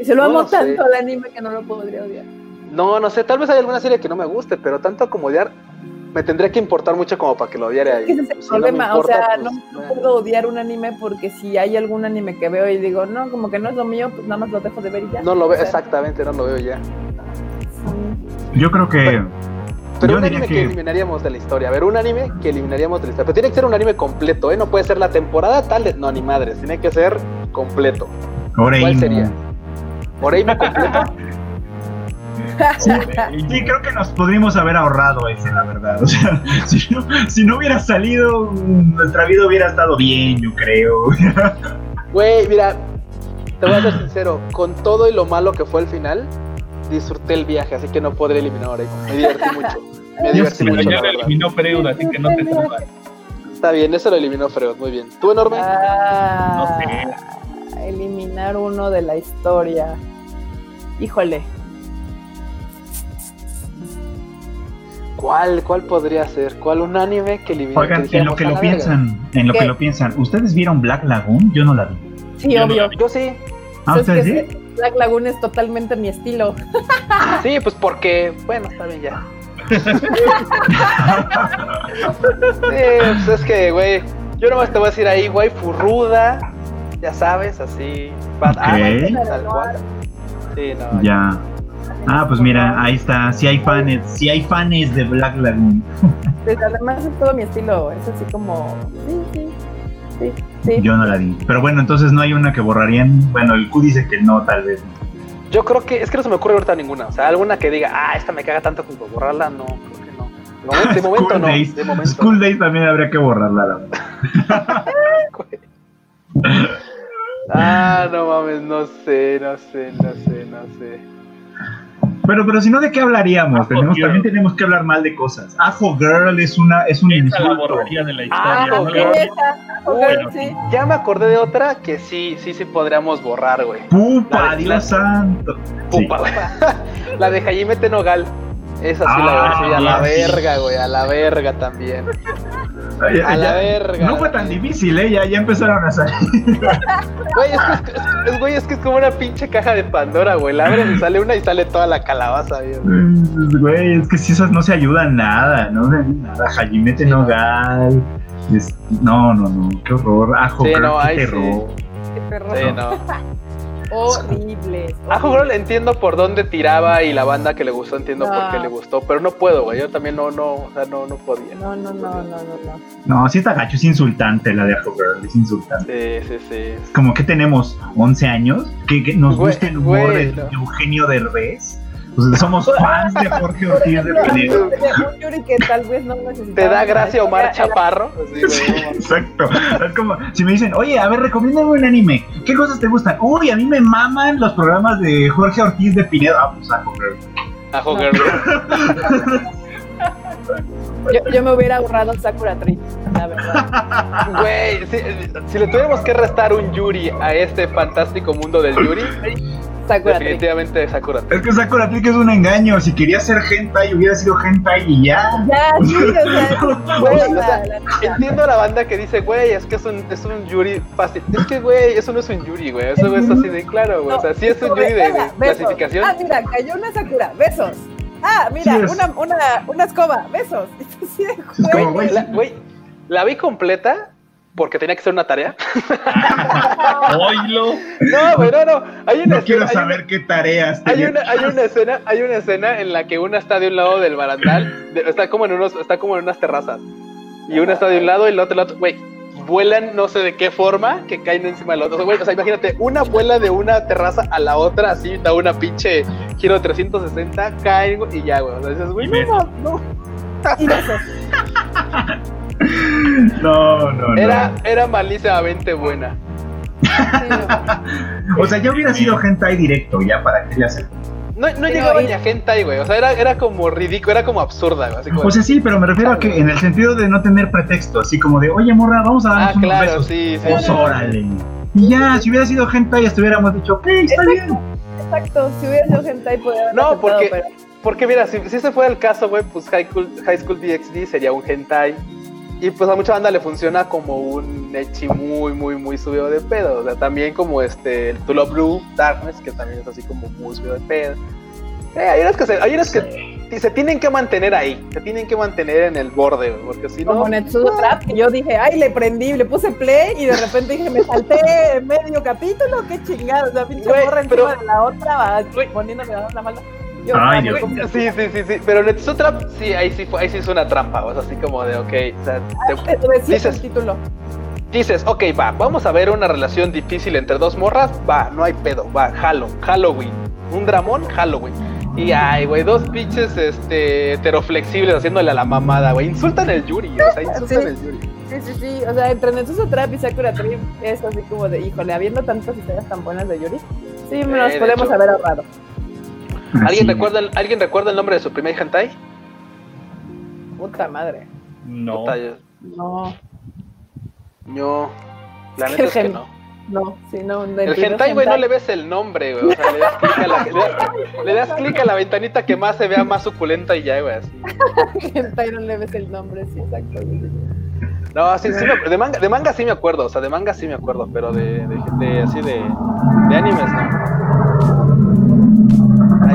Y se lo No amo lo sé. tanto al anime que no lo podría odiar. No, no sé, tal vez hay alguna serie que no me guste, pero tanto como odiar, me tendría que importar mucho como para que lo odiara. Es que ese es el Y si no problema, importa, o sea, pues, no, no puedo odiar un anime porque si hay algún anime que veo y digo, no, como que no es lo mío, pues nada más lo dejo de ver y ya. No lo veo, O sea, exactamente, no lo veo ya. sí. Yo creo que. Pero yo un anime que... que. eliminaríamos de la historia. A ver, un anime que eliminaríamos de la historia. Pero tiene que ser un anime completo, ¿eh? No puede ser la temporada tal de... No, ni madres. Tiene que ser completo. Oreimo. ¿Cuál sería? ¿Oreimo completo? Sí, sí, creo que nos podríamos haber ahorrado ese, la verdad. O sea, (laughs) si no, si no hubiera salido, nuestra vida hubiera estado bien, yo creo. (laughs) Güey, mira, te voy a ser sincero. Con todo y lo malo que fue el final, disfruté el viaje, así que no podré eliminar Oreimo. Me divertí mucho. (laughs) Me divertí. Pero mucho, ya lo eliminó Freud, así que no te salvas. Está bien, eso lo eliminó Freud, muy bien. ¿Tú, enorme? Ah, No Eliminar uno de la historia. Híjole. ¿Cuál, ¿Cuál podría ser? ¿Cuál un anime que eliminó? Oigan, en lo que lo piensan, en lo ¿Qué? que lo piensan, ¿ustedes vieron Black Lagoon? Yo no la vi. Sí, Yo no obvio. vi. Yo sí. Ah, Pues es ¿ustedes que sí? Black Lagoon es totalmente mi estilo. (laughs) Sí, pues porque, bueno, está bien ya. (laughs) Sí, pues es que, güey, yo nomás te voy a decir ahí, güey, furruda, ya sabes, así, bad Ok. Apple, tal cual. Sí, no. Ya. Ah, pues mira, ahí está. Si hay fans, si hay fans de Black Lagoon. Pues, además es todo mi estilo. Es así como. Sí, sí. Sí, sí. Yo no la vi. Pero bueno, entonces no hay una que borrarían. Bueno, el Q dice que no, tal vez. Yo creo que, es que no se me ocurre ahorita ninguna. O sea, alguna que diga, ah, esta me caga tanto como borrarla, no, creo que no. De (laughs) momento, de momento School no. Days. De momento. School Days también habría que borrarla. la verdad. (laughs) Ah, no mames, no sé, no sé, no sé, no sé. Pero, pero si no, ¿de qué hablaríamos? Ajo Tenemos, Girl. también tenemos que hablar mal de cosas. Ajo Girl es una es un Esa la insulto. borraría de la historia. ¿no? Esa, ok, Bueno. sí. Ya me acordé de otra que sí, sí, sí podríamos borrar, güey. Pupa, Dios la- santo. Sí. Pupa, güey. (laughs) La de Jaime Tenogal. Esa sí Ah, la sí, a la sí. verga, güey, a la verga también. Ay, A la ya- verga. No fue tan difícil, ¿eh? Ya, ya empezaron a salir. (laughs) Güey, es que es, es- es- güey, es que es como una pinche caja de Pandora, güey. La abres y sale una y sale toda la calabaza, güey. (laughs) Güey, es que si esas no se ayudan nada, no de nada. Jajimete Sí, no. nogal. no, no, no, qué horror. Ajo, Sí, no, qué sí. terror. Qué perro. Sí, no. (laughs) Horribles. A Girl entiendo por dónde tiraba y la banda que le gustó entiendo por qué le gustó, pero no puedo, güey. Yo también no, no, o sea, no, no podía. No, no, no, no, no, no. No, sí está gacho, es insultante la de Ajo Girl, es insultante. Sí, sí, sí. Como que tenemos 11 años, que, que nos Güey, gusta el humor güey, de, no. Eugenio Derbez. Sea, (laughs) somos fans de Jorge Ortiz de Pinedo. Un Yuri que tal vez no. ¿Te da gracia Omar Chaparro? Sí, exacto. Es como si me dicen, oye, a ver, recomiéndame un anime. ¿Qué cosas te gustan? Uy, a mí me maman los programas de Jorge Ortiz de Pinedo. Ah, pues Ajo Girl. Ajo Girl. Yo, yo me hubiera ahorrado Sakura Tree, la verdad. Güey, si, si le tuviéramos que restar un Yuri a este fantástico mundo del Yuri, Sakura definitivamente Sakura. Es que Sakura Trick es un engaño. Si quería ser hentai, hubiera sido hentai y ya. Ya, sí, o sea, (laughs) Güey, o la- sea, la neta. Entiendo a la banda que dice, güey, es que es un, es un Yuri fácil. Es que, güey, eso no es un Yuri, güey. Eso es así de claro, güey. O sea, sí es un Yuri de, de "Hola, besos". clasificación. Ah, mira, cayó una Sakura, besos. Ah, mira, Sí, es- una, una, una escoba, besos. (laughs) Y tú así de, Es como, güey, güey, La, güey, la vi completa porque tenía que ser una tarea. (laughs) Oílo. No, güey, no, no. Hay una No quiero escena- hay saber qué tareas Hay una, hay una escena, hay una escena en la que una está de un lado del barandal, de- está como en unos, está como en unas terrazas. Y una está de un lado y la otra del otro, güey, vuelan no sé de qué forma que caen encima del otro. O sea, güey, o sea, imagínate, una vuela de una terraza a la otra, así, da una pinche giro de 360, caen y ya, güey. O sea, dices, güey, no, no. y besos. (laughs) (laughs) No, no, no. Era, era malísimamente buena. (laughs) O sea, yo hubiera sido hentai directo, ya para qué le hacer. No, no llegaba ni a hentai, güey. O sea, era, era como ridículo, era como absurda, güey. Así como, O sea, sí, pero me refiero a que en el sentido de no tener pretexto, así como de, oye, morra, vamos a ah, darnos unos claro, besos. sí, sí. Pues sí. órale. Y ya, si hubiera sido hentai, estuviéramos dicho, ok, está bien. Exacto, si hubiera sido hentai podría haber No, aceptado, porque- pero- Porque mira, si, si ese fuera el caso, güey, pues High School, High School DxD sería un hentai. Y pues a mucha banda le funciona como un echi muy, muy, muy subido de pedo. O sea, también como este, el Tulo Blue Darkness, que también es así como muy subido de pedo. Eh, hay unas que, se, hay unas que se tienen que mantener ahí, se tienen que mantener en el borde, porque si no... como Trap, que yo dije, ay, le prendí, le puse play y de repente dije, me salté medio capítulo, qué chingada, o sea, pinche morra pero- encima de la otra, va, poniéndome la mala. Yo, Ay, ah, Dios. Sí, sí, sí, sí, pero Netsutra, sí, ahí sí, fue, ahí sí es una trampa, o sea, así como de, ok, o sea, te- Te decía dices- el título. dices, ok, va, vamos a ver una relación difícil entre dos morras, va, no hay pedo, va, Halo, Halloween, un dramón, Halloween. Y ay, güey, dos pinches este, heteroflexibles haciéndole a la mamada, güey. Insultan el Yuri, o sea, insultan Sí. el Yuri. Sí, sí, sí, o sea, entre Netsudo Trap y Sakura Trip es así como de, híjole, habiendo tantas historias tan buenas de Yuri, sí, me Eh, podemos hecho. haber ahorrado. ¿Alguien recuerda, el, ¿Alguien recuerda el nombre de su primer hentai? Puta madre. No. Puta, yo- No, yo- la Es neta que es que no. no, sí, no. El hentai, güey, no le ves el nombre, güey. O sea, le das clic a la, le das, le das clic a la ventanita que más se vea más suculenta y ya, güey, así. (laughs) hentai no le ves el nombre, sí, exacto. güey. No, sí, sí, me- de, manga, de manga sí me acuerdo, o sea, de manga sí me acuerdo, pero de, de, de- así de, de animes no.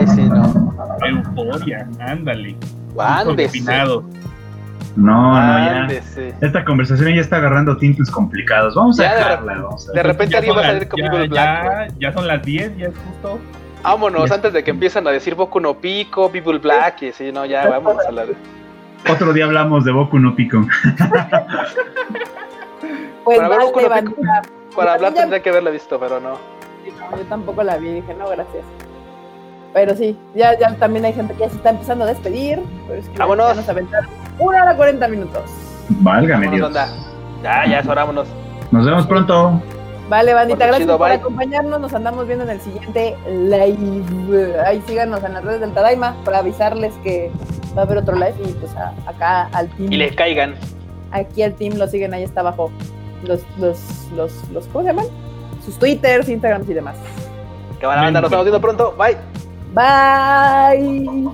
Sí, no. Euforia, ándale. No, no, ya. Esta conversación ya está agarrando tintes complicados. Vamos a de dejarla. Vamos a De repente alguien va a salir con ya, Black. ya, ya son las 10, ya es justo. Vámonos, antes de que empiecen a decir Boku no Pico, People Black, y sí, no, ya, vámonos a la de... Otro día hablamos de Boku no Pico. (laughs) Pues Para ver Boku no Pico. Para hablar tendría que haberla visto, pero no. No, yo tampoco la vi, dije, no, gracias. Pero sí, ya, ya también hay gente que ya se está empezando a despedir. Pero es que Vámonos. ya nos aventaron una hora 40 minutos. Válgame Vámonos, Dios. banda. Ya, ya, vámonos. Nos vemos pronto. Vale, bandita, gracias chido, por bye. acompañarnos. Nos andamos viendo en el siguiente live. Ahí síganos en las redes del Tadaima para avisarles que va a haber otro live. Y pues a- acá al team, Y le caigan. aquí al team lo siguen, ahí está abajo. Los, los, los, los, ¿cómo se llaman? Sus twitters, instagrams y demás. Que van a banda, nos estamos viendo pronto. Bye. Bye.